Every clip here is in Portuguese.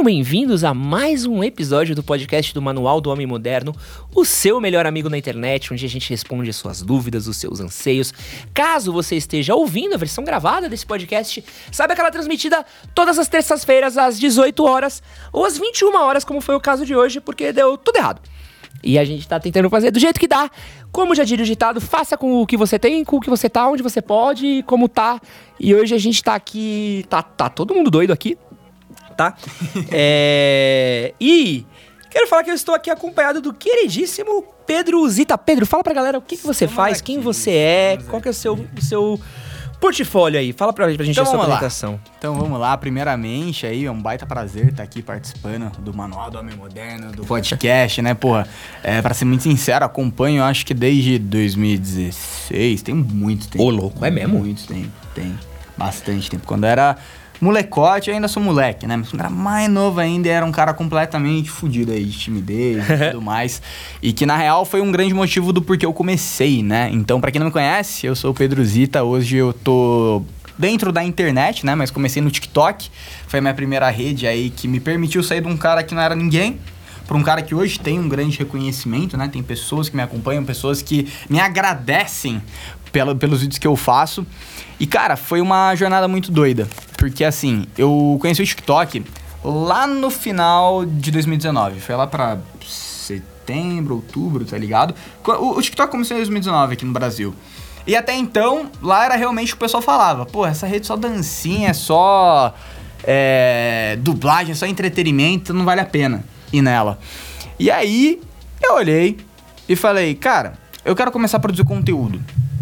Sejam bem-vindos a mais um episódio do podcast do Manual do Homem Moderno, o seu melhor amigo na internet, onde a gente responde as suas dúvidas, os seus anseios. Caso você esteja ouvindo a versão gravada desse podcast, sabe aquela transmitida todas as terças-feiras às 18 horas ou às 21 horas, como foi o caso de hoje, porque deu tudo errado. E a gente tá tentando fazer do jeito que dá. Como já diria o ditado, faça com o que você tem, com o que você tá, onde você pode, como tá. E hoje a gente tá aqui. Tá, tá todo mundo doido aqui, tá? é, e quero falar que eu estou aqui acompanhado do queridíssimo Pedro Zita. Pedro, fala pra galera o que, que você Vamos faz, aqui, quem você é, vamos qual que é o seu, o seu portfólio aí. Fala pra, pra gente Então a sua vamos lá. apresentação. Então vamos lá, primeiramente aí, é um baita prazer estar aqui participando do Manual do Homem Moderno, do podcast, né, porra. É, pra ser muito sincero, acompanho acho que desde 2016, tem muito tempo. Ô, louco, é mesmo? Muito tempo, tem bastante tempo. Quando era molecote, eu ainda sou moleque, né, mas quando era mais novo ainda, era um cara completamente fudido aí, de timidez e tudo mais. E que na real foi um grande motivo do porquê eu comecei, né. Então, pra quem não me conhece, eu sou o Pedro Zita, hoje eu tô dentro da internet, né? Mas comecei no TikTok. Foi a minha primeira rede aí que me permitiu sair de um cara que não era ninguém para um cara que hoje tem um grande reconhecimento, né? Tem pessoas que me acompanham, pessoas que me agradecem pelo, pelos vídeos que eu faço. E, cara, foi uma jornada muito doida. Porque, assim, eu conheci o TikTok lá no final de 2019. Foi lá pra setembro, outubro, tá ligado? O, o TikTok começou em 2019 aqui no Brasil. E até então, lá era realmente o que o pessoal falava. Pô, essa rede só dancinha, é só é, dublagem, é só entretenimento, não vale a pena ir nela. E aí, eu olhei e falei, cara, eu quero começar a produzir conteúdo.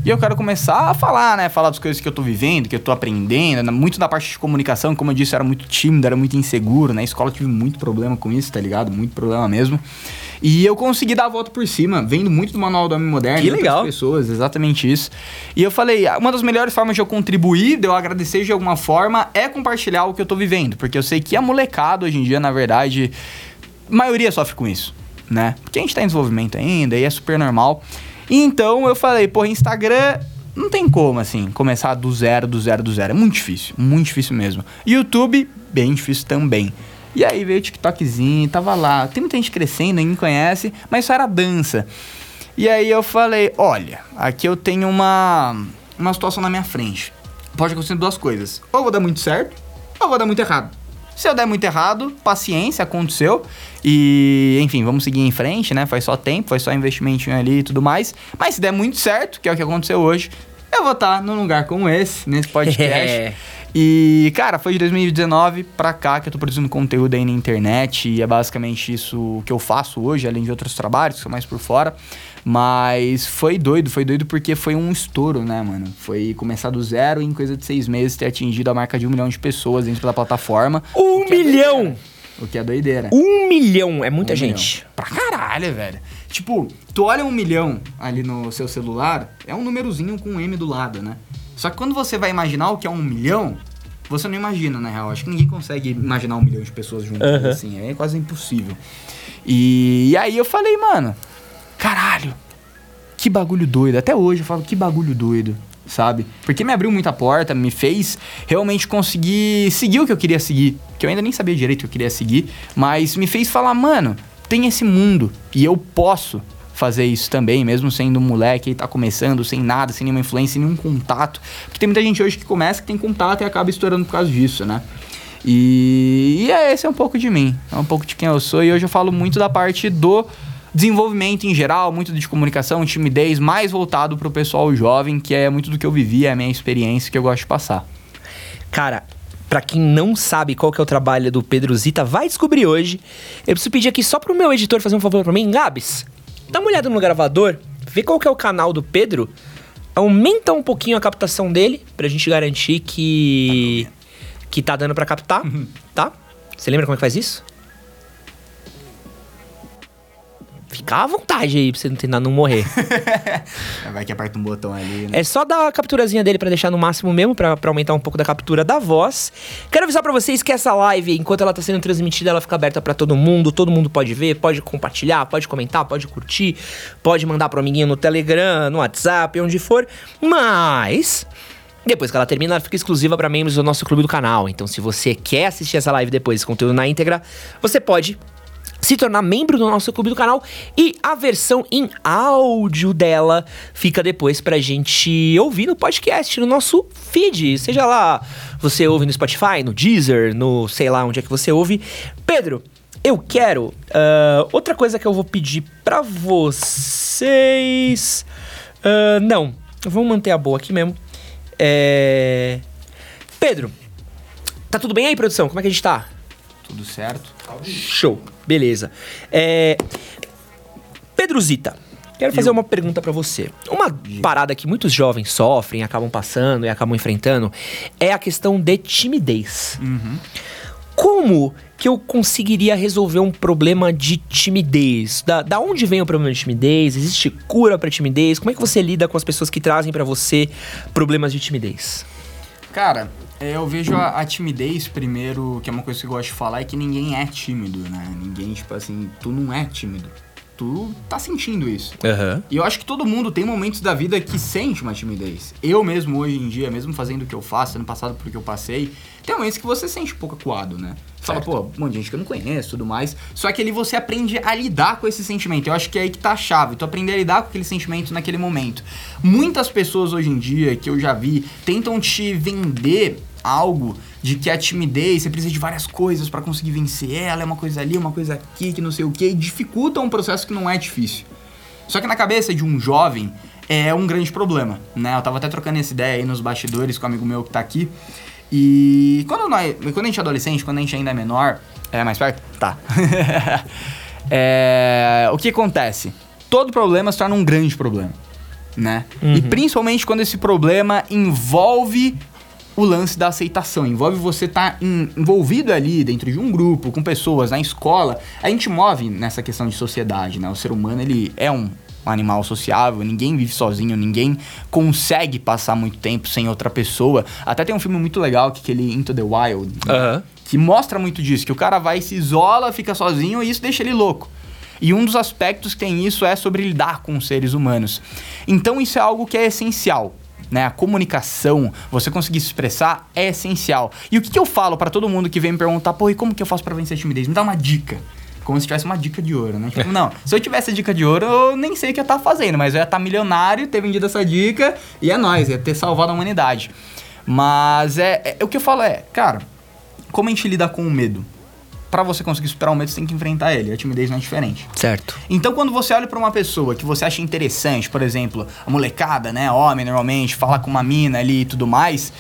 E eu quero começar a falar, né? Falar das coisas que eu tô vivendo, que eu tô aprendendo. né, Muito da parte de comunicação, como eu disse, eu era muito tímido, era muito inseguro. Na escola eu tive muito problema com isso, tá ligado? Muito problema mesmo. E eu consegui dar a volta por cima, vendo muito do Manual do Homem Moderno. Que legal. pessoas, exatamente isso. E eu falei, ah, uma das melhores formas de eu contribuir, de eu agradecer de alguma forma, é compartilhar o que eu tô vivendo. Porque eu sei que a molecada hoje em dia, na verdade, a maioria sofre com isso, né? Porque a gente tá em desenvolvimento ainda e é super normal. E então eu falei, porra, Instagram não tem como, assim, começar do zero, do zero, do zero. É muito difícil, muito difícil mesmo. YouTube, bem difícil também. E aí veio o TikTokzinho, tava lá. Tem muita gente crescendo, ninguém conhece, mas isso era dança. E aí eu falei, olha, aqui eu tenho uma, uma situação na minha frente. Pode acontecer duas coisas. Ou vou dar muito certo, ou vou dar muito errado. Se eu der muito errado, paciência, aconteceu. E, enfim, vamos seguir em frente, né? Foi só tempo, foi só investimentinho ali e tudo mais. Mas se der muito certo, que é o que aconteceu hoje, eu vou estar num lugar como esse, nesse podcast. E, cara, foi de 2019 pra cá que eu tô produzindo conteúdo aí na internet. E é basicamente isso que eu faço hoje, além de outros trabalhos, que são mais por fora. Mas foi doido, foi doido porque foi um estouro, né, mano? Foi começar do zero e em coisa de seis meses ter atingido a marca de um milhão de pessoas dentro da plataforma. Um é milhão! O que é doideira. Um milhão é muita Um gente. milhão. Pra caralho, velho. Tipo, tu olha um milhão ali no seu celular, é um númerozinho com um M do lado, né? Só que quando você vai imaginar o que é um milhão, você não imagina, na real. Acho que ninguém consegue imaginar um milhão de pessoas juntas, Aham. assim. É quase impossível. E, e aí eu falei, mano, caralho, que bagulho doido. Até hoje eu falo, que bagulho doido, sabe? Porque me abriu muita porta, me fez realmente conseguir seguir o que eu queria seguir. Que eu ainda nem sabia direito o que eu queria seguir, mas me fez falar, mano, tem esse mundo e eu posso fazer isso também, mesmo sendo um moleque e tá começando, sem nada, sem nenhuma influência, nenhum contato. Porque tem muita gente hoje que começa, que tem contato e acaba estourando por causa disso, né? E, e é, esse é um pouco de mim, é um pouco de quem eu sou. E hoje eu falo muito da parte do desenvolvimento em geral, muito de comunicação, timidez, mais voltado pro pessoal jovem, que é muito do que eu vivi, é a minha experiência que eu gosto de passar. Cara, pra quem não sabe qual que é o trabalho do Pedro Zita, vai descobrir hoje. Eu preciso pedir aqui só pro meu editor fazer um favor pra mim. Gabs, dá uma olhada no gravador, vê qual que é o canal do Pedro, aumenta um pouquinho a captação dele, pra gente garantir que... que tá dando pra captar, tá? Você lembra como é que faz isso? Fica à vontade aí pra você não tentar não morrer. Vai que aperta um botão ali, né? É só dar a capturazinha dele pra deixar no máximo mesmo, pra pra aumentar um pouco da captura da voz. Quero avisar pra vocês que essa live, enquanto ela tá sendo transmitida, ela fica aberta pra todo mundo, todo mundo pode ver, pode compartilhar, pode comentar, pode curtir, pode mandar pro amiguinho no Telegram, no WhatsApp, onde for. Mas Depois que ela termina, ela fica exclusiva para membros do nosso clube do canal. Então, se você quer assistir essa live depois, esse conteúdo na íntegra, você pode se tornar membro do nosso clube do canal e a versão em áudio dela fica depois pra gente ouvir no podcast, no nosso feed. Seja lá, você ouve no Spotify, no Deezer, no sei lá onde é que você ouve. Pedro, eu quero. Uh, outra coisa que eu vou pedir pra vocês. Uh, não, vamos manter a boa aqui mesmo. É. Pedro, tá tudo bem aí, produção? Como é que a gente tá? Tudo certo. Show, beleza. É... Pedro Zita, quero fazer uma pergunta para você. Uma parada que muitos jovens sofrem, acabam passando e acabam enfrentando é a questão de timidez. Uhum. Como que eu conseguiria resolver um problema de timidez? Da, da onde vem o problema de timidez? Existe cura para timidez? Como é que você lida com as pessoas que trazem para você problemas de timidez? Cara, eu vejo a, a, timidez, primeiro, que é uma coisa que eu gosto de falar, é que ninguém é tímido, né? Ninguém, tipo assim, tu não é tímido. Tu tá sentindo isso. Uhum. E eu acho que todo mundo tem momentos da vida que sente uma timidez. Eu mesmo, hoje em dia, mesmo fazendo o que eu faço, ano passado porque eu passei, tem momentos que você sente um pouco acuado, né? Fala, pô, um monte de gente que eu não conheço tudo mais. Só que ali você aprende a lidar com esse sentimento. Eu acho que é aí que tá a chave. Tu aprender a lidar com aquele sentimento naquele momento. Muitas pessoas hoje em dia, que eu já vi, tentam te vender algo de que a timidez, você precisa de várias coisas para conseguir vencer ela, é uma coisa ali, uma coisa aqui, que não sei o que, e dificulta um processo que não é difícil. Só que na cabeça de um jovem é um grande problema, né? Eu tava até trocando essa ideia aí nos bastidores com um amigo meu que tá aqui. E quando, nós, quando a gente é adolescente, quando a gente ainda é menor. É mais perto? Tá. é, o que acontece? Todo problema se torna um grande problema, né? Uhum. E principalmente quando esse problema envolve o lance da aceitação. Envolve você estar tá envolvido ali dentro de um grupo, com pessoas, na escola. A gente move nessa questão de sociedade, né? O ser humano, ele é um animal sociável, ninguém vive sozinho, ninguém consegue passar muito tempo sem outra pessoa. Até tem um filme muito legal que é aquele Into the Wild, né? que mostra muito disso, que o cara vai se isola, fica sozinho e isso deixa ele louco. E um dos aspectos que tem isso é sobre lidar com os seres humanos. Então isso é algo que é essencial né? A comunicação, você conseguir se expressar é essencial. E o que, que eu falo para todo mundo que vem me perguntar, pô, e como que eu faço para vencer a timidez? Me dá uma dica. Como se tivesse uma dica de ouro, né? Tipo, não, se eu tivesse a dica de ouro, eu nem sei o que eu tava fazendo, mas eu ia estar tá milionário, ter vendido essa dica e é nóis, ia ter salvado a humanidade. Mas é, é, o que eu falo é, cara, como a gente lida com o medo? Para você conseguir superar o medo, você tem que enfrentar ele. A timidez não é diferente. Certo. Então, quando você olha para uma pessoa que você acha interessante, por exemplo, a molecada, né, homem normalmente, fala com uma mina ali e tudo mais,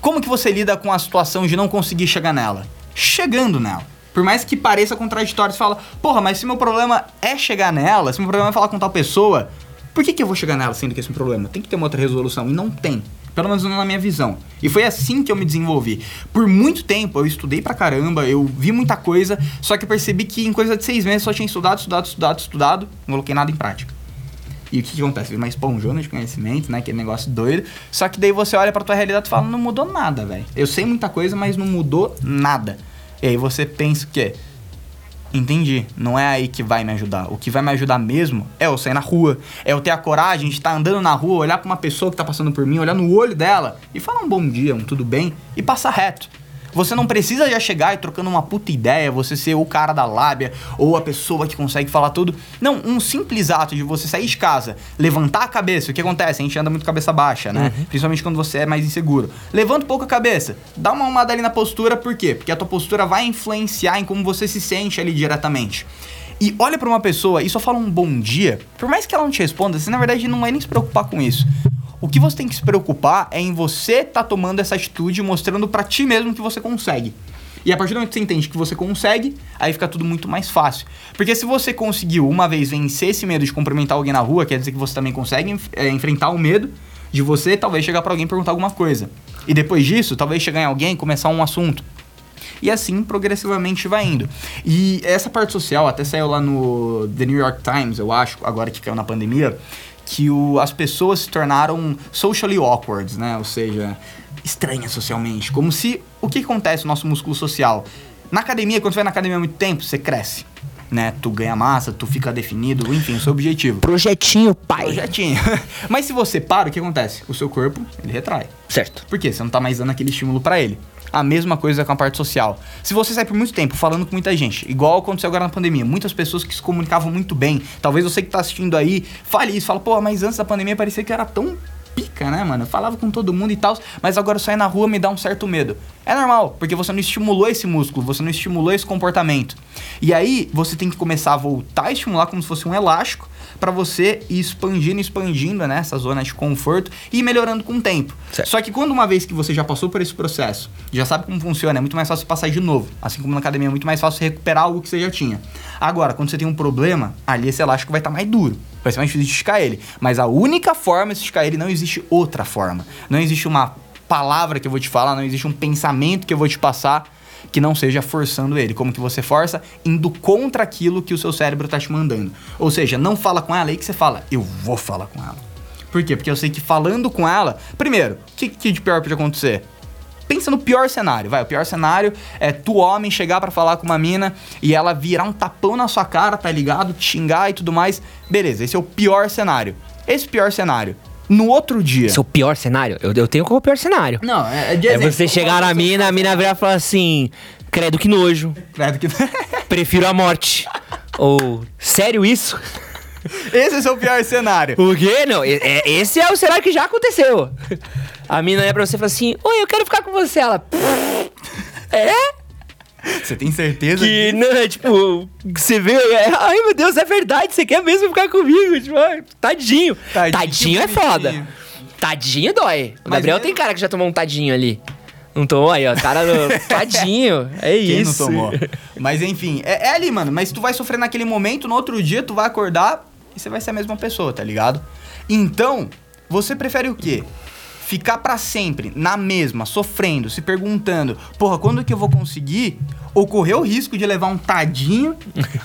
como que você lida com a situação de não conseguir chegar nela? Chegando nela. Por mais que pareça contraditório, você fala, porra, mas se meu problema é chegar nela, se meu problema é falar com tal pessoa, por que, que eu vou chegar nela sendo que esse é um problema? Tem que ter uma outra resolução. E não tem. Pelo menos na minha visão. E foi assim que eu me desenvolvi. Por muito tempo eu estudei pra caramba, eu vi muita coisa, só que eu percebi que em coisa de seis meses só tinha estudado, estudado, estudado, estudado, não coloquei nada em prática. E o que, que acontece? Uma esponjona de conhecimento, né? Aquele negócio doido. Só que daí você olha pra tua realidade e fala, não mudou nada, velho. Eu sei muita coisa, mas não mudou nada. E aí você pensa o quê? Entendi. Não é aí que vai me ajudar. O que vai me ajudar mesmo é eu sair na rua. É eu ter a coragem de estar andando na rua, olhar para uma pessoa que tá passando por mim, olhar no olho dela e falar um bom dia, um tudo bem e passar reto. Você não precisa já chegar e trocando uma puta ideia, você ser o cara da lábia ou a pessoa que consegue falar tudo. Não, um simples ato de você sair de casa, levantar a cabeça, o que acontece? A gente anda muito cabeça baixa, né? Uhum. Principalmente quando você é mais inseguro. Levanta um pouco a cabeça, dá uma arrumada ali na postura, por quê? Porque a tua postura vai influenciar em como você se sente ali diretamente e olha para uma pessoa e só fala um bom dia, por mais que ela não te responda, você na verdade não vai nem se preocupar com isso. O que você tem que se preocupar é em você estar tá tomando essa atitude, mostrando para ti mesmo que você consegue. E a partir do momento que você entende que você consegue, aí fica tudo muito mais fácil. Porque se você conseguiu uma vez vencer esse medo de cumprimentar alguém na rua, quer dizer que você também consegue é, enfrentar o medo de você talvez chegar para alguém perguntar alguma coisa. E depois disso, talvez chegar em alguém e começar um assunto. E assim progressivamente vai indo. E essa parte social até saiu lá no The New York Times, eu acho, agora que caiu na pandemia, que o, as pessoas se tornaram socially awkward, né? Ou seja, estranhas socialmente. Como se. O que acontece no nosso músculo social? Na academia, quando você vai na academia há muito tempo, você cresce. né? Tu ganha massa, tu fica definido, enfim, o seu objetivo. Projetinho, pai. Projetinho. Mas se você para, o que acontece? O seu corpo, ele retrai. Certo. Por quê? Você não tá mais dando aquele estímulo pra ele. A mesma coisa com a parte social. Se você sai por muito tempo falando com muita gente, igual aconteceu agora na pandemia, muitas pessoas que se comunicavam muito bem, talvez você que tá assistindo aí, fale isso, fala, pô, mas antes da pandemia parecia que era tão pica, né, mano? Eu falava com todo mundo e tal, mas agora sair na rua me dá um certo medo. É normal, porque você não estimulou esse músculo, você não estimulou esse comportamento. E aí você tem que começar a voltar a estimular como se fosse um elástico para você ir expandindo, expandindo né, essa zona de conforto e ir melhorando com o tempo. Certo. Só que quando uma vez que você já passou por esse processo, já sabe como funciona, é muito mais fácil passar de novo. Assim como na academia é muito mais fácil recuperar algo que você já tinha. Agora, quando você tem um problema, ali esse elástico vai estar mais duro. Vai ser mais difícil esticar ele. Mas a única forma de esticar ele não existe outra forma. Não existe uma palavra que eu vou te falar, não existe um pensamento que eu vou te passar que não seja forçando ele. Como que você força? Indo contra aquilo que o seu cérebro tá te mandando. Ou seja, não fala com ela aí que você fala, eu vou falar com ela. Por quê? Porque eu sei que falando com ela, primeiro, o que, que de pior pode acontecer? Pensa no pior cenário, vai. O pior cenário é tu, homem, chegar pra falar com uma mina e ela virar um tapão na sua cara, tá ligado? Te xingar e tudo mais. Beleza, esse é o pior cenário. Esse pior cenário. No outro dia. Esse é o pior cenário? Eu, eu tenho como o pior cenário. Não, é, é de É exemplo. você chegar na mina, a mina virar e falar assim: credo que nojo, Credo que- prefiro a morte. Ou, sério isso? Esse é o seu pior cenário. O quê? Não, é- é- esse é o cenário que já aconteceu. A mina é pra você e fala assim: Oi, eu quero ficar com você. Ela. É? Você tem certeza Que, disso? não, é tipo, você vê, é, ai meu Deus, é verdade, você quer mesmo ficar comigo? Tipo, ai, tadinho. Tadinho, Tadinho, é foda. Tadinho dói. O Mas Gabriel mesmo- tem cara que já tomou um tadinho ali. Não tomou aí, ó. Cara, tadinho. É Quem isso. não tomou? Mas enfim, é, é ali, mano. Mas tu vai sofrer naquele momento, no outro dia tu vai acordar e você vai ser a mesma pessoa, tá ligado? Então, você prefere o quê? Ficar pra sempre na mesma, sofrendo, se perguntando, porra, quando que eu vou conseguir? Ou correr o risco de levar um tadinho,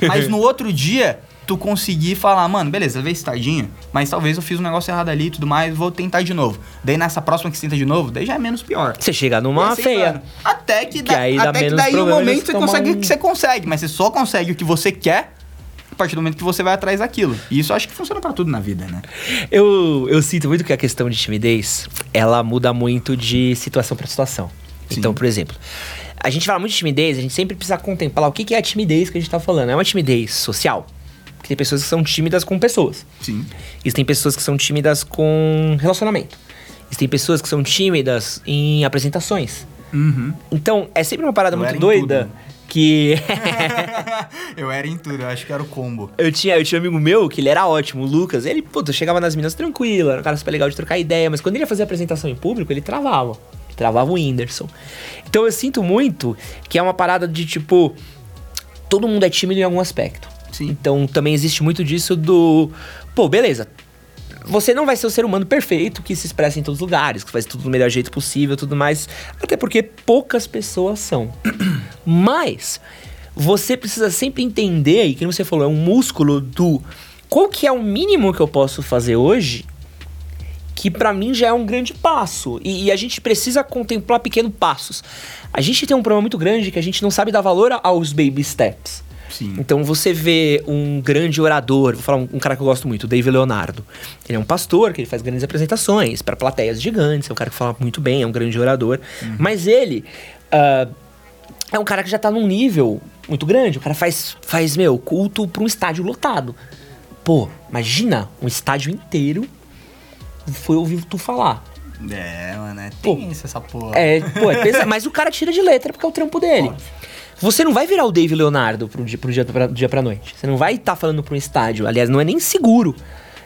mas no outro dia tu conseguir falar, mano, beleza, levei esse tadinho, mas talvez eu fiz um negócio errado ali e tudo mais, vou tentar de novo. Daí nessa próxima que você tenta de novo, daí já é menos pior. Você chega numa assim, feia. Até que, Que dá até que daí o momento você consegue um- o que você consegue, mas você só consegue o que você quer partir do momento que você vai atrás daquilo. E isso acho que funciona pra tudo na vida, né? Eu, eu sinto muito que a questão de timidez, ela muda muito de situação pra situação. Sim. Então, por exemplo, a gente fala muito de timidez, a gente sempre precisa contemplar o que que é a timidez que a gente tá falando. É uma timidez social? Porque tem pessoas que são tímidas com pessoas. Sim. Existem pessoas que são tímidas com relacionamento. Existem pessoas que são tímidas em apresentações. Uhum. Então, é sempre uma parada Eu muito doida tudo. Que eu era em tudo, eu acho que era o combo. eu tinha, eu tinha um amigo meu que ele era ótimo, o Lucas. Ele, puta, chegava nas minas tranquilo, era um cara super legal de trocar ideia, mas quando ele ia fazer apresentação em público, ele travava. Travava o Whindersson. Então eu sinto muito que é uma parada de tipo. Todo mundo é tímido em algum aspecto. Sim. Então também existe muito disso do. Pô, beleza. Você não vai ser o ser humano perfeito que se expressa em todos os lugares, que faz tudo do melhor jeito possível tudo mais. Até porque poucas pessoas são. Mas você precisa sempre entender, e como você falou, é um músculo do qual que é o mínimo que eu posso fazer hoje que pra mim já é um grande passo. E, e a gente precisa contemplar pequenos passos. A gente tem um problema muito grande que a gente não sabe dar valor aos baby steps. Sim. Então você vê um grande orador, vou falar um, um cara que eu gosto muito, o Dave Leonardo. Ele é um pastor que ele faz grandes apresentações para plateias gigantes, é um cara que fala muito bem, é um grande orador. Mas ele ah, é um cara que já tá num nível muito grande. O cara faz, faz meu, culto pra um estádio lotado. Pô, imagina um estádio inteiro foi ouvir tu falar. É, mano, é Pô. tenso essa porra. É, pô, é pesado, mas o cara tira de letra porque é o trampo dele. Óbvio. Você não vai virar o Dave Leonardo pro dia, pro dia, pra, do dia pra noite. Você não vai estar falando pra um estádio. Aliás, não é nem seguro.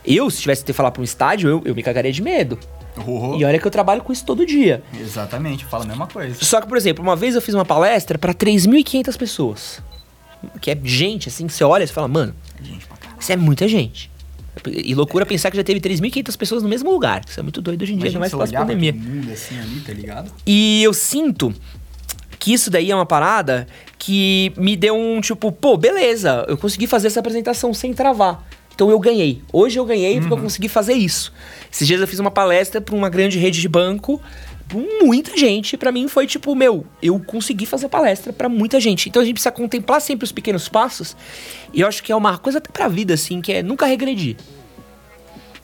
Eu, se tivesse que ter falar pra um estádio, eu, eu me cagaria de medo. Horror. E olha que eu trabalho com isso todo dia. Exatamente, eu falo a mesma coisa. Só que, por exemplo, uma vez eu fiz uma palestra pra 3.500 pessoas. Que é gente, assim, que você olha e fala, mano, caralho. isso é muita gente. E loucura pensar que já teve 3.500 pessoas no mesmo lugar. Isso é muito doido hoje em dia, ainda mais pós pandemia. mundo assim ali, tá ligado? E eu sinto que isso daí é uma parada que me deu um tipo, pô, beleza, eu consegui fazer essa apresentação sem travar. Então eu ganhei. Hoje eu ganhei porque eu consegui fazer isso. Esses dias eu fiz uma palestra para uma grande rede de banco muita gente. Pra mim foi tipo, meu, eu consegui fazer palestra pra muita gente. Então a gente precisa contemplar sempre os pequenos passos. E eu acho que é uma coisa até pra vida, assim, que é nunca regredir.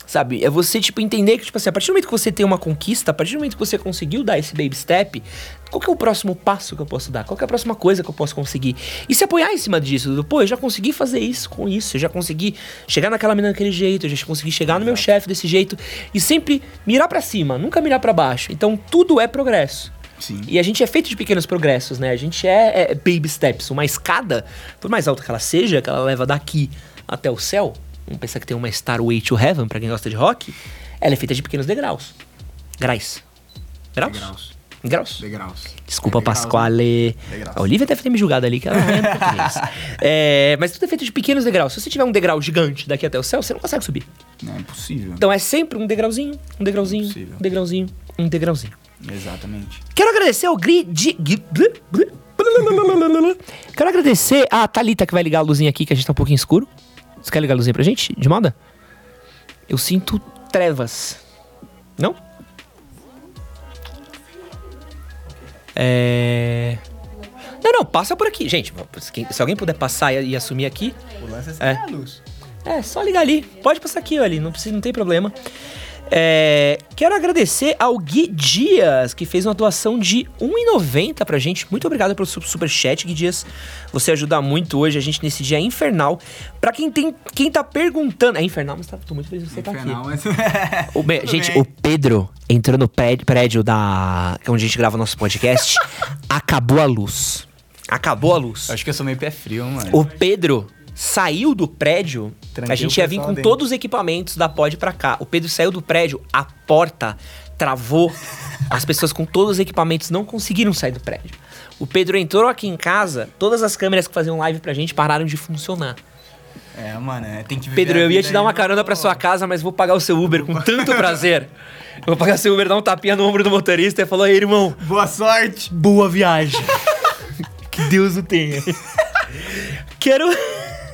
Sabe? É você, tipo, entender que, tipo assim, a partir do momento que você tem uma conquista, a partir do momento que você conseguiu dar esse baby step, qual que é o próximo passo que eu posso dar? Qual é a próxima coisa que eu posso conseguir? E se apoiar em cima disso, do, pô, eu já consegui fazer isso com isso, eu já consegui chegar naquela menina daquele jeito, eu já consegui chegar no meu chefe desse jeito. E sempre mirar para cima, nunca mirar para baixo. Então tudo é progresso. Sim. E a gente é feito de pequenos progressos, né? A gente é, é baby steps. Uma escada, por mais alta que ela seja, que ela leva daqui até o céu, vamos pensar que tem uma Starway to Heaven, pra quem gosta de rock, ela é feita de pequenos degraus. Graus. Graus? Degraus. Graus. Degraus. Desculpa, É, degraus, Pasquale. Degraus. A Olivia deve ter me julgado ali, que ela não é português. é, mas tudo é feito de pequenos degraus. Se você tiver um degrau gigante daqui até o céu, você não consegue subir. Não é impossível. Então é sempre um degrauzinho, um degrauzinho, Impossível. um degrauzinho, um degrauzinho. Exatamente. Quero agradecer ao Gri... de- Gui- Quero agradecer a Thalita que vai ligar a luzinha aqui, que a gente tá um pouquinho escuro. Você quer ligar a luzinha pra gente, de moda? Eu sinto trevas. Não? É... Não, não, passa por aqui. Gente, se alguém puder passar e, e assumir aqui, O lance É. a luz. é, só ligar ali. Pode passar aqui, ó, ali. Não, precisa, não tem problema. É, quero agradecer ao Gui Dias, que fez uma doação de R$1,90 pra gente. Muito obrigado pelo su- superchat, Gui Dias. Você ajuda muito hoje a gente nesse dia infernal. Pra quem, tem, quem tá perguntando... É infernal, mas tá, tô muito feliz que você tá aqui. Infernal, mas... O be- Tudo gente, bem. o Pedro entrou no prédio, prédio da... Onde a gente grava nosso podcast. acabou a luz. Acabou a luz. Acho que eu sou meio pé frio, mano. O Pedro saiu do prédio. Tranquei a gente o ia vir com dentro. todos os equipamentos da pod pra cá. O Pedro saiu do prédio, a porta travou. As pessoas com todos os equipamentos não conseguiram sair do prédio. O Pedro entrou aqui em casa, todas as câmeras que faziam live pra gente pararam de funcionar. É, mano, é, tem que Pedro, eu ia te dar uma no- carona pra sua casa, mas vou pagar o seu Uber com tanto prazer. Eu vou pagar seu Uber, dar um tapinha no ombro do motorista e falou: Ei, irmão, Boa sorte! Boa viagem. que Deus o tenha. Quero.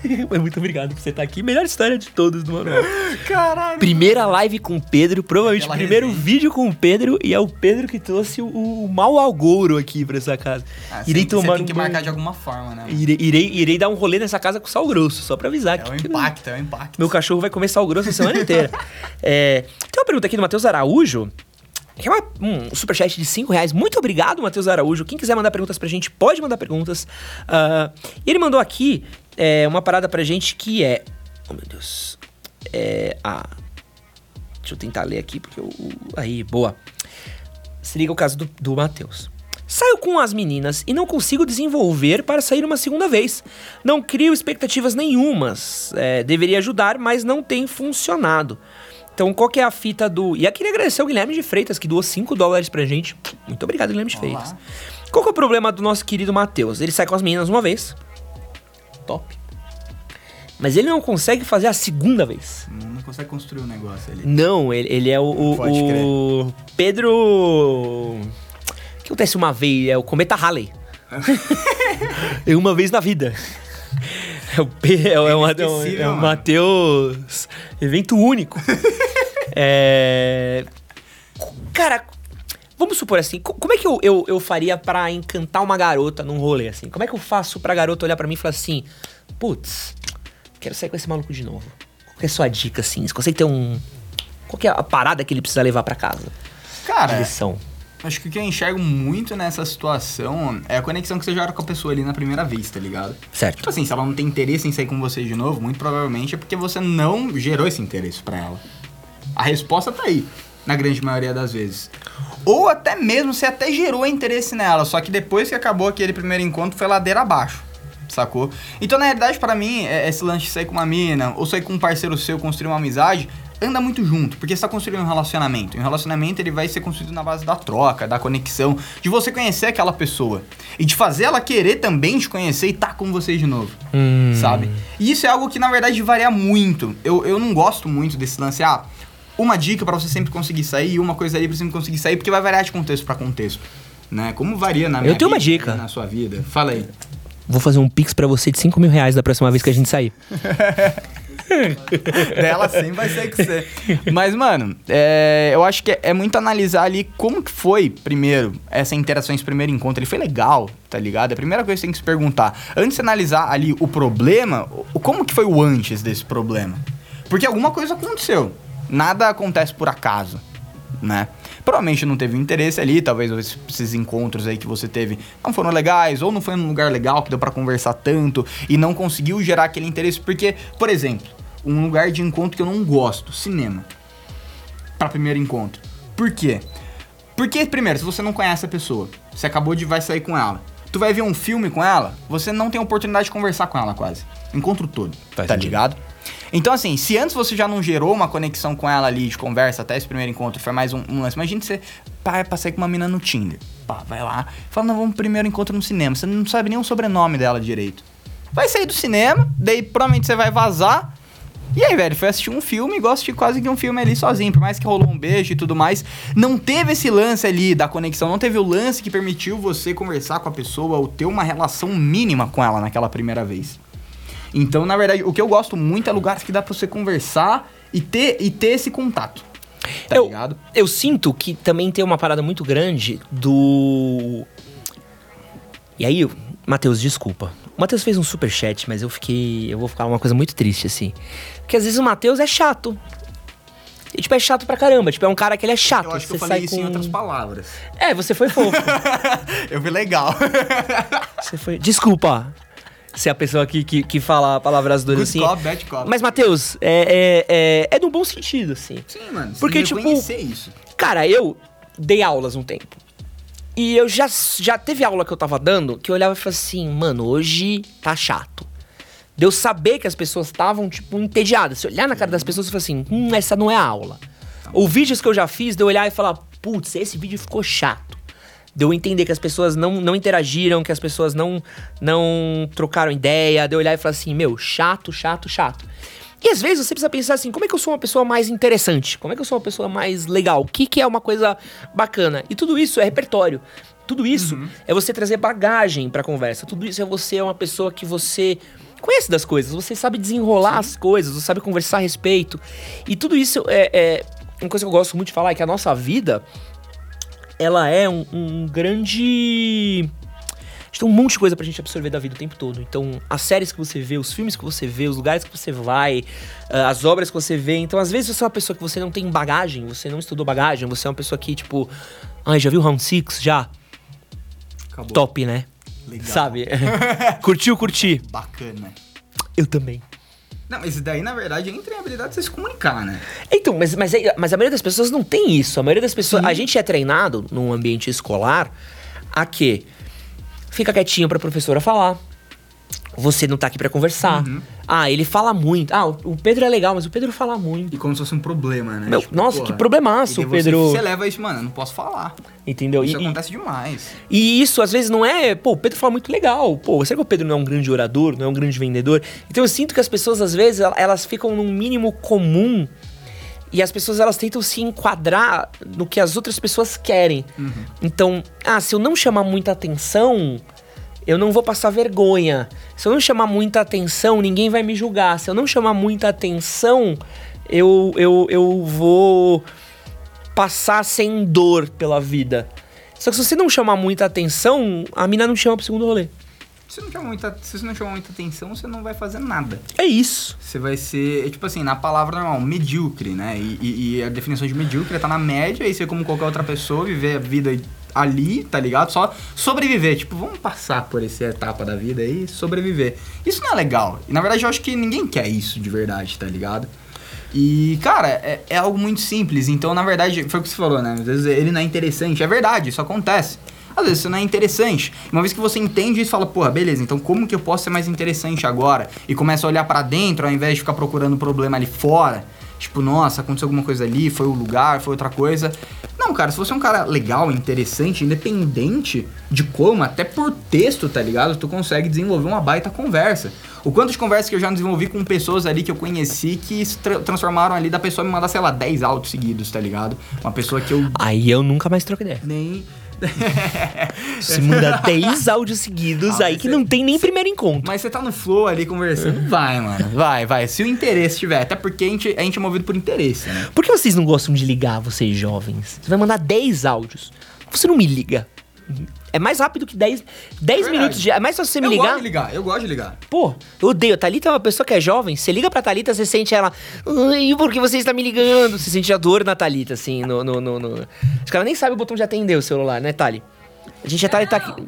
Mas muito obrigado por você estar aqui. Melhor história de todos do manual. Caralho! Primeira live com o Pedro, provavelmente Aquela primeiro resenha. vídeo com o Pedro e é o Pedro que trouxe o, o mau algouro aqui pra essa casa. Ah, irei tomar tem um que banho. marcar de alguma forma, né? Irei, irei, irei dar um rolê nessa casa com sal grosso, só pra avisar. É que, o que- impacto, é o impacto. meu cachorro vai comer sal grosso a semana inteira. É, tem uma pergunta aqui do Matheus Araújo. Que é uma- um superchat de 5 reais. Muito obrigado, Matheus Araújo. Quem quiser mandar perguntas pra gente, pode mandar perguntas. Ah, e ele mandou aqui é, uma parada pra gente que é. Oh, meu Deus. É. Ah. Deixa eu tentar ler aqui, porque eu. Aí, boa. Se liga o caso do, do Matheus. Saio com as meninas e não consigo desenvolver para sair uma segunda vez. Não crio expectativas nenhumas. É, deveria ajudar, mas não tem funcionado. Então, qual que é a fita do. E aqui queria agradecer ao Guilherme de Freitas, que doou 5 dólares pra gente. Muito obrigado, Guilherme de Olá. Freitas. Qual que é o problema do nosso querido Matheus? Ele sai com as meninas uma vez. Top. Mas ele não consegue fazer a segunda vez. Não consegue construir um negócio ali. Não, ele, ele é o, o, o Pedro. O que acontece uma vez? É o Cometa Halley. é uma vez na vida. É o, P, é, é, o- é, é o. Matheus. Evento único. é. Cara, vamos supor assim, co- como é que eu, eu, eu faria pra encantar uma garota num rolê assim? Como é que eu faço pra garota olhar pra mim e falar assim: putz, quero sair com esse maluco de novo? Qual é a sua dica assim? Você consegue ter um. Qual é a parada que ele precisa levar pra casa? Cara, De lição. acho que o que eu enxergo muito nessa situação é a conexão que você gera com a pessoa ali na primeira vez, tá ligado? Certo. Tipo assim, se ela não tem interesse em sair com você de novo, muito provavelmente é porque você não gerou esse interesse pra ela. A resposta tá aí, na grande maioria das vezes. Ou até mesmo você até gerou interesse nela, só que depois que acabou aquele primeiro encontro foi ladeira abaixo. Sacou? Então, na realidade, pra mim, é- esse lance de sair com uma mina, ou sair com um parceiro seu, construir uma amizade, anda muito junto, porque você tá construindo um relacionamento. E um relacionamento ele vai ser construído na base da troca, da conexão, de você conhecer aquela pessoa. E de fazer ela querer também te conhecer e tá com você de novo Hum. sabe? E isso é algo que, na verdade, varia muito. Eu, eu não gosto muito desse lance, ah, uma dica pra você sempre conseguir sair e uma coisa ali pra você sempre conseguir sair, porque vai variar de contexto pra contexto, né? Como varia na minha tenho uma vida, dica. Na sua vida. Fala aí. Vou fazer um pix pra você de 5 mil reais da próxima vez que a gente sair. Dela sempre vai ser com você. Mas, mano, é, eu acho que é, é, muito analisar ali como que foi, primeiro, essa interação, esse primeiro encontro. Ele foi legal, tá ligado? É a primeira coisa que você tem que se perguntar. Antes de analisar ali o problema, como que foi o antes desse problema? Porque alguma coisa aconteceu. Nada acontece por acaso, né? Provavelmente não teve interesse ali, talvez esses encontros aí que você teve não foram legais, ou não foi num lugar legal que deu para conversar tanto e não conseguiu gerar aquele interesse. Porque, por exemplo, um lugar de encontro que eu não gosto, cinema. Para primeiro encontro. Por quê? Porque, primeiro, se você não conhece a pessoa, você acabou de vai sair com ela, tu vai ver um filme com ela, você não tem oportunidade de conversar com ela quase. Encontro todo. Faz tá sentido. ligado? Então, assim, se antes você já não gerou uma conexão com ela ali de conversa até esse primeiro encontro, foi mais um, um lance. Imagina você, pá, passei com uma mina no Tinder. Pá, vai lá, fala, não, vamos primeiro encontro no cinema. Você não sabe nem o sobrenome dela direito. Vai sair do cinema, daí provavelmente você vai vazar. E aí, velho, foi assistir um filme e gosto de quase que um filme ali sozinho. Por mais que rolou um beijo e tudo mais, não teve esse lance ali da conexão, não teve o lance que permitiu você conversar com a pessoa ou ter uma relação mínima com ela naquela primeira vez. Então, na verdade, o que eu gosto muito é lugares que dá pra você conversar e ter, e ter esse contato. Tá eu, ligado? Eu sinto que também tem uma parada muito grande do. E aí, Matheus, desculpa. O Matheus fez um super chat, mas eu fiquei. Eu vou ficar uma coisa muito triste, assim. Porque às vezes o Matheus é chato. E, tipo, é chato pra caramba. Tipo, é um cara que ele é chato. Eu acho que eu falei isso com... em outras palavras. É, você foi fofo. eu fui legal. você foi. Desculpa ser a pessoa que, que, que fala palavras duras assim. Cop, bad cop. Mas, Matheus, é, é, é, é no bom sentido, assim. Sim, mano. Porque, tipo. isso. Cara, eu dei aulas um tempo. E eu já, já teve aula que eu tava dando que eu olhava e falava assim, mano, hoje tá chato. De eu saber que as pessoas estavam, tipo, entediadas. Se olhar na cara das pessoas e falar assim, hum, essa não é a aula. Tá Ou vídeos que eu já fiz, de eu olhar e falar, putz, esse vídeo ficou chato de eu entender que as pessoas não, não interagiram, que as pessoas não, não trocaram ideia, de eu olhar e falar assim, meu, chato, chato, chato. E às vezes você precisa pensar assim, como é que eu sou uma pessoa mais interessante? Como é que eu sou uma pessoa mais legal? O que, que é uma coisa bacana? E tudo isso é repertório. Tudo isso uhum. é você trazer bagagem pra conversa. Tudo isso é você é uma pessoa que você conhece das coisas, você sabe desenrolar Sim. as coisas, você sabe conversar a respeito. E tudo isso é, é, uma coisa que eu gosto muito de falar, é que a nossa vida ela é um, um grande tem um monte de coisa pra gente absorver da vida o tempo todo. Então, as séries que você vê, os filmes que você vê, os lugares que você vai, uh, as obras que você vê. Então, às vezes você é uma pessoa que você não tem bagagem, você não estudou bagagem, você é uma pessoa que, tipo, ai, já viu Round Six Já? Acabou. Top, né? Legal. Sabe? Curtiu, curti. Bacana. Eu também. Não, mas daí, na verdade, entra em habilidade de você se comunicar, né? Então, mas, mas, mas a maioria das pessoas não tem isso. A maioria das pessoas. Sim. A gente é treinado num ambiente escolar a que fica quietinho pra professora falar. Você não tá aqui para conversar. Uhum. Ah, ele fala muito. Ah, o Pedro é legal, mas o Pedro fala muito. E como se fosse um problema, né? Meu, tipo, nossa, porra, que problemaço, o Pedro. Você, você leva isso, mano, eu não posso falar. Entendeu? Isso e, acontece demais. E isso, às vezes, não é. Pô, o Pedro fala muito legal. Pô, será que o Pedro não é um grande orador, não é um grande vendedor? Então eu sinto que as pessoas, às vezes, elas ficam num mínimo comum e as pessoas elas tentam se enquadrar no que as outras pessoas querem. Uhum. Então, ah, se eu não chamar muita atenção, eu não vou passar vergonha. Se eu não chamar muita atenção, ninguém vai me julgar. Se eu não chamar muita atenção, eu, eu, eu vou passar sem dor pela vida. Só que se você não chamar muita atenção, a mina não chama pro segundo rolê. Se, não chama muita, se você não chamar muita atenção, você não vai fazer nada. É isso. Você vai ser, é tipo assim, na palavra normal, medíocre, né? E, e, e a definição de medíocre é tá na média e ser como qualquer outra pessoa, viver a vida ali, tá ligado? Só sobreviver. Tipo, vamos passar por essa etapa da vida aí e sobreviver. Isso não é legal. E na verdade eu acho que ninguém quer isso de verdade, tá ligado? E, cara, é, é algo muito simples. Então, na verdade, foi o que você falou, né? Às vezes ele não é interessante. É verdade, isso acontece. Às vezes isso não é interessante. Uma vez que você entende isso, fala, porra, beleza, então como que eu posso ser mais interessante agora? E começa a olhar para dentro ao invés de ficar procurando problema ali fora. Tipo, nossa, aconteceu alguma coisa ali, foi o lugar, foi outra coisa. Não, cara, se você é um cara legal, interessante, independente de como, até por texto, tá ligado? Tu consegue desenvolver uma baita conversa. O quanto de conversa que eu já desenvolvi com pessoas ali que eu conheci que se tra transformaram ali da pessoa me mandar, sei lá, 10 áudios seguidos, tá ligado? Uma pessoa que eu. Aí eu nunca mais troco ideia. Nem. Você manda 10 áudios seguidos Ah, aí que você- não tem nem primeiro encontro. Mas você tá no flow ali conversando, vai, mano. Vai, vai. Se o interesse tiver. Até porque a gente, a gente é movido por interesse, né? Por que vocês não gostam de ligar, vocês jovens? Você vai mandar 10 áudios. Você não me liga. É mais rápido que 10, 10 Verdade. minutos de. É mais fácil você me eu ligar. gosto de ligar, eu gosto de ligar. Pô, eu odeio. A Thalita é uma pessoa que é jovem. Você liga pra Thalita, você sente ela. Ai, por que você está me ligando? Você sente a dor na Thalita, assim, no. no, no, no... Que ela nem sabe o botão de atender o celular, né, Thali? A gente, a Thali tá aqui.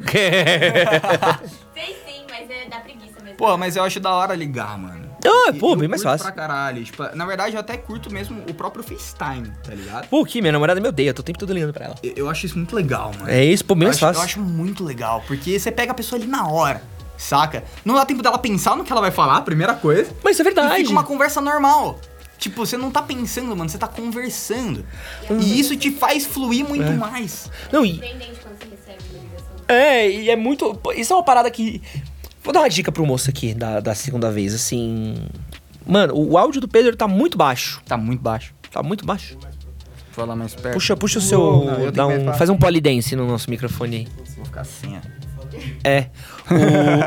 Sei sim, mas é da preguiça mesmo. Pô, mas eu acho da hora ligar, mano. Ah, E pô, eu bem mais curto fácil. pra caralho. Tipo, na verdade, eu até curto mesmo o próprio FaceTime, tá ligado? Pô, que minha namorada me odeia, eu tô o tempo todo ligando pra ela. Eu, eu acho isso muito legal, mano. É isso, pô, bem eu mais acho, fácil. eu acho muito legal, porque você pega a pessoa ali na hora, saca? Não dá tempo dela pensar no que ela vai falar, primeira coisa. Mas isso é E verdade. fica uma conversa normal. Tipo, você não tá pensando, mano, você tá conversando. Hum. E isso te faz fluir muito É. mais. Não, e, Surpreendente quando você recebe uma ligação. É, e é muito. Isso é uma parada que. Vou dar uma dica pro moço aqui da, da segunda vez, assim. Mano, o áudio do Pedro tá muito baixo. Tá muito baixo. Tá muito baixo. Vou falar mais perto. Puxa, puxa o seu. Uou, não, eu dá um, falar. faz um polidense no nosso microfone aí. Vou ficar assim, ó. É.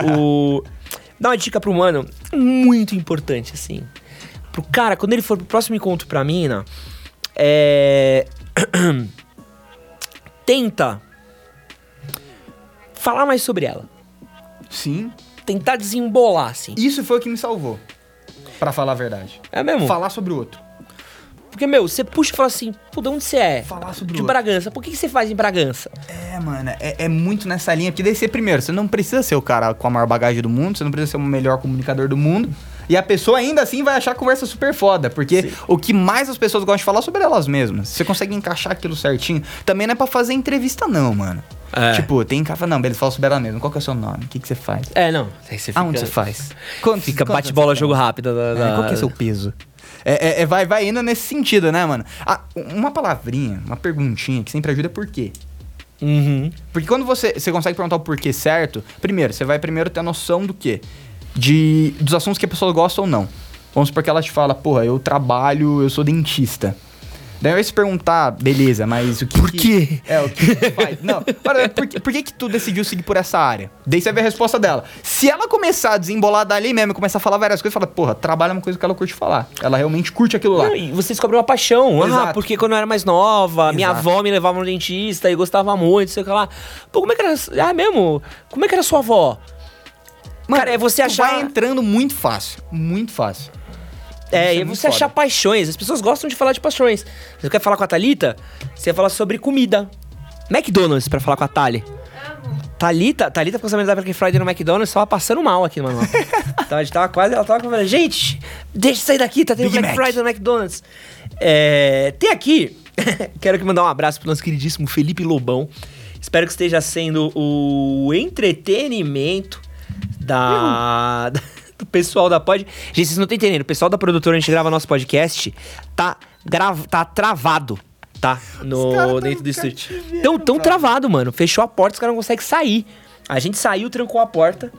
O, o- Dá uma dica pro mano muito importante, assim. Pro cara, quando ele for pro próximo encontro pra mina, é. Tenta falar mais sobre ela. Sim. Tentar desembolar, assim. Isso foi o que me salvou. Pra falar a verdade. É mesmo? Falar sobre o outro. Porque, meu, você puxa e fala assim, pô, de onde você é? Falar sobre De o outro. Bragança. Por que, que você faz em Bragança? É, mano, é, é muito nessa linha. Porque daí você, primeiro, você não precisa ser o cara com a maior bagagem do mundo, você não precisa ser o melhor comunicador do mundo. E a pessoa ainda assim vai achar a conversa super foda. Porque o que mais as pessoas gostam de falar é sobre elas mesmas. Você consegue encaixar aquilo certinho. Também não é pra fazer entrevista, não, mano. É. Tipo, tem cara não, beleza, fala sobre ela mesma. Qual que é o seu nome? O que, que você faz? É, não. Aí você Aonde você faz? Quantos- Fica bate-bola, jogo rápido. Da, É, da- qual que é seu peso? É, é- é- vai, vai indo nesse sentido, né, mano? Ah, uma palavrinha, uma perguntinha que sempre ajuda é por quê. Uhum. Porque quando você, você consegue perguntar o porquê certo, primeiro, você vai primeiro ter a noção do quê? De, dos assuntos que a pessoa gosta ou não. Vamos supor que ela te fala, porra, eu trabalho, eu sou dentista. Daí vai se perguntar, beleza, mas o que. Por que- quê? é, o que que faz? Não, para, por, que, por que que tu decidiu seguir por essa área? Daí você vê a resposta dela. Se ela começar a desembolar dali mesmo, começar a falar várias coisas, fala, porra, trabalho é uma coisa que ela curte falar. Ela realmente curte aquilo lá. Não, e você descobre uma paixão. Ah, Exato. porque quando eu era mais nova, minha Exato. avó me levava no dentista e gostava muito, sei o que lá. Pô, como é que era. Ah, mesmo? Como é que era sua avó? Cara, é você achar- vai entrando muito fácil. Muito fácil. É, é e muito você achar foda. paixões. As pessoas gostam de falar de paixões. Você quer falar com a Thalita? Você fala sobre comida. McDonald's pra falar com a Thali. Thalita, Thalita ficou sabendo da Black Friday no McDonald's, tava passando mal aqui, mano. então a gente tava quase, ela tava falando, gente, deixa eu sair daqui, tá tendo Big Black Mac. Friday no McDonald's. É, tem aqui, quero aqui mandar um abraço pro nosso queridíssimo Felipe Lobão. Espero que esteja sendo o entretenimento da, pessoal da pod. Gente, vocês não estão entendendo, o pessoal da produtora, a gente grava nosso podcast, tá, grava, tá travado. Tá? No, dentro do estúdio. cativeiro, Tão, cara. travado, mano. Fechou a porta, os caras não conseguem sair. A gente saiu, trancou a porta.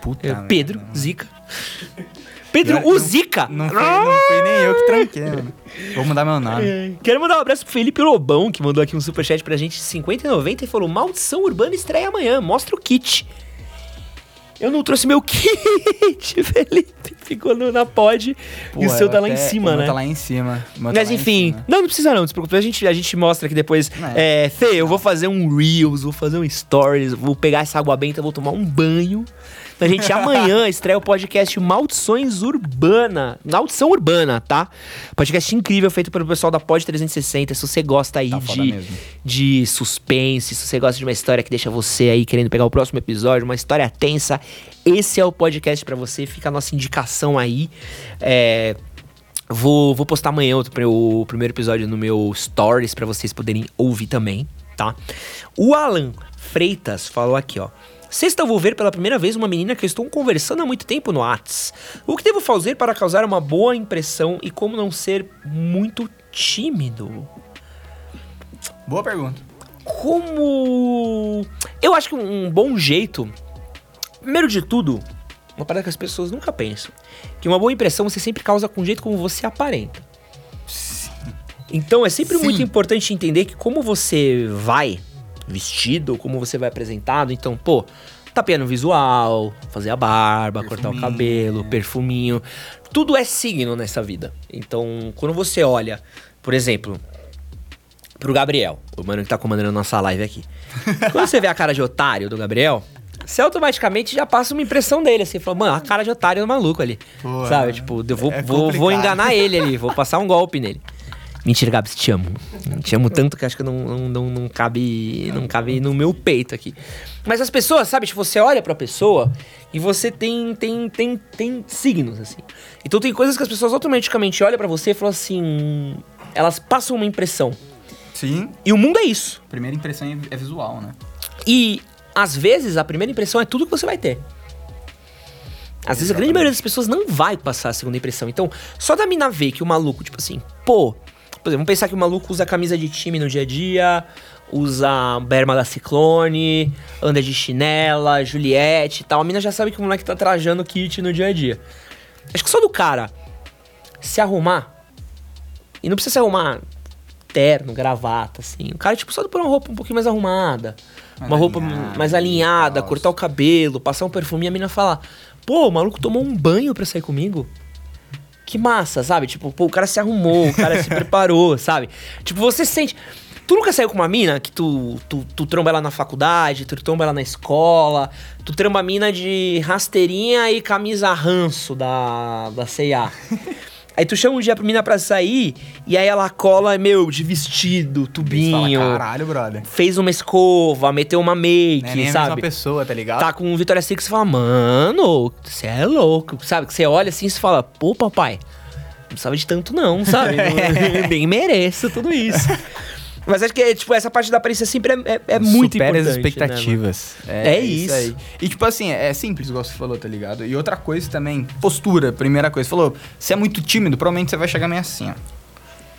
Puta. É, Pedro, Zica. Pedro, Eu- o não- Zica! Não foi, não foi nem eu que tranquei, mano. Vou mudar meu nome. Quero mandar um abraço pro Felipe Lobão, que mandou aqui um superchat pra gente de 50,90 e falou: Maldição Urbana estreia amanhã, mostra o kit. Eu não trouxe meu kit, Felipe. Ficou no- na pod e o seu eu tá lá em cima, né? tá lá em cima. tá Mas em enfim, cima. não, não precisa não, não se preocupe. A gente, a gente mostra aqui depois. É, Fê, eu vou fazer um Reels, vou fazer um Stories, vou pegar essa água benta, vou tomar um banho. A gente amanhã estreia o podcast Maldições Urbana. Maldição Urbana, tá? Podcast incrível feito pelo pessoal da Pod 360. Se você gosta aí Tá de, de suspense, se você gosta de uma história que deixa você aí querendo pegar o próximo episódio, uma história tensa, esse é o podcast pra você. Fica a nossa indicação aí. É. Vou, vou postar amanhã pri- o primeiro episódio no meu Stories pra vocês poderem ouvir também, tá? O Alan Freitas falou aqui, ó. Sexta vou ver pela primeira vez uma menina que eu estou conversando há muito tempo no Whats. O que devo fazer para causar uma boa impressão e como não ser muito tímido? Boa pergunta. Como. Eu acho que um, bom jeito. Primeiro de tudo, uma parada que as pessoas nunca pensam. Que uma boa impressão você sempre causa com o jeito como você aparenta. Então é sempre Sim. muito importante entender que como você vai, vestido, como você vai apresentado. Então, pô, tapear no visual, fazer a barba, cortar o cabelo, perfuminho. Tudo é signo nessa vida. Então, quando você olha, por exemplo, pro Gabriel, o mano que tá comandando nossa live aqui. Quando você vê a cara de otário do Gabriel, você automaticamente já passa uma impressão dele, assim, fala, mano, a cara de otário do maluco ali. Pô, sabe? é- Tipo, eu vou, é vou, vou enganar ele ali, vou passar um golpe nele. Mentira, Gabs, te amo. Te amo tanto que acho que não, não, não, não cabe não cabe no meu peito aqui. Mas as pessoas, sabe? Tipo, você olha pra pessoa e você tem, tem, tem, tem signos, assim. Então tem coisas que as pessoas automaticamente olham pra você e falam assim... Elas passam uma impressão. Sim. E o mundo é isso. Primeira impressão é é visual, né? E às vezes a primeira impressão é tudo que você vai ter. Às vezes a grande maioria das pessoas não vai passar a segunda impressão. Então, só da mina ver que o maluco, tipo assim, pô. Por exemplo, vamos pensar que o maluco usa camisa de time no dia a dia, usa berma da Ciclone, anda de chinela, Juliette e tal. A mina já sabe que o moleque tá trajando kit no dia a dia. Acho que só do cara se arrumar, e não precisa se arrumar terno, gravata, assim. O cara, tipo, só de pôr uma roupa um pouquinho mais arrumada. Mais uma roupa alinhada mais e alinhada, tal. cortar o cabelo, passar um perfume e a mina fala: Pô, o maluco tomou um banho pra sair comigo? Que massa, sabe? Tipo, pô, o cara se arrumou, o cara se preparou, sabe? Tipo, você sente. Tu nunca saiu com uma mina que tu, tu, tu tromba ela na faculdade, tu tromba ela na escola, tu tromba a mina de rasteirinha e camisa ranço da, da C&A. Aí tu chama um dia pra mina pra sair, e aí ela cola, meu, de vestido, tubinho, Fala, caralho, brother. fez uma escova, meteu uma make, Não é nem a sabe? mesma pessoa, tá ligado? tá com o Vitória Secret, você fala, mano, você é louco, sabe? Que você olha assim e fala, pô, papai, não precisava de tanto não, sabe? Bem mereço tudo isso. Mas acho que, tipo, essa parte da aparência sempre é, é, é muito Supera importante, as né, expectativas. É isso. aí. E tipo assim, é simples, igual você falou, tá ligado? E outra coisa também, postura, primeira coisa. Você falou, se é muito tímido, provavelmente você vai chegar meio assim, ó.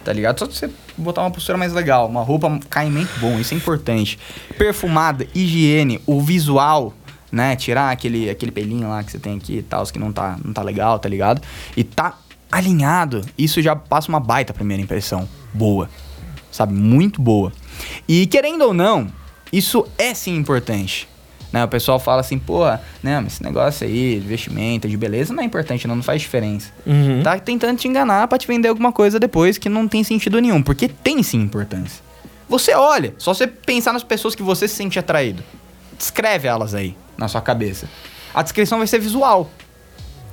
Tá ligado? Só você botar uma postura mais legal, uma roupa, caimento bom, isso é importante. Perfumada, higiene, o visual, né? Tirar aquele, aquele pelinho lá que você tem aqui e tal, que não tá, não tá legal, tá ligado? E tá alinhado, isso já passa uma baita primeira impressão. Boa. Sabe? Muito boa. E querendo ou não, isso é sim importante. Né? O pessoal fala assim, pô, né, mas esse negócio aí de vestimenta, de beleza, não é importante, não, não faz diferença. Uhum. Tá tentando te enganar pra te vender alguma coisa depois que não tem sentido nenhum, porque tem sim importância. Você olha, só você pensar nas pessoas que você se sente atraído. Descreve elas aí, na sua cabeça. A descrição vai ser visual.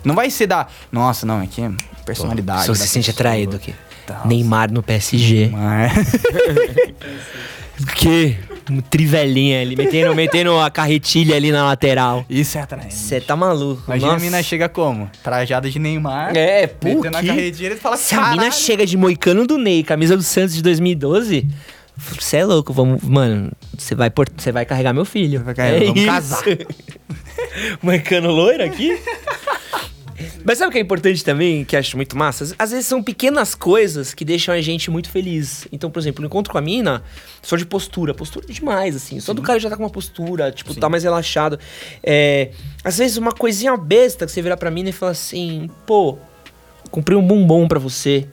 Não vai ser da, nossa, não, aqui é personalidade. Se você se sente atraído aqui. Neymar no PSG. Mas... Que? Um trivelinha ali, metendo, metendo a carretilha ali na lateral. Isso é atraente. Você tá maluco. Imagina a Nossa. mina chega como? Trajada de Neymar. É, pô, Metendo a que- carretilha e fala, Se a mina "Caralho." chega de moicano do Ney, camisa do Santos de 2012, você é louco, vamos, mano, você vai por, vai carregar meu filho. Vai carregar, é vamos isso. casar. moicano loiro aqui? Mas sabe o que é importante também, que acho muito massa? Às vezes são pequenas coisas que deixam a gente muito feliz. Então, por exemplo, no encontro com a mina, só de postura. Postura é demais, assim. Só do cara já tá com uma postura, tipo, tá mais relaxado. É, às vezes uma coisinha besta que você vira pra mina e fala assim, pô, comprei um bombom pra você.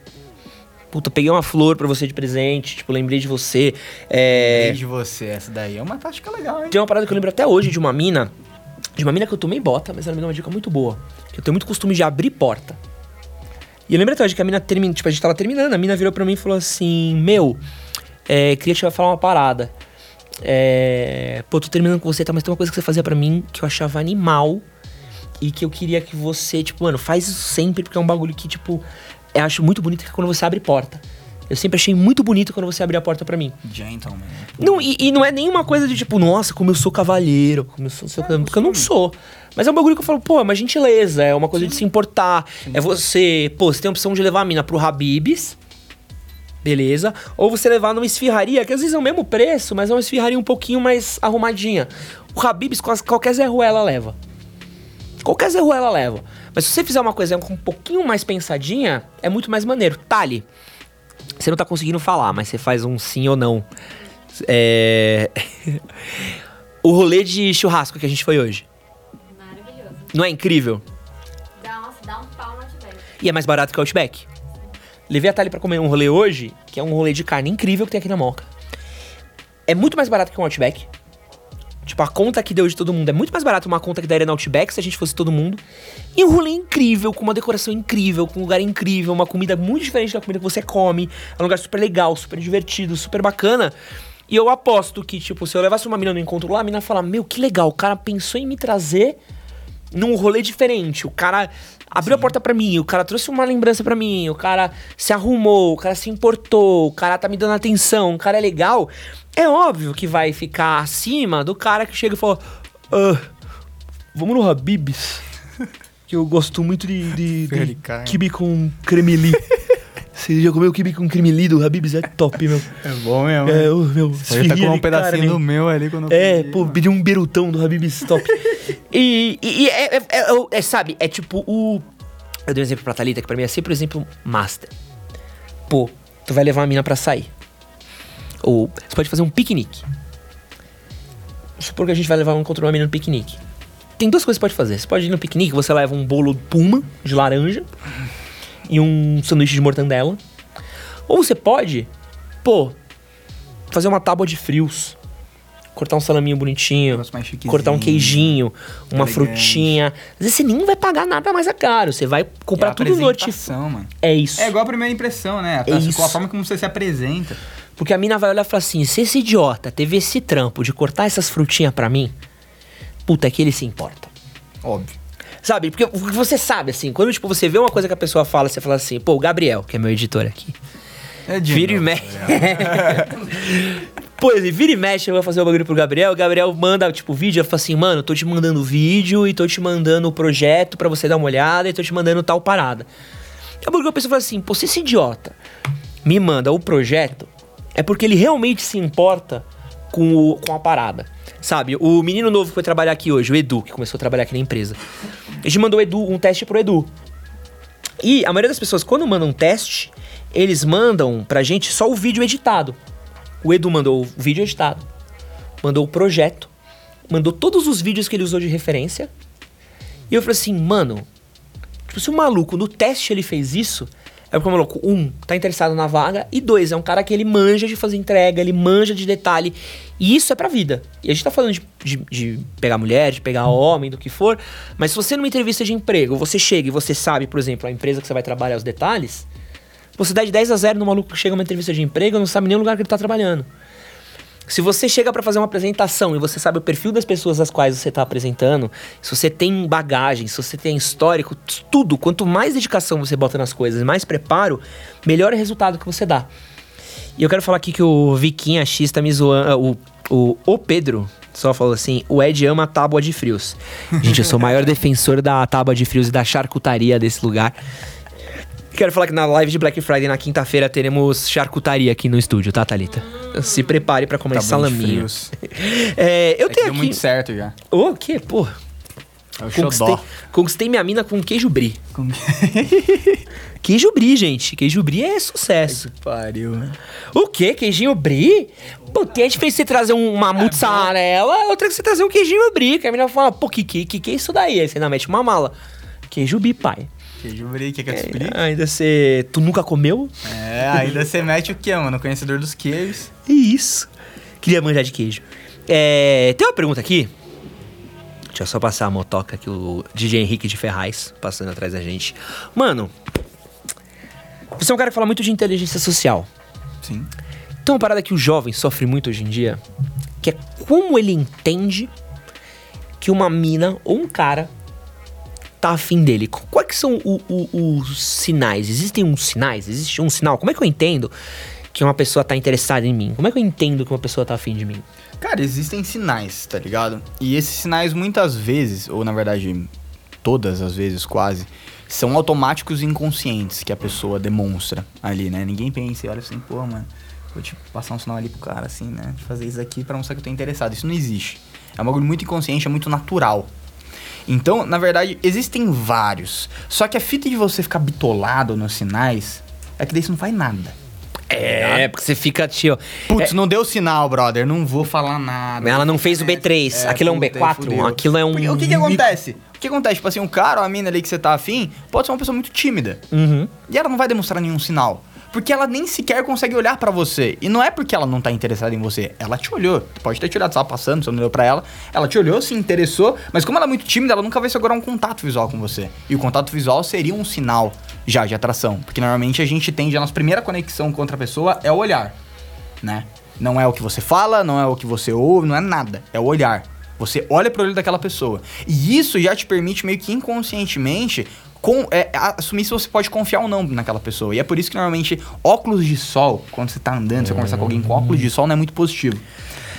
Puta, peguei uma flor pra você de presente, tipo, lembrei de você. É, Lembrei de você, essa daí é uma tática legal, hein? tem uma parada que eu lembro até hoje de uma mina. De uma mina que eu tomei bota, mas ela me deu uma dica muito boa. Eu tenho muito costume de abrir porta. E eu lembro até hoje que a mina termina. Tipo, a gente tava terminando, a mina virou pra mim e falou assim: Meu, é, queria te falar uma parada. É, pô, tô terminando com você, tá? Mas tem uma coisa que você fazia pra mim que eu achava animal. E que eu queria que você, tipo, mano, faz isso sempre, porque é um bagulho que, tipo, eu acho muito bonito que é quando você abre porta. Eu sempre achei muito bonito quando você abria a porta pra mim. Gentleman. Não, e, e não é nenhuma coisa de tipo, nossa, como eu sou cavalheiro, como eu sou, o que, porque eu não sou. Mas é um bagulho que eu falo, pô, é uma gentileza, é uma coisa de se importar. É você, pô, você tem a opção de levar a mina pro Habibs, beleza? Ou você levar numa esfirraria, que às vezes é o mesmo preço, mas é uma esfirraria um pouquinho mais arrumadinha. O Habibs, qualquer Zé Ruela leva. Qualquer Zé Ruela leva. Mas se você fizer uma coisa com um pouquinho mais pensadinha, é muito mais maneiro. Tali, você não tá conseguindo falar, mas você faz um sim ou não. É... o rolê de churrasco que a gente foi hoje. Maravilhoso. Não é incrível? Dá, nossa, dá um pau no Outback. E é mais barato que o Outback. Levei a Thalie pra comer um rolê hoje, que é um rolê de carne incrível que tem aqui na Moca. é muito mais barato que um Outback. Tipo, a conta que deu de todo mundo é muito mais barato uma conta que daria no Outback se a gente fosse todo mundo. E um rolê incrível, com uma decoração incrível, com um lugar incrível, uma comida muito diferente da comida que você come. É um lugar super legal, super divertido, super bacana. E eu aposto que, tipo, se eu levasse uma mina no encontro lá, a mina ia falar: Meu, que legal, o cara pensou em me trazer num rolê diferente. O cara abriu a porta pra mim, o cara trouxe uma lembrança pra mim, o cara se arrumou, o cara se importou, o cara tá me dando atenção, o cara é legal. É óbvio que vai ficar acima do cara que chega e fala: "Ah, Vamos no Habibs. Que eu gosto muito de, de, de de carne." kibe com cremeli. Você já comeu kibe com cremeli do Habibs? É top, meu. É bom mesmo. É, ô, meu, Eu ia tá com um pedacinho carne. do meu ali quando eu É, pedi, pô, mano. pedi um berutão do Habib's top. e, e- e é, é- é- é- sabe, é tipo o. Eu dei um exemplo pra Thalita, que pra mim é sempre o exemplo master. Pô, tu vai levar uma mina pra sair. Ou você pode fazer um piquenique. Supor que a gente vai levar um encontro uma mina no piquenique. Tem duas coisas que você pode fazer. Você pode ir no piquenique, você leva um bolo puma de laranja e um sanduíche de mortandela. Ou você pode, pô, fazer uma tábua de frios. Cortar um salaminho bonitinho. Cortar um queijinho, uma Elegante. frutinha. Às vezes você nem vai pagar nada mais a caro. Você vai comprar É tudo no apresentação, mano. É isso. É igual a primeira impressão, né? É A, isso. com a forma como você se apresenta. Porque a mina vai olhar e falar assim: se esse idiota teve esse trampo de cortar essas frutinhas pra mim, puta, é que ele se importa. Óbvio. Sabe? Porque você sabe, assim, quando tipo, você vê uma coisa que a pessoa fala, você fala assim, pô, o Gabriel, que é meu editor aqui. É de Vira e mexe. Gabriel. Pô, ele vira e mexe, eu vou fazer o bagulho pro Gabriel. O Gabriel manda, tipo, vídeo. Eu falo assim, mano, tô te mandando vídeo e tô te mandando o projeto pra você dar uma olhada e tô te mandando tal parada. É porque a pessoa fala assim, pô, se esse idiota me manda o projeto, é porque ele realmente se importa com, o- com a parada. Sabe? O menino novo que foi trabalhar aqui hoje, o Edu, que começou a trabalhar aqui na empresa. A gente mandou Edu, um teste pro Edu. E a maioria das pessoas, quando mandam um teste, eles mandam pra gente só o vídeo editado. O Edu mandou o vídeo editado, mandou o projeto, mandou todos os vídeos que ele usou de referência. E eu falei assim, mano, tipo, se o maluco no teste ele fez isso, é porque o maluco, um, tá interessado na vaga, e dois, é um cara que ele manja de fazer entrega, ele manja de detalhe. E isso é pra vida. E a gente tá falando de, de, de pegar mulher, de pegar homem, do que for, mas se você numa entrevista de emprego, você chega e você sabe, por exemplo, a empresa que você vai trabalhar os detalhes, você dá de 10 a 0 no maluco que chega numa entrevista de emprego e não sabe nem o lugar que ele tá trabalhando. Se você chega pra fazer uma apresentação e você sabe o perfil das pessoas às quais você tá apresentando, se você tem bagagem, se você tem histórico, tudo, quanto mais dedicação você bota nas coisas, mais preparo, melhor é o resultado que você dá. E eu quero falar aqui que o Viquinha X tá me zoando. O, o, o Pedro só falou assim: o Ed ama a tábua de frios. Gente, eu sou o maior defensor da tábua de frios e da charcutaria desse lugar. Quero falar que na live de Black Friday na quinta-feira teremos charcutaria aqui no estúdio, tá, Thalita? Se prepare pra comer Tá salaminho. É, eu É que tenho deu aqui. muito certo já. Ô, o quê? Pô, É o conquistei, conquistei minha mina com queijo brie. Com- Queijo brie, gente. Queijo brie é sucesso. Pariu, né? O quê? Queijinho brie? Pô, tem a diferença de você trazer um- uma mussarela, outra que você trazer um queijinho brie. Que a menina fala, pô, que que, que que é isso daí? Aí você ainda mete uma mala. Queijo brie, pai. Queijo brie, quer que eu te explique? Ainda você... Tu nunca comeu? É, ainda você mete o quê, mano? Conhecedor dos queijos. É isso. Queria manjar de queijo. É, tem uma pergunta aqui. Deixa eu só passar a motoca aqui, o DJ Henrique de Ferraz passando atrás da gente. Mano, você é um cara que fala muito de inteligência social. Sim. Tem uma parada que o jovem sofre muito hoje em dia, que é como ele entende que uma mina ou um cara tá afim dele. Qu- Quais que são o- o- os sinais? Existem uns sinais? Existe um sinal? Como é que eu entendo que uma pessoa tá interessada em mim? Como é que eu entendo que uma pessoa tá afim de mim? Cara, existem sinais, tá ligado? E esses sinais muitas vezes, ou na verdade todas as vezes quase, são automáticos e inconscientes que a pessoa demonstra ali, né? Ninguém pensa e olha assim, pô, mano, vou te passar um sinal ali pro cara, assim, né? Fazer isso aqui pra mostrar que eu tô interessado. Isso não existe. É um bagulho muito inconsciente, é muito natural. Então, na verdade, existem vários. Só que a fita de você ficar bitolado nos sinais é que daí você não faz nada. É, porque você fica, tio. Putz, não deu sinal, brother. Não vou falar nada. Ela não fez o B3. Aquilo é um puta, B4? fudeu. Aquilo é um Porque o que que acontece? O que acontece? Tipo assim, um cara ou a mina ali que você tá afim pode ser uma pessoa muito tímida. Uhum. E ela não vai demonstrar nenhum sinal. Porque ela nem sequer consegue olhar pra você. E não é porque ela não tá interessada em você, ela te olhou. Pode ter te olhado, você tava passando, você não olhou pra ela. Ela te olhou, se interessou, mas como ela é muito tímida, ela nunca vai segurar um contato visual com você. E o contato visual seria um sinal já de atração, porque normalmente a gente tende a nossa primeira conexão com outra pessoa é o olhar, né? Não é o que você fala, não é o que você ouve, não é nada, é o olhar. Você olha pro olho daquela pessoa. E isso já te permite meio que inconscientemente com, é, assumir se você pode confiar ou não naquela pessoa. E é por isso que normalmente óculos de sol, quando você tá andando, você conversar com alguém com óculos de sol, não é muito positivo.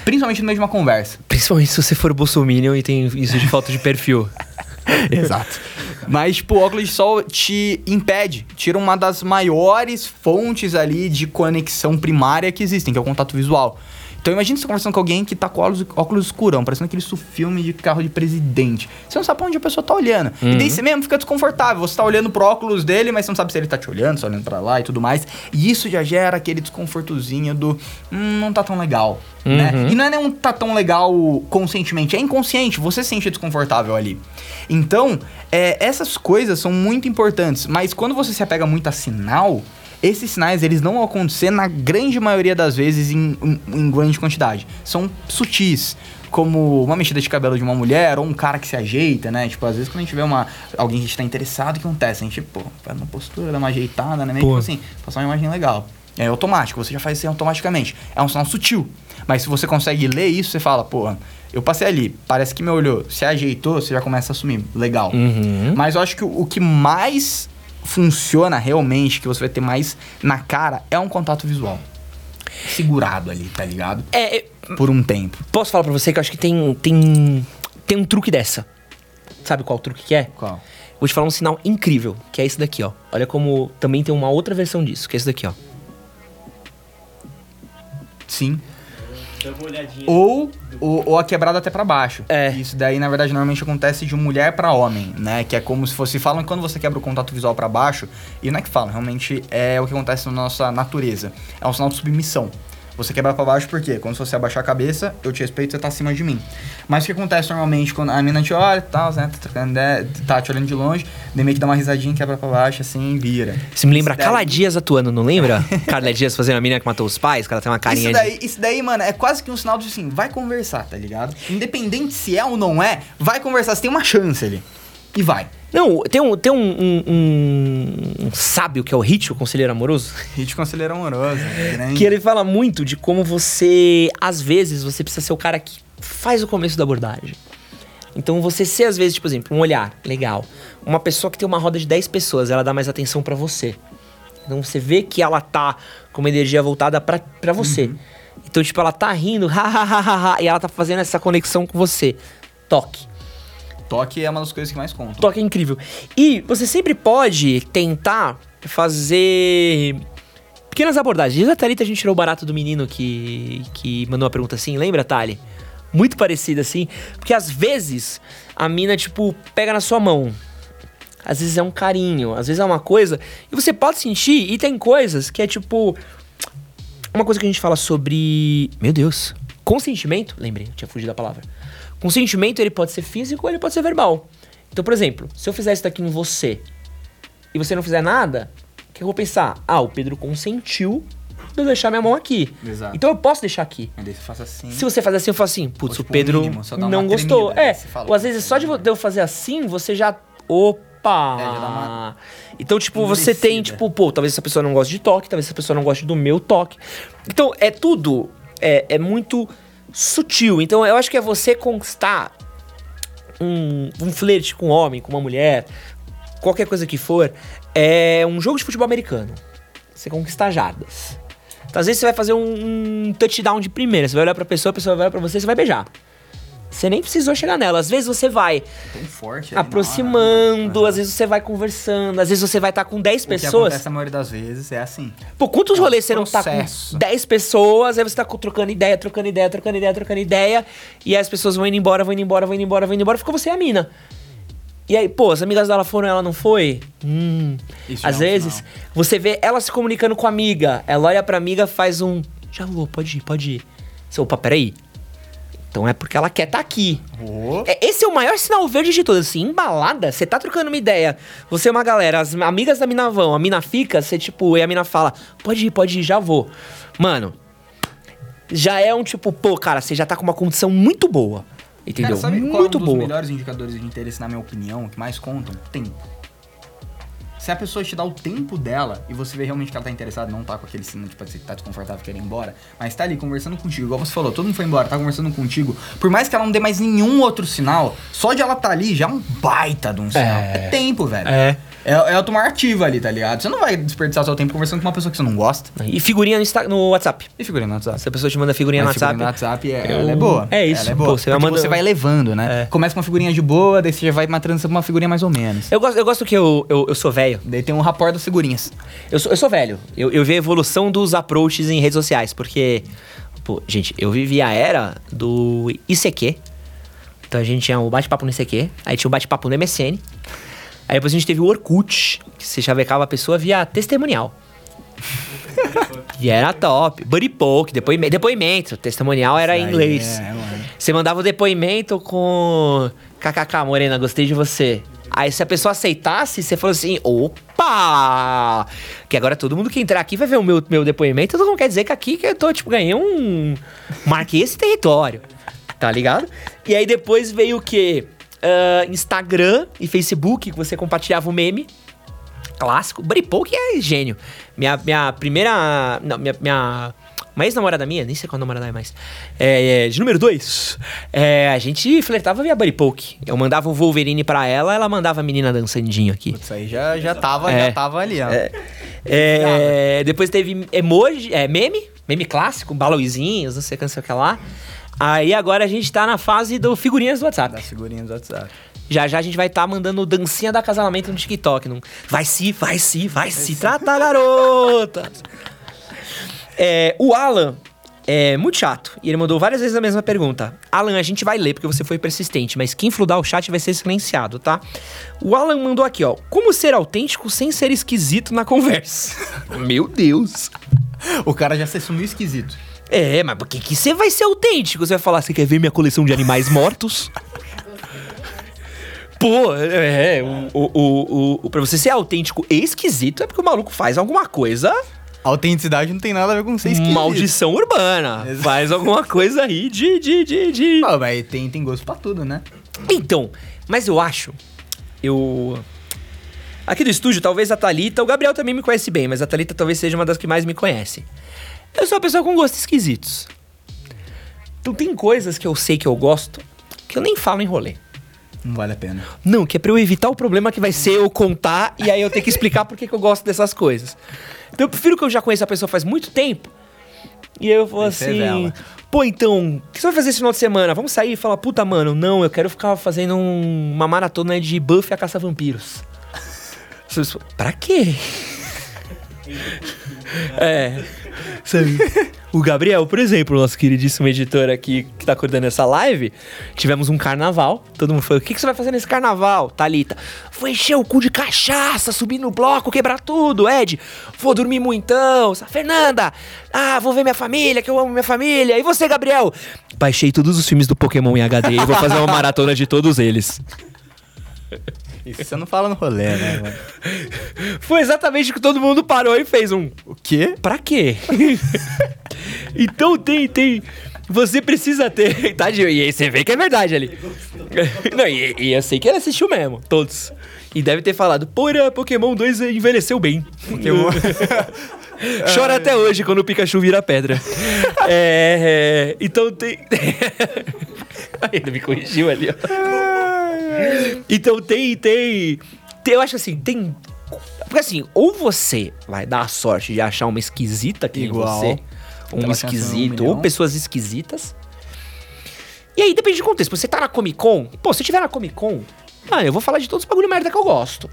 Principalmente no meio de uma conversa. Principalmente se você for bolsominion e tem isso de falta de perfil. Exato. Mas, tipo, o óculos de sol te impede, tira uma das maiores fontes ali de conexão primária que existem, que é o contato visual. Então imagina você conversando com alguém que tá com óculos, óculos escurão, parecendo aquele filme de carro de presidente. Você não sabe pra onde a pessoa tá olhando. E daí você mesmo fica desconfortável. Você tá olhando pro óculos dele, mas você não sabe se ele tá te olhando, se tá olhando pra lá e tudo mais. E isso já gera aquele desconfortozinho do hum, não tá tão legal. Né? E não é nenhum tá tão legal conscientemente, é inconsciente, você se sente desconfortável ali. Então, é, essas coisas são muito importantes, mas quando você se apega muito a sinal, esses sinais eles não vão acontecer na grande maioria das vezes em, em, em grande quantidade. São sutis. Como uma mexida de cabelo de uma mulher ou um cara que se ajeita, né? Tipo, às vezes quando a gente vê uma, alguém que a gente tá interessado, o que acontece? A gente, pô, faz uma postura, dá uma ajeitada, né? Meio Pô. assim, passar uma imagem legal. É automático, você já faz isso automaticamente. É um sinal sutil. Mas se você consegue ler isso, você fala, pô, eu passei ali, parece que me olhou, se ajeitou, você já começa a assumir. Legal. Uhum. Mas eu acho que o, o que mais funciona realmente, que você vai ter mais na cara, é um contato visual. Segurado ali, tá ligado? É, Por um tempo. posso falar pra você que eu acho que tem, tem, tem um truque dessa. Sabe qual truque que é? Qual? Vou te falar um sinal incrível, que é esse daqui, ó. Olha como também tem uma outra versão disso, que é esse daqui, ó. Sim. Dá uma olhadinha. Ou, ou, ou a quebrada até pra baixo. É. Isso daí, na verdade, normalmente acontece de mulher pra homem, né? Que é como se fosse. Falam que quando você quebra o contato visual pra baixo, e não é que falam, realmente é o que acontece na nossa natureza. É um sinal de submissão. Você quebra pra baixo por quê? Quando você abaixar a cabeça, eu te respeito, você tá acima de mim. Mas o que acontece normalmente quando a mina te olha e tal, né? Tá, tá te olhando de longe, daí meio que dá uma risadinha, quebra pra baixo, assim, vira. Isso me lembra Isso daí- Carla Dias atuando, não lembra? Carla Dias fazendo a menina que matou os pais, que ela tem uma carinha Isso daí, isso daí, mano, é quase que um sinal de assim, vai conversar, tá ligado? Independente se é ou não é, vai conversar, você tem uma chance ali. E vai. Não, tem um, tem um, um, um- um sábio que é o Hit, o conselheiro amoroso, Hit conselheiro amoroso, grande. que ele fala muito de como você, às vezes, você precisa ser o cara que faz o começo da abordagem. Então você ser, às vezes, tipo, por exemplo, um olhar, legal. Uma pessoa que tem uma roda de 10 pessoas, ela dá mais atenção pra você. Então você vê que ela tá com uma energia voltada pra pra você. Então, tipo, ela tá rindo, ha, ha, ha, ha, ha, e ela tá fazendo essa conexão com você. Toque. Toque é uma das coisas que mais contam. Toque é incrível. E você sempre pode tentar fazer pequenas abordagens. A Thalita, a gente tirou o barato do menino que, que mandou uma pergunta assim, lembra, Thali? Muito parecida assim. Porque às vezes a mina, tipo, pega na sua mão. Às vezes é um carinho, às vezes é uma coisa. E você pode sentir, e tem coisas que é tipo. Uma coisa que a gente fala sobre. Meu Deus. Consentimento. Lembrei, eu tinha fugido da palavra. Consentimento, ele pode ser físico ou ele pode ser verbal. Então, por exemplo, se eu fizer isso daqui em você e você não fizer nada, o que eu vou pensar? Ah, o Pedro consentiu de eu deixar minha mão aqui. Exato. Então eu posso deixar aqui. Assim. Se você faz assim, eu falo assim, putz, Ou, o tipo, Pedro mínimo, não gostou. tremida? É, ou às vezes só de eu fazer assim, você já. Opa! É, já uma Então, tipo, você tem, tipo, pô, talvez essa pessoa não goste de toque, talvez essa pessoa não goste do meu toque. Então, é tudo. É, é muito sutil. Então, eu acho que é você conquistar um, um flerte com um homem, com uma mulher, qualquer coisa que for, é um jogo de futebol americano. Você conquistar jardas. Então, às vezes você vai fazer um, um touchdown de primeira, você vai olhar pra pessoa, a pessoa vai olhar pra você, você vai beijar. Você nem precisou chegar nela. Às vezes você vai forte. aproximando, às vezes você vai conversando, às vezes você vai estar com 10 O que pessoas. acontece a maioria das vezes é assim. Pô, quantos É um rolês você não tá com processo. 10 pessoas, aí você tá trocando ideia, trocando ideia, trocando ideia, trocando ideia, e aí as pessoas vão indo embora, vão indo embora, vão indo embora, vão indo embora, ficou você e a mina. E aí, pô, as amigas dela foram, ela não foi? Hum. Isso Às é um vezes, sinal. você vê ela se comunicando com a amiga, ela olha pra amiga, faz um. Já vou, pode ir, pode ir. Você, opa, peraí. Então é porque ela quer estar aqui. Oh. É, Esse é o maior sinal verde de todos. Assim, embalada, você tá trocando uma ideia. Você é uma galera, as amigas da mina vão, a mina fica, você tipo, e a mina fala: pode ir, pode ir, já vou. Mano, já é um tipo, pô, cara, você já tá com uma condição muito boa. Entendeu? Cara, sabe qual é muito um dos boa. melhores indicadores de interesse, na minha opinião, que mais contam? Tempo. Se a pessoa te dá o tempo dela e você vê realmente que ela tá interessada, não tá com aquele sinal de tipo, que tá desconfortável, quer ir embora, mas tá ali conversando contigo, igual você falou, todo mundo foi embora, tá conversando contigo, por mais que ela não dê mais nenhum outro sinal, só de ela tá ali já é um baita de um sinal. É. É, tempo, velho. É. É, é o tomar ativo ali, tá ligado? Você não vai desperdiçar seu tempo conversando com uma pessoa que você não gosta. E figurinha no, Insta- no WhatsApp. E figurinha no WhatsApp. Se a pessoa te manda figurinha Mas no WhatsApp. figurinha no WhatsApp, é, eu- ela é boa. É isso, Ela é boa. pô, você vai mandando- você vai levando, né? É. Começa com uma figurinha de boa, daí você já vai matando pra uma figurinha mais ou menos. Eu gosto, eu gosto que eu, eu, eu sou velho. Daí tem um rapport das figurinhas. Eu sou, eu sou velho. Eu, eu vi a evolução dos approaches em redes sociais, porque, pô, gente, eu vivi a era do ICQ. Então a gente tinha o bate-papo no ICQ, aí tinha o bate-papo no MSN. Aí depois a gente teve o Orkut, que você chavecava a pessoa via testemunial. e era top. Buddy Poke, depoimento, depoimento. Testemunial era em inglês. é, mano. Você mandava o depoimento com KKK, Morena, gostei de você. Aí se a pessoa aceitasse, você falou assim, opa! Que agora todo mundo que entrar aqui vai ver o meu, meu depoimento, então não quer dizer que aqui que eu tô, tipo, ganhei um... Marquei esse território, tá ligado? E aí depois veio o quê? Ah, Instagram e Facebook, que você compartilhava o meme. Clássico. Buddy Poke é gênio. Minha, minha primeira... Não, minha... minha uma ex-namorada minha, nem sei qual namorada é mais. É, é, de número 2. a gente flertava via Buddy Poke. Eu mandava o Wolverine pra ela, ela mandava a menina dançandinho aqui. Isso aí já, já, tava, É. já tava ali, ó. É, depois teve emoji, é, meme, meme clássico, balãozinhos, não sei que, não sei o que lá. Aí agora a gente tá na fase do figurinhas do WhatsApp. Das figurinhas do WhatsApp. Já já a gente vai estar mandando dancinha do acasalamento no TikTok. Não... Vai se, vai se, vai se tratar, garotas. É, o Alan é muito chato. E ele mandou várias vezes a mesma pergunta. Alan, a gente vai ler porque você foi persistente, mas quem fludar o chat vai ser silenciado, tá? O Alan mandou aqui, ó. Como ser autêntico sem ser esquisito na conversa? Meu Deus. O cara já se assumiu esquisito. É, mas por que que você vai ser autêntico? Você vai falar, você quer ver minha coleção de animais mortos? Pô, é, o, o, o, o, pra você ser autêntico e esquisito é porque o maluco faz alguma coisa, Autenticidade não tem nada a ver com ser esquisito. maldição urbana. Exato. Faz alguma coisa aí de, de, de, de... Ah, mas tem, tem gosto pra tudo, né? Então, mas eu acho, eu... Aqui do estúdio, talvez a Thalita, o Gabriel também me conhece bem, mas a Thalita talvez seja uma das que mais me conhece. Eu sou uma pessoa com gostos esquisitos. Então tem coisas que eu sei que eu gosto que eu nem falo em rolê. Não vale a pena. Não, que é pra eu evitar o problema que vai ser eu contar e aí eu ter que explicar por que eu gosto dessas coisas. Então eu prefiro que eu já conheça a pessoa faz muito tempo. E aí eu vou Aí assim, pô, então, o que você vai fazer esse final de semana? Vamos sair e falar, puta, mano, não, eu quero ficar fazendo um- uma maratona de Buffy a Caça-Vampiros. Você fala, Pra quê? é. Sabe? O Gabriel, por exemplo, nosso queridíssimo editor aqui que tá coordenando essa live, tivemos um carnaval. Todo mundo falou: o que, que você vai fazer nesse carnaval, Thalita? Vou encher o cu de cachaça, subir no bloco, quebrar tudo, Ed. Vou dormir muitão. Fernanda, ah, vou ver minha família, que eu amo minha família. E você, Gabriel? Baixei todos os filmes do Pokémon em HD e vou fazer uma maratona de todos eles. Isso você não fala no rolê, né? mano? Foi exatamente o que todo mundo parou e fez um. O quê? Pra quê? então tem, tem. Você precisa ter. Tá, Gil? E aí você vê que é verdade ali. Não, e, e eu sei que ele assistiu mesmo, todos. E deve ter falado, porra, Pokémon 2 envelheceu bem. Pokémon. Chora até hoje quando o Pikachu vira pedra. é, é, Então tem. Ele me corrigiu ali, ó. Então tem, tem, tem. Eu acho assim, tem. Porque assim, ou você vai dar a sorte de achar uma esquisita que Igual. você, um esquisito, milhão. ou pessoas esquisitas. E aí depende do contexto. Você tá na Comic Con, pô, se tiver na Comic Con, mano, eu vou falar de todos os bagulho merda que eu gosto.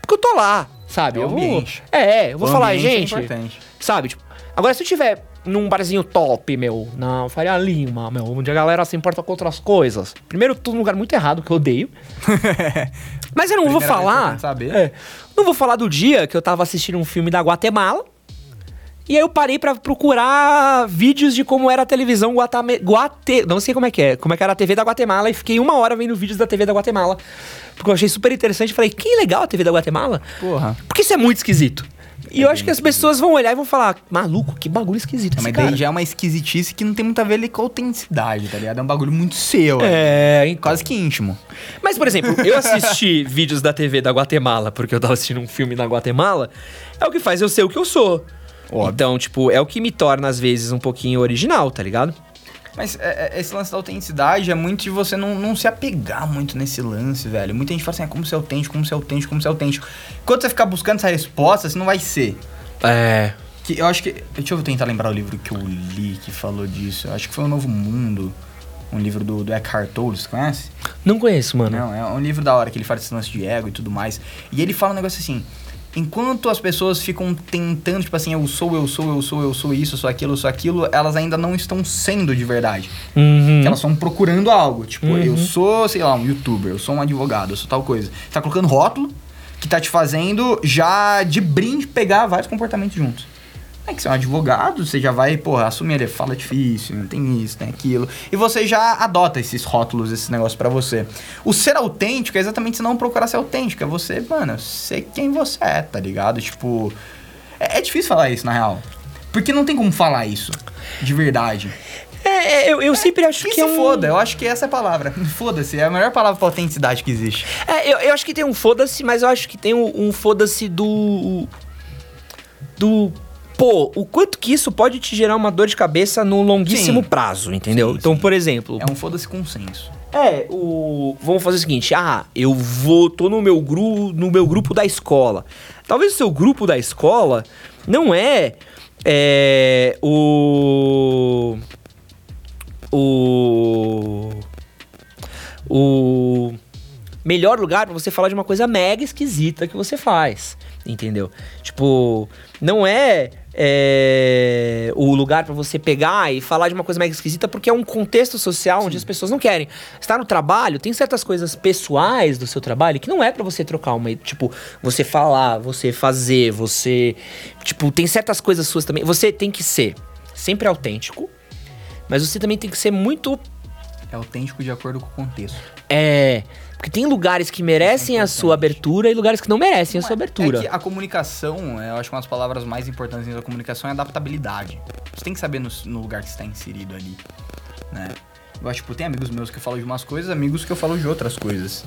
Porque eu tô lá, sabe? É eu vou. É, eu vou O falar, é gente. importante. Sabe? Tipo, agora se eu tiver num barzinho top, meu, na Faria Lima, meu, onde a galera se importa com outras coisas. Primeiro, tô num lugar muito errado, que eu odeio. Mas eu não vou falar. É, não vou falar do dia que eu tava assistindo um filme da Guatemala. E aí eu parei pra procurar vídeos de como era a televisão Guatame... Guate... Não sei como é que é. Como é que era a TV da Guatemala. E fiquei uma hora vendo vídeos da TV da Guatemala. Porque eu achei super interessante. Falei, que legal a TV da Guatemala. Porra. Porque isso é muito esquisito. E eu acho que as pessoas vão olhar e vão falar, maluco, que bagulho esquisito É, mas cara. daí já é uma esquisitice que não tem muito a ver com a autenticidade, tá ligado? É um bagulho muito seu. É, então. Quase que íntimo. Mas, por exemplo, eu assisti vídeos da TV da Guatemala porque eu tava assistindo um filme na Guatemala. É o que faz eu ser o que eu sou. Óbvio. Então, tipo, é o que me torna, às vezes, um pouquinho original, tá ligado? Mas é, é, esse lance da autenticidade é muito de você não, não se apegar muito nesse lance, velho. Muita gente fala assim, é como ser autêntico, como ser autêntico, como ser autêntico. Quando você ficar buscando essa resposta, você não vai ser. É. Que eu acho que. Deixa eu tentar lembrar o livro que eu li que falou disso. Eu acho que foi O Novo Mundo. Um livro do, do Eckhart Tolle, você conhece? Não conheço, mano. Não, é um livro da hora que ele fala desse lance de ego e tudo mais. E ele fala um negócio assim. Enquanto as pessoas ficam tentando, tipo assim, eu sou, eu sou, eu sou, eu sou isso, eu sou aquilo, eu sou aquilo, elas ainda não estão sendo de verdade. Uhum. Elas estão procurando algo. Tipo, eu sou, sei lá, um youtuber, eu sou um advogado, eu sou tal coisa. Tá colocando rótulo que tá te fazendo já de brinde pegar vários comportamentos juntos. É que você é um advogado, você já vai, porra, assumir, ele fala difícil, tem isso, tem aquilo. E você já adota esses rótulos, esses negócios pra você. O ser autêntico é exatamente você não procurar ser autêntico, é você, mano, ser quem você é, tá ligado? Tipo, é, é difícil falar isso, na real. Porque não tem como falar isso, de verdade. É, é, eu, eu sempre acho Que que é um... foda, eu acho que essa é a palavra. Foda-se, é a melhor palavra pra autenticidade que existe. É, eu, eu acho que tem um foda-se, mas eu acho que tem um, um foda-se do. Do. Pô, o quanto que isso pode te gerar uma dor de cabeça no longuíssimo Sim. prazo, entendeu? Sim, então, sim. por exemplo. É um foda-se consenso. É, o. Vamos fazer o seguinte: ah, eu vou. tô no meu, gru, no meu grupo da escola. Talvez o seu grupo da escola não é. É. O. O. O. Melhor lugar pra você falar de uma coisa mega esquisita que você faz. Entendeu? Tipo, não é. É, o lugar pra você pegar e falar de uma coisa mega esquisita porque é um contexto social onde as pessoas não querem. Está no trabalho, tem certas coisas pessoais do seu trabalho que não é pra você trocar uma, tipo, você falar, você fazer, você, tipo, tem certas coisas suas também. Você tem que ser sempre autêntico, mas você também tem que ser muito É autêntico de acordo com o contexto. é, porque tem lugares que merecem a sua abertura e lugares que não merecem a sua abertura. É a comunicação, eu acho que uma das palavras mais importantes da comunicação é adaptabilidade. Você tem que saber no, no lugar que você está inserido ali, né? Eu acho, tipo, tem amigos meus que eu falo de umas coisas, amigos que eu falo de outras coisas.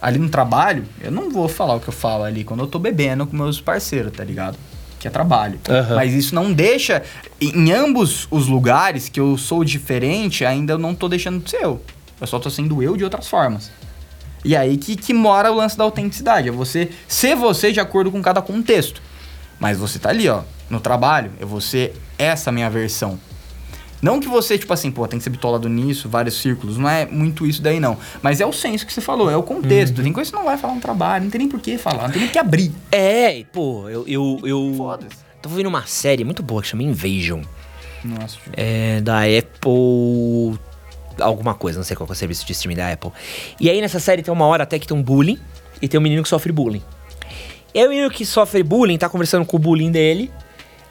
Ali no trabalho, eu não vou falar o que eu falo ali quando eu tô bebendo com meus parceiros, tá ligado? Que é trabalho. Aham. Mas isso não deixa. Em ambos os lugares que eu sou diferente, ainda eu não tô deixando de ser eu. Eu só tô sendo eu de outras formas. E aí que, que mora o lance da autenticidade. É você ser você de acordo com cada contexto. Mas você tá ali, ó, no trabalho, eu vou ser essa minha versão. Não que você, tipo assim, pô, tem que ser bitolado nisso, vários círculos. Não é muito isso daí, não. Mas é o senso que você falou, é o contexto. Tem coisa que você não vai falar no trabalho, não tem nem por que falar, não tem nem por que abrir. É, pô, eu. eu, eu Foda-se. Tava vendo uma série muito boa que chama Invasion. Nossa. É da Apple. Alguma coisa, não sei qual é o serviço de streaming da Apple. E aí nessa série tem uma hora até que tem um bullying e tem um menino que sofre bullying. E aí o menino que sofre bullying tá conversando com o bullying dele.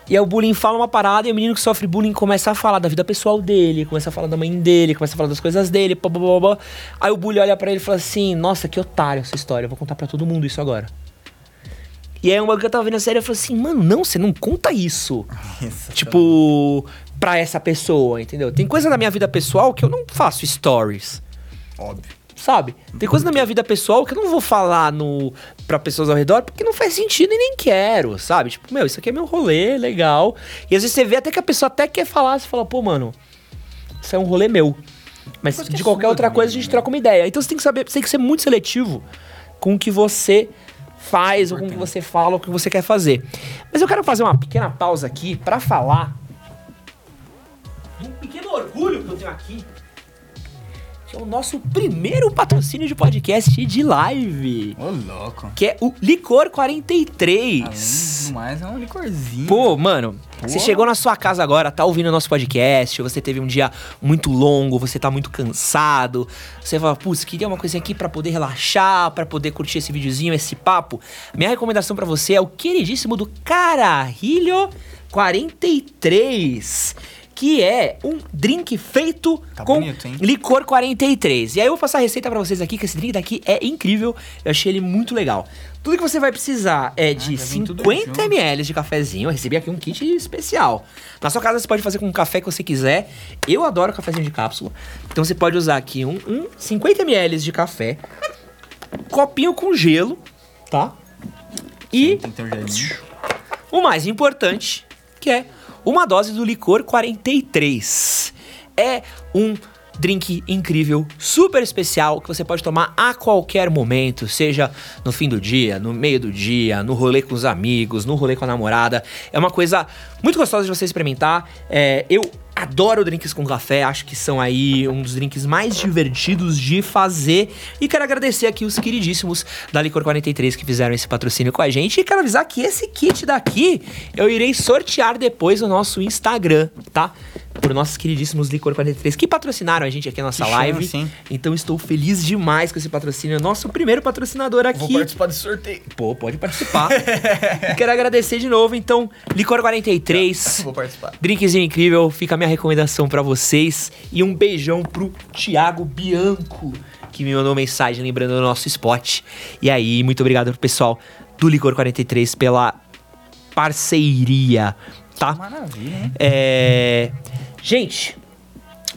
E aí o bullying fala uma parada e o menino que sofre bullying começa a falar da vida pessoal dele, começa a falar da mãe dele, começa a falar das coisas dele, pá, pá, pá. Aí o bullying olha pra ele e fala assim: Nossa, que otário essa história, eu vou contar pra todo mundo isso agora. E aí uma que eu tava vendo a série, eu falei assim, mano, não, você não conta isso. Tipo, pra essa pessoa, entendeu? Tem coisa na minha vida pessoal que eu não faço stories, Óbvio. sabe? Tem coisa na minha vida pessoal que eu não vou falar no para pessoas ao redor porque não faz sentido e nem quero, sabe? Tipo, meu, isso aqui é meu rolê, legal. E às vezes você vê até que a pessoa até quer falar, você fala, pô, mano, isso é um rolê meu. Mas de é qualquer outra coisa a gente né? troca uma ideia. Então você tem que saber, você tem que ser muito seletivo com o que você faz ou com o que você fala ou com o que você quer fazer. Mas eu quero fazer uma pequena pausa aqui pra falar de um pequeno orgulho que eu tenho aqui. Que é o nosso primeiro patrocínio de podcast de live. Ô, louco. Que é o Licor 43. tudo mais, é um licorzinho. Pô, mano, você chegou na sua casa agora, tá ouvindo o nosso podcast, você teve um dia muito longo, você tá muito cansado, você fala, putz, queria uma coisinha aqui pra poder relaxar, pra poder curtir esse videozinho, esse papo. Minha recomendação pra você é o queridíssimo do Carajilho 43. Que é um drink feito Tá com bonito, licor 43. E aí eu vou passar a receita pra vocês aqui, que esse drink daqui é incrível. Eu achei ele muito legal. Tudo que você vai precisar é de já vem tudo 50 junto. ml de cafezinho. Eu recebi aqui um kit especial. Na sua casa você pode fazer com o café que você quiser. Eu adoro cafezinho de cápsula. Então você pode usar aqui um, um 50 ml de café, copinho com gelo, tá? E o mais importante, que é uma dose do licor 43. É um drink incrível, super especial, que você pode tomar a qualquer momento, seja no fim do dia, no meio do dia, no rolê com os amigos, no rolê com a namorada. É uma coisa muito gostosa de você experimentar. É, eu adoro drinks com café, acho que são aí um dos drinks mais divertidos de fazer. E quero agradecer aqui os queridíssimos da Licor 43 que fizeram esse patrocínio com a gente. E quero avisar que esse kit daqui eu irei sortear depois no nosso Instagram, tá? Por nossos queridíssimos Licor 43 que patrocinaram a gente aqui na nossa Que live. Então estou feliz demais com esse patrocínio. Nosso primeiro patrocinador aqui. Vou participar desse sorteio. Pô, pode participar. e quero agradecer de novo, então, Licor 43. Vou participar. Drinkzinho incrível, fica a minha recomendação pra vocês. E um beijão pro Thiago Bianco, que me mandou mensagem lembrando do nosso spot. E aí, muito obrigado pro pessoal do Licor 43 pela parceria, tá? Maravilha, hein? É... Gente,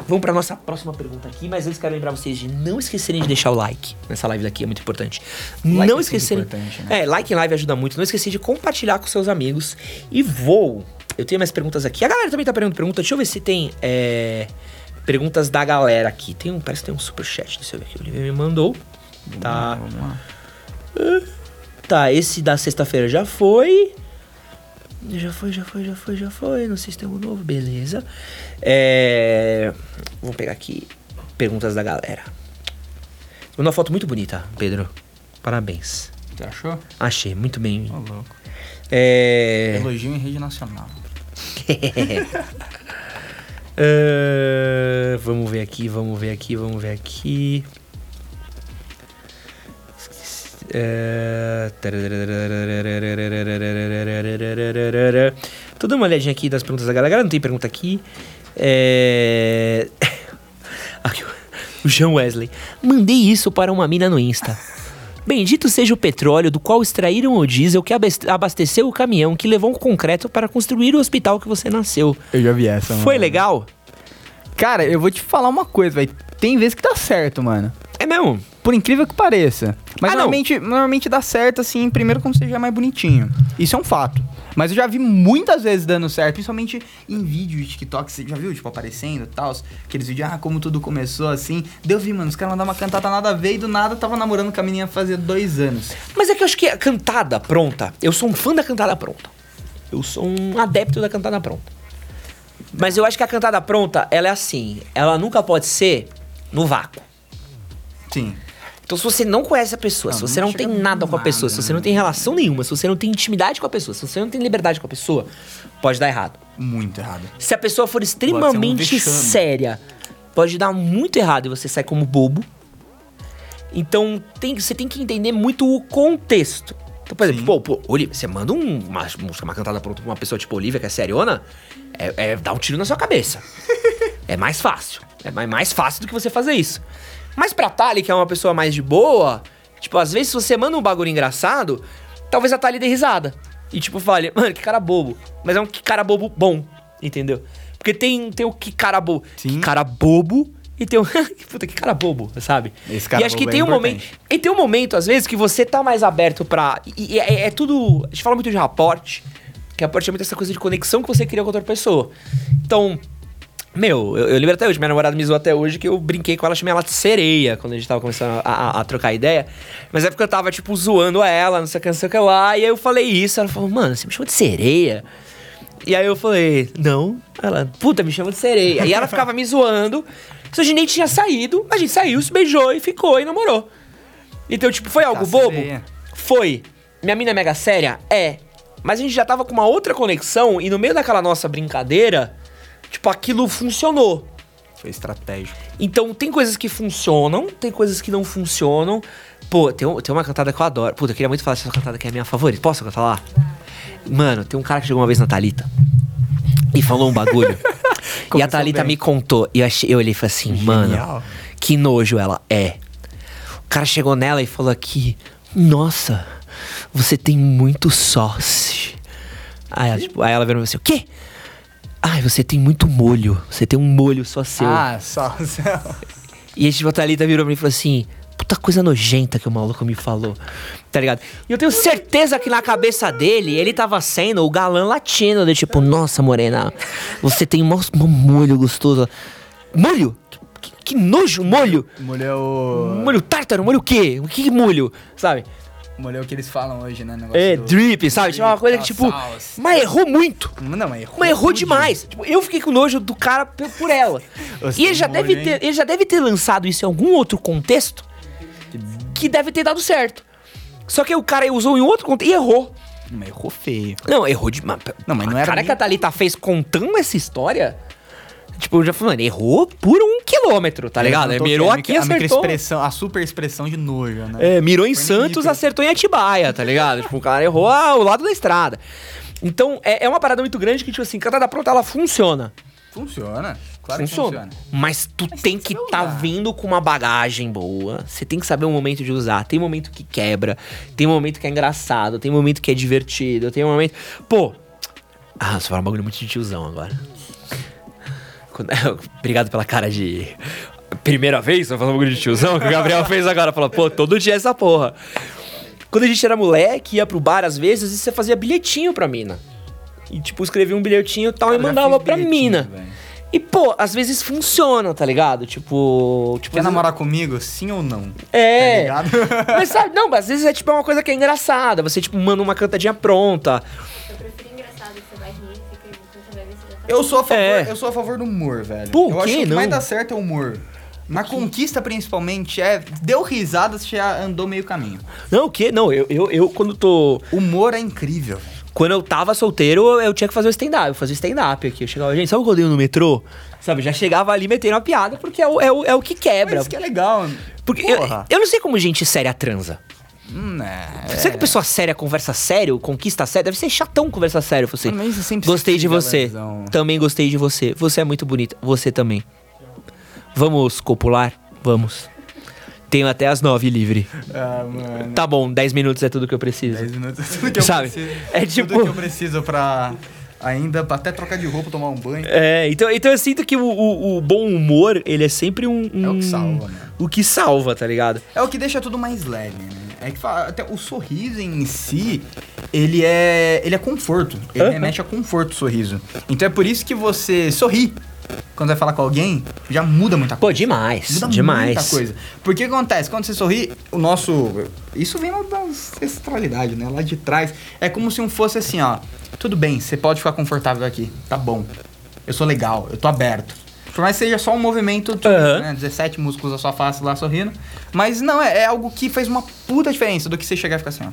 vamos pra nossa próxima pergunta aqui, mas antes quero lembrar vocês de não esquecerem de deixar o like nessa live daqui, é muito importante. Like não é esquecerem. importante, né? É, like em live ajuda muito. Não esquecer de compartilhar com seus amigos. E vou. Eu tenho mais perguntas aqui. A galera também tá perguntando pergunta. Deixa eu ver se tem é, perguntas da galera aqui. Tem um, parece que tem um superchat. Deixa eu ver aqui. O Oliver me mandou. Tá. Vamos lá. Tá, esse da sexta-feira já foi. Já foi, já foi, já foi, já foi. No sistema novo, beleza. É. Vamos pegar aqui perguntas da galera. Mandou uma foto muito bonita, Pedro. Parabéns. Você achou? Achei, muito bem. Ô, louco. É. Elogio em rede nacional. Ah, vamos ver aqui, vamos ver aqui, vamos ver aqui. É, Tô dando uma olhadinha aqui das perguntas da galera. Galera não tem pergunta aqui. É... Aqui, o Jean Wesley. Mandei isso para uma mina no Insta. Bendito seja o petróleo do qual extraíram o diesel que abas- abasteceu o caminhão que levou o concreto para construir o hospital que você nasceu. Eu já vi essa, Foi legal? Cara, eu vou te falar uma coisa, velho. Tem vezes que dá certo, mano. Mesmo? Por incrível que pareça. Mas Ah, não. normalmente, normalmente dá certo, assim, primeiro quando você já é mais bonitinho. Isso é um fato. Mas eu já vi muitas vezes dando certo, principalmente em vídeo de TikTok. Você já viu, tipo, aparecendo e tal? Aqueles vídeos, ah, como tudo começou, assim. Deu vi, mano, os caras mandavam uma cantata nada a ver e do nada tava namorando com a menina fazia dois anos. Mas é que eu acho que a cantada pronta. Eu sou um fã da cantada pronta. Eu sou um adepto da cantada pronta. Mas eu acho que a cantada pronta, ela é assim. Ela nunca pode ser no vácuo. Sim. Então, se você não conhece a pessoa, Não, se você não não tem nada com a pessoa, se nada, você não né? tem relação nenhuma, se você não tem intimidade com a pessoa, se você não tem liberdade com a pessoa, pode dar errado. Muito errado. Se a pessoa for extremamente vexame. séria, pode dar muito errado e você sai como bobo. Então tem, você tem que entender muito o contexto. Então, por exemplo, Sim. pô, pô, Olivia, você manda um- uma música, uma cantada pra uma pessoa tipo Olivia, que é seriona, é, é dar um tiro na sua cabeça. é mais fácil. É mais fácil do que você fazer isso. Mas pra Tali, que é uma pessoa mais de boa, tipo, às vezes se você manda um bagulho engraçado, talvez a Tali dê risada. E tipo, fale, mano, que cara bobo. Mas é um que cara bobo bom, entendeu? Porque tem, tem o que cara bobo. Sim. Que cara bobo e tem o. Puta, que cara bobo, sabe? Esse cara e acho que é tem um momento. E tem um momento, às vezes, que você tá mais aberto pra. E, e é, é tudo. A gente fala muito de raporte. Que raporte é muito essa coisa de conexão que você cria com outra pessoa. Então. Meu, eu, eu lembro até hoje, minha namorada me zoou até hoje que eu brinquei com ela, chamei ela de sereia quando a gente tava começando a, a- a trocar ideia. Mas é porque eu tava, tipo, zoando ela, não sei o que, não sei o que lá. E aí eu falei isso, ela falou, mano, você me chamou de sereia? E aí eu falei, não. Ela, puta, me chama de sereia. E ela ficava me zoando. Só a gente nem tinha saído, a gente saiu, se beijou e ficou e namorou. Então, tipo, foi algo Tá bobo? sereia. Foi. Minha mina é mega séria? É. Mas a gente já tava com uma outra conexão e no meio daquela nossa brincadeira, tipo, aquilo funcionou. Foi estratégico. Então, tem coisas que funcionam, tem coisas que não funcionam. Pô, tem, tem uma cantada que eu adoro. Puta, eu queria muito falar dessa cantada que é a minha favorita. Posso cantar lá? Mano, tem um cara que chegou uma vez na Thalita e falou um bagulho. e a Thalita bem. me contou. E eu, achei, eu olhei e falei assim, mano, Genial. que nojo ela é. O cara chegou nela e falou aqui, nossa, você tem muito sauce. Aí ela, tipo, aí ela virou assim, o quê? Ai, você tem muito molho. Você tem um molho só seu. Ah, só. E aí, tipo, a Thalita virou pra mim e falou assim: puta coisa nojenta que o maluco me falou. Tá ligado? E eu tenho certeza que na cabeça dele, ele tava sendo o galã latino, de tipo, nossa, morena, você tem um um molho gostoso. Molho? Que, que- que nojo, molho? Molho é o. Molho tártaro, molho o quê? O que molho? Sabe? Molho é o que eles falam hoje, né? Negócio É, do- drip, sabe? Tipo, uma coisa que, tipo. Mas errou muito. Não, mas errou. Mas errou demais. Tipo, eu fiquei com nojo do cara por ela. E ele já, molho, deve hein? ter, ele já deve ter lançado isso em algum outro contexto que deve ter dado certo. Só que o cara usou em outro contexto e errou. Mas errou feio. Não, errou demais. Não, mas não a era cara nem- que a Thalita fez contando essa história. Tipo, eu já falando, errou por um quilômetro, tá ligado? Ele Mirou a aqui e a acertou. expressão, a super expressão de nojo, né? É, mirou em Foi Santos, micro. acertou em Atibaia, tá ligado? tipo, o cara errou ao lado da estrada. Então, é, é uma parada muito grande que, tipo assim, cantada pronta, ela funciona. Funciona. Claro funciona. que funciona. Mas tu tem que saber tá vindo com uma bagagem boa. Você tem que saber o momento de usar. Tem momento que quebra, tem momento que é engraçado, tem momento que é divertido, tem momento. Pô. Ah, você fala um bagulho muito de tiozão agora. Quando- Obrigado pela cara de. Primeira vez, eu falando um bagulho de tiozão, que o Gabriel fez agora. Falou, pô, todo dia é essa porra. Quando a gente era moleque, ia pro bar às vezes e você fazia bilhetinho pra mina. E tipo, escrevia um bilhetinho e tal e Eu já mandava pra mina. velho. E, pô, às vezes funciona, tá ligado? Tipo. tipo Quer às namorar comigo? Sim ou não? vezes- É. Tá mas sabe, não, mas às vezes é tipo uma coisa que é engraçada. Você, tipo, manda uma cantadinha pronta. Eu sou a favor, É. eu sou a favor do humor, velho. Por eu acho que o que Não. mais dá certo é o humor. Na conquista, principalmente, é. Deu risada, você já andou meio caminho. Não, o quê? Não, eu, eu, eu quando tô. Humor é incrível. Quando eu tava solteiro, eu, eu tinha que fazer o stand-up. Eu fazia stand-up aqui. Eu chegava, gente, sabe o que eu dei no metrô? Sabe, já chegava ali metendo uma piada, porque é o, é o, é o que quebra. Mas isso que é legal. Porque eu, eu não sei como gente séria transa. Hum, é. Será que pessoa séria conversa sério, conquista sério? Deve ser chatão conversar sério, você. Gostei de você. lesão. Também gostei de você. Você é muito bonita. Você também. Vamos copular? Vamos. Tenho até as nove livre. Ah, mano. Tá bom, 10 minutos é tudo que eu preciso. 10 minutos é tudo que eu Sabe? preciso. É tipo- Tudo que eu preciso pra. Ainda até trocar de roupa, tomar um banho. É, então, então eu sinto que o, o- o bom humor, ele é sempre um, É o um- que salva, mano. O que salva, tá ligado? É o que deixa tudo mais leve, né? É que fala- até o sorriso em si, ele é. ele é conforto. Ele Aham. remete a conforto o sorriso. Então é por isso que você sorri quando vai falar com alguém, já muda muita Pô, coisa. demais. Muda demais. muita coisa. Porque o que acontece? Quando você sorri, o nosso. Isso vem lá da ancestralidade, né? Lá de trás. É como se um fosse assim, ó. Tudo bem, você pode ficar confortável aqui. Tá bom. Eu sou legal, eu tô aberto. Por mais que seja só um movimento, tipo, Aham. né? 17 músculos da sua face lá sorrindo. Mas não, é, é algo que faz uma puta diferença do que você chegar e ficar assim, ó.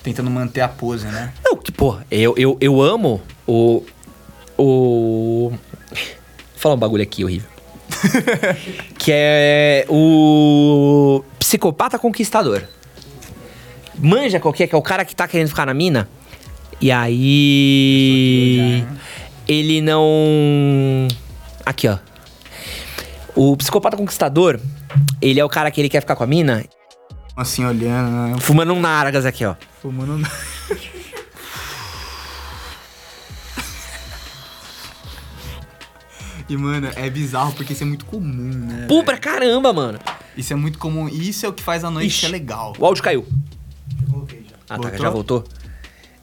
Tentando manter a pose, né? Não, que, pô, eu, eu, eu amo o. O. Vou falar um bagulho aqui horrível. que é o. Psicopata conquistador. Manja qualquer, que é o cara que tá querendo ficar na mina. E aí. Ele não. Aqui, ó. O psicopata conquistador, ele é o cara que ele quer ficar com a mina, Assim, olhando, né? fumando um nargas aqui, ó. Fumando. E, mano, é bizarro porque isso é muito comum, né? Pô, pra caramba, mano. Isso é muito comum. E isso é o que faz a noite Ixi. ser legal. O áudio caiu. Ah, tá, Voltou? já voltou.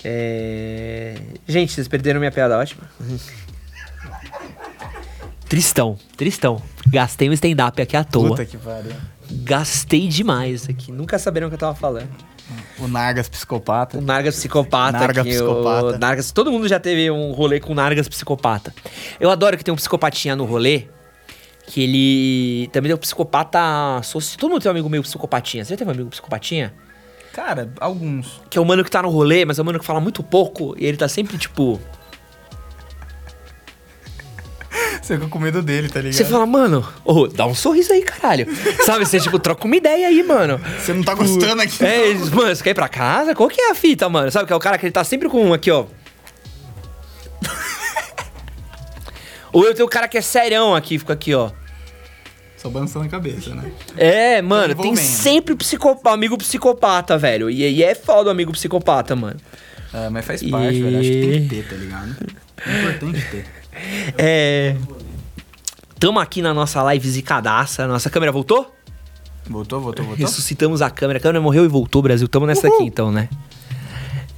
É... Gente, vocês perderam minha piada ótima. Tristão, tristão. Gastei um stand-up aqui à toa. Puta que pariu. Gastei demais aqui. Nunca saberam o que eu tava falando. O Nargas psicopata. O Nargas psicopata. Narga aqui, psicopata. O Nargas, todo mundo já teve um rolê com Nargas psicopata. Eu adoro que tem um psicopatinha no rolê. Que ele também tem um psicopata. Todo mundo tem um amigo meio psicopatinha. Você já teve um amigo psicopatinha? Cara, alguns. Que é o mano que tá no rolê, mas é o mano que fala muito pouco. E ele tá sempre, tipo. Você fica com medo dele, tá ligado? Você fala, mano, ô, dá um sorriso aí, caralho. Sabe? Você, tipo, troca uma ideia aí, mano. Você não tá gostando aqui. É, eles, mano, você quer ir pra casa? Qual que é a fita, mano? Sabe que é o cara que ele tá sempre com um aqui, ó. Ou eu tenho o cara que é serião aqui, fica aqui, ó. Só balançando a cabeça, né? É, mano, tem sempre psicopata, amigo psicopata, velho. E, e é foda o amigo psicopata, mano. É, mas faz parte, E- velho. Acho que tem que ter, tá ligado? É importante ter. É. Tamo aqui na nossa live zicadaça. Nossa câmera voltou? Voltou, voltou, voltou? Ressuscitamos a câmera. A câmera morreu e voltou, Brasil. Tamo nessa aqui então, né?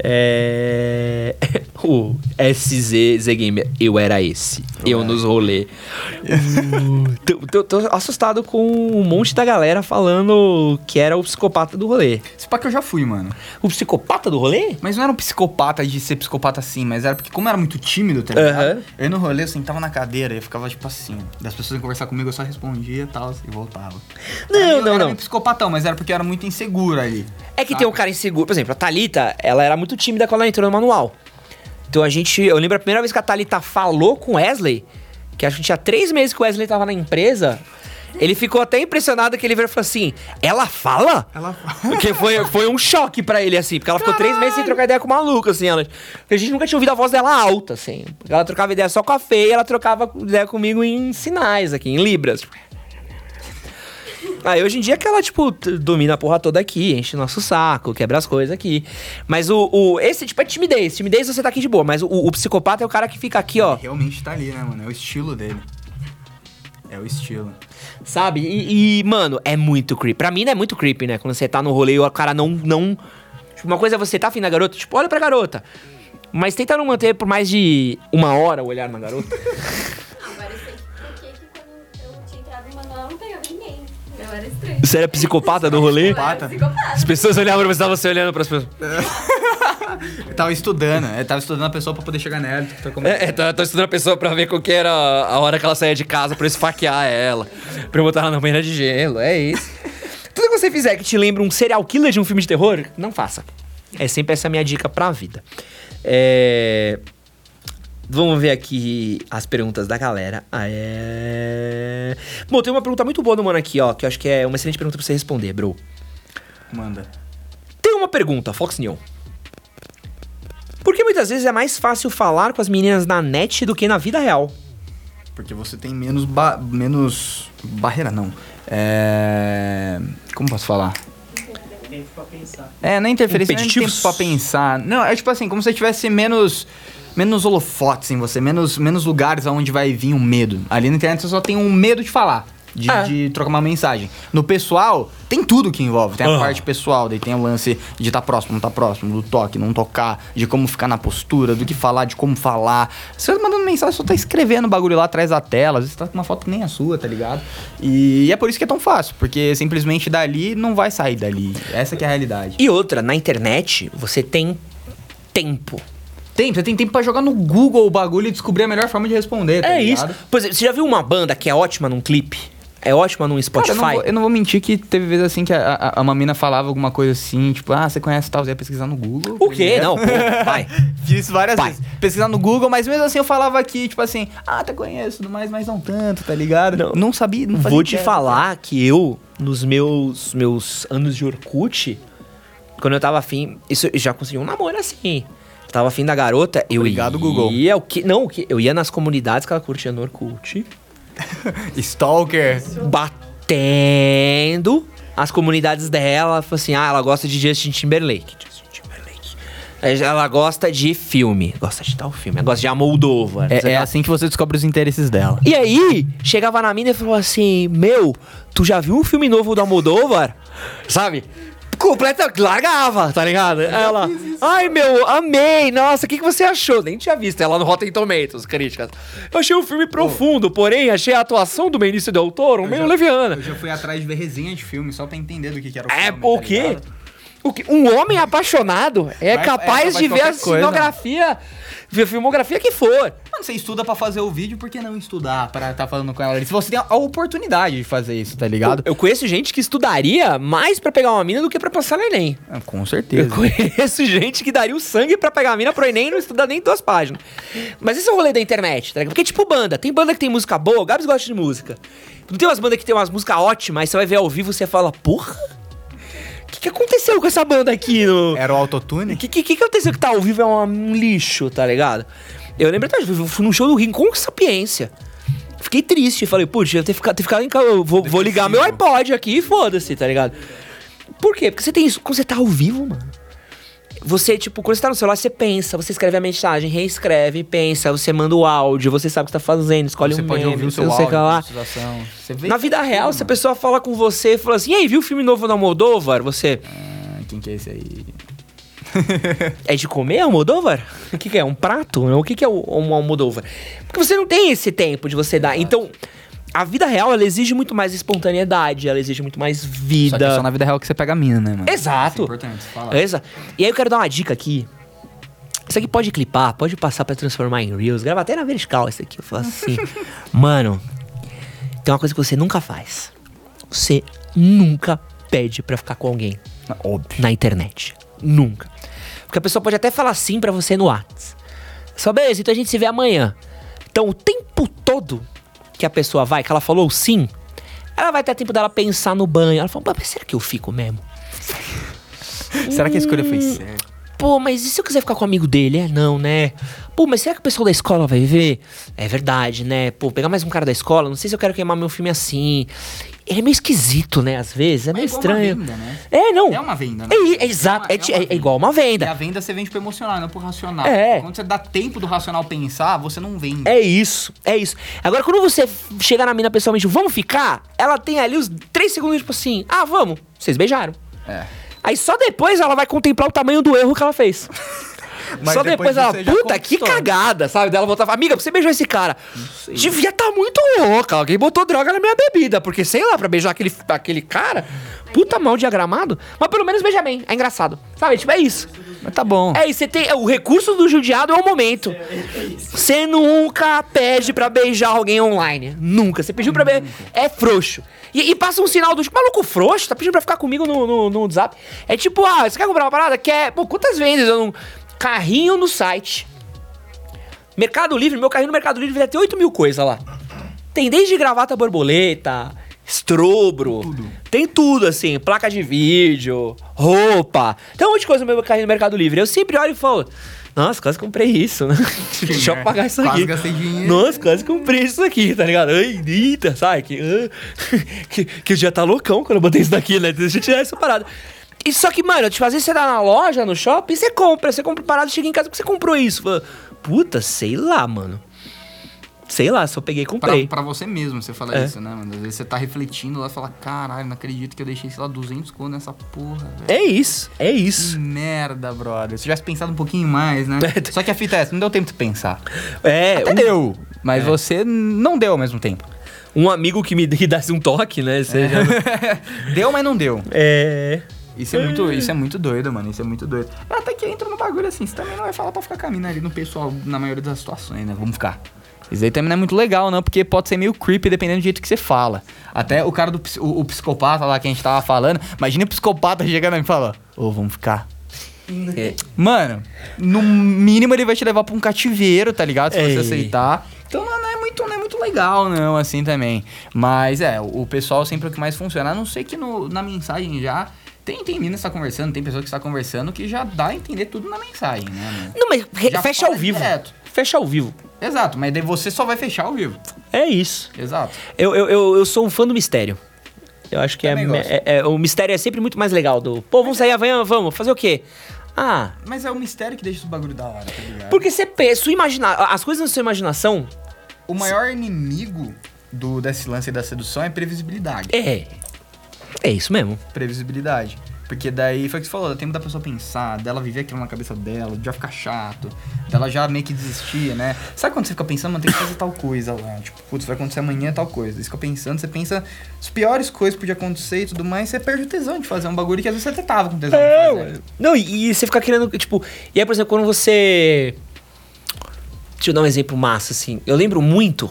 É. O SZ Z Gamer. Eu era esse. Eu nos rolê. Uh, tô, tô- tô assustado com um monte da galera falando que era o psicopata do rolê. Esse pá que eu já fui, mano. O psicopata do rolê? Mas não era um psicopata de ser psicopata assim, mas era porque, como eu era muito tímido, tá? Aham. Eu no rolê, eu sentava na cadeira e eu ficava tipo assim. Das pessoas iam conversar comigo, eu só respondia e tal, e voltava. Não, eu não, era não. meio psicopatão, mas era porque eu era muito inseguro ali. É que saca? tem um cara inseguro. Por exemplo, a Thalita, ela era muito tímida quando ela entrou no manual. Então a gente. Eu lembro a primeira vez que a Thalita falou com o Wesley, que acho que tinha três meses que o Wesley tava na empresa. Ele ficou até impressionado que ele veio e falou assim: Ela fala? Ela Porque foi, foi um choque pra ele, assim. Porque ela ficou três meses sem trocar ideia com o maluco, assim. Ela, porque a gente nunca tinha ouvido a voz dela alta, assim. Ela trocava ideia só com a Fê e ela trocava ideia comigo em sinais, aqui, em Libras. Aí hoje em dia que ela, tipo, domina a porra toda aqui, enche o nosso saco, quebra as coisas aqui. Mas o, o. Esse tipo é timidez. Timidez você tá aqui de boa. Mas o, o psicopata é o cara que fica aqui, ó. realmente tá ali, né, mano? É o estilo dele. É o estilo. Sabe? E, e, mano, é muito creepy. Pra mim não é muito creepy, né? Quando você tá no rolê e o cara não. não... Tipo, uma coisa é você tá afim da garota, tipo, olha pra garota. Mas tenta não manter por mais de uma hora o olhar na garota. Agora eu sei por que que quando eu tinha entrado no manual eu não pegava ninguém. Eu era estranho. Você era psicopata do rolê? Eu era psicopata. As pessoas olhavam pra você, tava você olhando pras pessoas. Eu tava estudando, eu tava estudando a pessoa pra poder chegar nela. Tô como- É, é, tô, tô estudando a pessoa pra ver qual que era a hora que ela saía de casa pra eu esfaquear ela. Pra eu botar ela na banheira de gelo, é isso. Tudo que você fizer que te lembre um serial killer de um filme de terror, não faça. É sempre essa a minha dica pra vida. É... Vamos ver aqui as perguntas da galera. Ah, é... Bom, tem uma pergunta muito boa do mano aqui, ó, que eu acho que é uma excelente pergunta pra você responder, bro. Manda. Tem uma pergunta, Fox News. Por que muitas vezes é mais fácil falar com as meninas na net do que na vida real? Porque você tem menos ba- menos barreira não. É, como posso falar? Tempo pra pensar. É, não é interferência, não é tempo pra pensar. Não, é tipo assim, como se tivesse menos menos holofotes em você, menos menos lugares aonde vai vir o medo. Ali na internet você só tem um medo de falar. De, É. de trocar uma mensagem. No pessoal, tem tudo que envolve. Tem a Ah. parte pessoal, daí tem o lance de estar próximo, não estar próximo, do toque, não tocar, de como ficar na postura, do que falar, de como falar. Você tá mandando mensagem, só tá escrevendo o bagulho lá atrás da tela. Às vezes tá com uma foto que nem a sua, tá ligado? E, é por isso que é tão fácil, porque simplesmente dali não vai sair dali. Essa que é a realidade. E outra, na internet, você tem tempo. Tem, você tem tempo pra jogar no Google o bagulho e descobrir a melhor forma de responder, tá é isso. ligado? Por exemplo, você já viu uma banda que é ótima num clipe? É ótima num Cara, Spotify? eu, não vou, eu não vou mentir que teve vezes assim que a, a, a uma mina falava alguma coisa assim, tipo, ah, você conhece tal, você ia pesquisar no Google. O quê? Não, pô, vai. Fiz isso várias Pai. vezes. Pesquisar no Google, mas mesmo assim eu falava aqui, tipo assim, ah, até conheço, mais, mas não tanto, tá ligado? Não. Não, sabia, não Vou te ideia. falar que eu, nos meus, meus anos de Orkut, quando eu tava afim, isso eu já consegui um namoro assim. Tava afim da garota, eu Obrigado, ia. Google. O que, não, o que, eu ia nas comunidades que ela curtia no Orkut. Stalker. batendo as comunidades dela. Falou assim: ah, ela gosta de Justin Timberlake. Justin Timberlake. Ela gosta de filme. Gosta de tal filme. Ela gosta de Almodóvar. É, é assim que você descobre os interesses dela. E aí, chegava na mina e falou assim: Meu, tu já viu um filme novo do Almodóvar? Sabe? Completa, largava, tá ligado? Ela, ai meu, amei, nossa, o que, que você achou? Nem tinha visto ela no Rotten Tomatoes, críticas. Eu achei o filme profundo, porém, achei a atuação do Benício Del Toro meio leviana. Eu já fui atrás de ver resenha de filme só pra entender do que, que era o É, filme. o tá quê? O que- Um homem apaixonado é Vai- é capaz capaz de ver a cenografia, ver a filmografia que for. Mano, você estuda pra fazer o vídeo, por que não estudar pra tá falando com ela ali? Se você tem a oportunidade de fazer isso, tá ligado? Eu conheço gente que estudaria mais pra pegar uma mina do que pra passar no Enem. Ah, Com Eu certeza. conheço gente que daria o sangue pra pegar a mina pro Enem e não estudar nem duas páginas. Mas esse é o rolê da internet, tá ligado? Porque, tipo, banda. Tem banda que tem música boa, o Gabs gosta de música. Não tem umas bandas que tem umas músicas ótimas, aí você vai ver ao vivo e você fala, porra, que, que aconteceu com essa banda aqui no... Era o autotune? O que, que, que aconteceu que tá ao vivo é um lixo, tá ligado? Eu lembro até, eu fui num show do Rincon com Sapiência. Fiquei triste, falei, putz, eu ter ficado, ter ficado em casa, eu vou, vou ligar meu iPod aqui e foda-se, tá ligado? Por quê? Porque você tem isso, quando você tá ao vivo, mano. Você, tipo, quando você tá no celular, você pensa, você escreve a mensagem, reescreve, pensa, você manda o áudio, você sabe o que tá fazendo, escolhe Você um pode meme, ouvir o não seu sei o que lá. Você Na vida real, se a pessoa fala com você e fala assim, e aí, viu o filme novo da Moldova? Você, Ah, quem que é esse aí? É de comer Almodóvar? O que, que é? Um prato? O que, que é o- um Almodóvar? Porque você não tem esse tempo de você dar. Então, a vida real, ela exige muito mais espontaneidade, ela exige muito mais Só que é vida. só na vida real que você pega a mina, né, mano? Exato. Isso é importante falar. Exato. E aí eu quero dar uma dica aqui. Isso aqui pode clipar, pode passar pra transformar em Reels. Grava até na vertical isso aqui. Eu falo assim, mano, tem uma coisa que você nunca faz. Você nunca pede pra ficar com alguém Óbvio. na internet. Nunca. Porque a pessoa pode até falar sim pra você no WhatsApp. Só beleza, então a gente se vê amanhã. Então o tempo todo que a pessoa vai, que ela falou sim, ela vai ter tempo dela pensar no banho. Ela fala, "Pô, mas será que eu fico mesmo? Será que a escolha Hum. foi certa? Pô, mas e se eu quiser ficar com um amigo dele? É, não, né? Pô, mas será que o pessoal da escola vai ver? É verdade, né? Pô, pegar mais um cara da escola, não sei se eu quero queimar meu filme assim. É meio esquisito, né? Às vezes, é meio igual uma estranho. venda, né? É, não. É uma venda, né? É, é exato, uma- é, uma é venda. igual uma E venda. a venda você vende pro emocional, não pro racional. É. Quando você dá tempo do racional pensar, você não vende. É isso, é isso. Agora, quando você f- chega na mina pessoalmente, vamos ficar? Ela tem ali os três segundos, tipo assim, ah, vamos. Vocês beijaram. É. Aí só depois ela vai contemplar o tamanho do erro que ela fez. Mas só depois depois, ela, puta, que cagada, sabe? Dela voltar falar, amiga, você beijou esse cara. Devia tá muito louca. Alguém botou droga na minha bebida. Porque, sei lá, pra beijar aquele, aquele cara, puta mal diagramado. Mas pelo menos beija bem. É engraçado. Sabe? Tipo, é isso. Mas tá bom. É isso, você tem. O recurso do judiado é o momento. Você nunca pede pra beijar alguém online. Nunca. Você pediu pra beijar. É frouxo. E, e passa um sinal do tipo, maluco frouxo, tá pedindo pra ficar comigo no, no, no WhatsApp. É tipo, ah, você quer comprar uma parada? Quer. Pô, quantas vezes eu não. Carrinho no site. Mercado Livre, meu carrinho no Mercado Livre deve ter 8 mil coisas lá. Tem desde gravata borboleta, estrobro, tem tudo assim, placa de vídeo, roupa. Tem um monte de coisa no meu carrinho no Mercado Livre. Eu sempre olho e falo, nossa, quase comprei isso, né? Deixa eu pagar isso aqui. gastei dinheiro. Nossa, quase comprei isso aqui, tá ligado? Ai, eita, sabe? Que, ah, que, que já tá loucão quando eu botei isso daqui, né? Deixa eu tirar essa parada. E só que, mano, tipo, às vezes você tá na loja, no shopping, você compra, você compra parada, chega em casa, porque você comprou isso. Fala, Puta, sei lá, mano. Sei lá, só peguei e Pra, comprei. pra você mesmo, você fala É. isso, né, mano? Às vezes você tá refletindo lá e fala, caralho, não acredito que eu deixei, sei lá, 200 conto nessa porra, velho. É isso, é Que isso. merda, brother. Se tivesse pensado um pouquinho mais, né? Só que a fita é essa, não deu tempo de pensar. É, Até um, deu, mas você não deu ao mesmo tempo. um amigo que me que desse um toque, né? Você já- Deu, mas não deu. É. Isso é muito, isso é muito doido, mano. Isso é muito doido. Até que entra no bagulho assim, você também não vai falar pra ficar caminhando ali no pessoal na maioria das situações, né? Vamos ficar. Isso aí também não é muito legal, não, porque pode ser meio creepy dependendo do jeito que você fala. Até o cara do o, o psicopata lá que a gente tava falando, imagina o psicopata chegando e fala, ô, vamos ficar. É. Mano, no mínimo ele vai te levar pra um cativeiro, tá ligado? Se Ei. você aceitar. Então não não é muito, não é muito legal, não, assim também. Mas é, o, o pessoal sempre é o que mais funciona. A não ser que no- na mensagem já. Tem, tem mina que está conversando, tem pessoa que está conversando que já dá a entender tudo na mensagem, né? Não, mas Já fecha ao vivo. direto. Fecha ao vivo. Exato, mas daí você só vai fechar ao vivo. É isso. Exato. Eu, eu, eu, eu sou um fã do mistério. Eu acho que é, é- é- O mistério é sempre muito mais legal. Do, Pô, vamos sair amanhã, vamos. Fazer o quê? Ah, Mas é o mistério que deixa esse bagulho da hora, tá ligado? porque você pensa, sua imagina... as coisas na sua imaginação O maior inimigo do, desse lance da sedução é previsibilidade. é. É isso mesmo. Previsibilidade. Porque daí foi o que você falou, dá tempo da pessoa pensar, dela viver aquilo na cabeça dela, de já ficar chato, dela já meio que desistir, né? Sabe quando você fica pensando, mano, tem que fazer tal coisa lá? Tipo, putz, vai acontecer amanhã tal coisa. Você fica pensando, você pensa as piores coisas que podiam acontecer e tudo mais, você perde o tesão de fazer um bagulho que às vezes você até tava com tesão É, de fazer. Não, e, e você fica querendo, tipo. E aí, por exemplo, quando você. Deixa eu dar um exemplo massa, assim. Eu lembro muito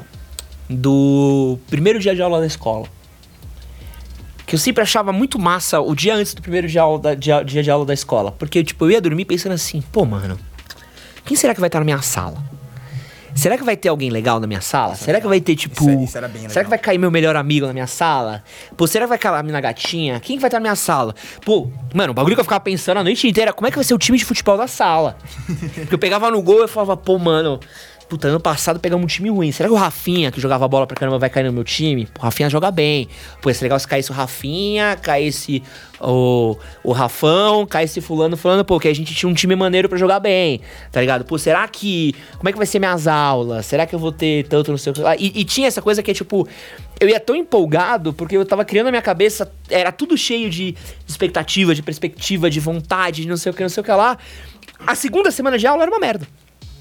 do primeiro dia de aula da escola. Que eu sempre achava muito massa o dia antes do primeiro dia, aula da- dia, dia de aula da escola. Porque, tipo, eu ia dormir pensando assim, pô, mano, quem será que vai estar na minha sala? Será que vai ter alguém legal na minha sala? será que vai ter, tipo. Isso- isso era bem Será que vai cair meu melhor amigo na minha sala? Pô, será que vai cair a minha gatinha? Quem que vai estar na minha sala? Pô, mano, o bagulho que eu ficava pensando a noite inteira, como é que vai ser o time de futebol da sala? Porque eu pegava no gol e eu falava, pô, mano, puta, ano passado pegamos um time ruim. Será que o Rafinha, que jogava bola pra caramba, vai cair no meu time? O Rafinha joga bem. Pô, ia ser legal se caísse o Rafinha, caísse o, o Rafão, caísse fulano, fulano, pô, que a gente tinha um time maneiro pra jogar bem, tá ligado? Pô, será que. Como é que vai ser minhas aulas? Será que eu vou ter tanto no seu. E, e tinha essa coisa que é tipo. Eu ia tão empolgado porque eu tava criando na minha cabeça, era tudo cheio de expectativa, de perspectiva, de vontade, de não sei o que, não sei o que lá. A segunda semana de aula era uma merda.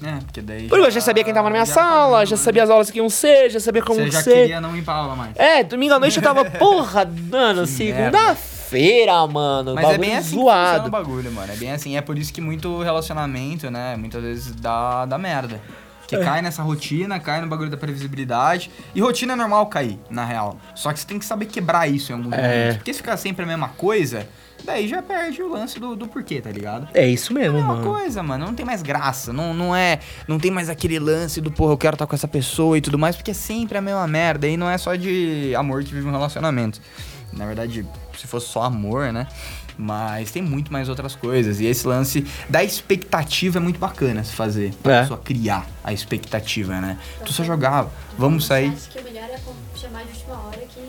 É, porque daí. Porque eu já sabia quem tava na minha sala, já sabia as aulas que iam ser, já sabia como né? Você já ser. queria não ir pra aula mais. É, domingo à noite eu tava, porra, mano, Que segunda-feira, mano. Mas é bem assim que zoado. o bagulho, mano. É bem assim. É por isso que muito relacionamento, né? Muitas vezes dá, dá merda. É. Que cai nessa rotina, cai no bagulho da previsibilidade. E rotina é normal cair, na real. Só que você tem que saber quebrar isso em algum É. momento. Porque se ficar sempre a mesma coisa, daí já perde o lance do, do porquê, tá ligado? É isso mesmo, É uma mano. coisa, mano. Não tem mais graça. Não, não é. Não tem mais aquele lance do, porra, eu quero estar com essa pessoa e tudo mais, porque é sempre a mesma merda. E não é só de amor que vive um relacionamento. Na verdade, se fosse só amor, né? Mas tem muito mais outras coisas. E esse lance da expectativa é muito bacana se fazer. Pra É. pessoa criar a expectativa, né? Tu só jogava, vamos sair. Acho que o melhor é chamar de última hora que.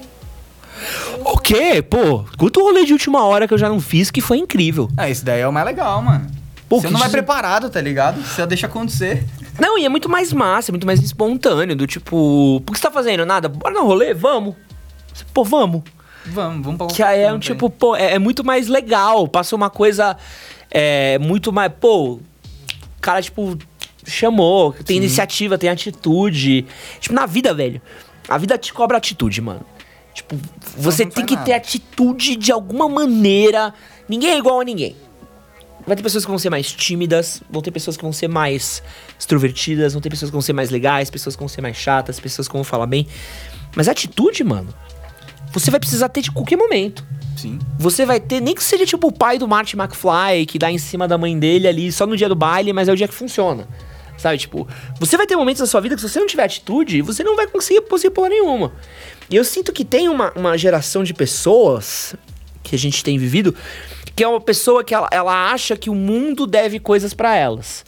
O quê? Pô, quanto rolê de última hora que eu já não fiz que foi incrível. Ah, esse daí é o mais legal, mano. Pô, você não vai preparado, tá ligado? Você deixa acontecer. Não, e é muito mais massa, é muito mais espontâneo, do tipo, por que você tá fazendo? Nada? Bora no rolê? Vamos. Você, Pô, vamos. Vamos, vamos pra Que aí é um tipo, pô, é, é muito mais legal. Passa uma coisa é, muito mais. Pô, o cara, tipo, chamou, tem iniciativa, tem atitude. Tipo, na vida, velho. A vida te cobra atitude, mano. Tipo, você tem que nada. ter atitude de alguma maneira. Ninguém é igual a ninguém. Vai ter pessoas que vão ser mais tímidas, vão ter pessoas que vão ser mais extrovertidas, vão ter pessoas que vão ser mais legais, pessoas que vão ser mais chatas, pessoas que vão falar bem. Mas atitude, mano, você vai precisar ter de qualquer momento. Sim. Você vai ter, nem que seja tipo o pai do Marty McFly, que dá em cima da mãe dele ali só no dia do baile, mas é o dia que funciona. Sabe, tipo, você vai ter momentos na sua vida que se você não tiver atitude, você não vai conseguir conseguir porra nenhuma. E eu sinto que tem uma, uma geração de pessoas que a gente tem vivido, que é uma pessoa que ela, ela acha que o mundo deve coisas pra elas.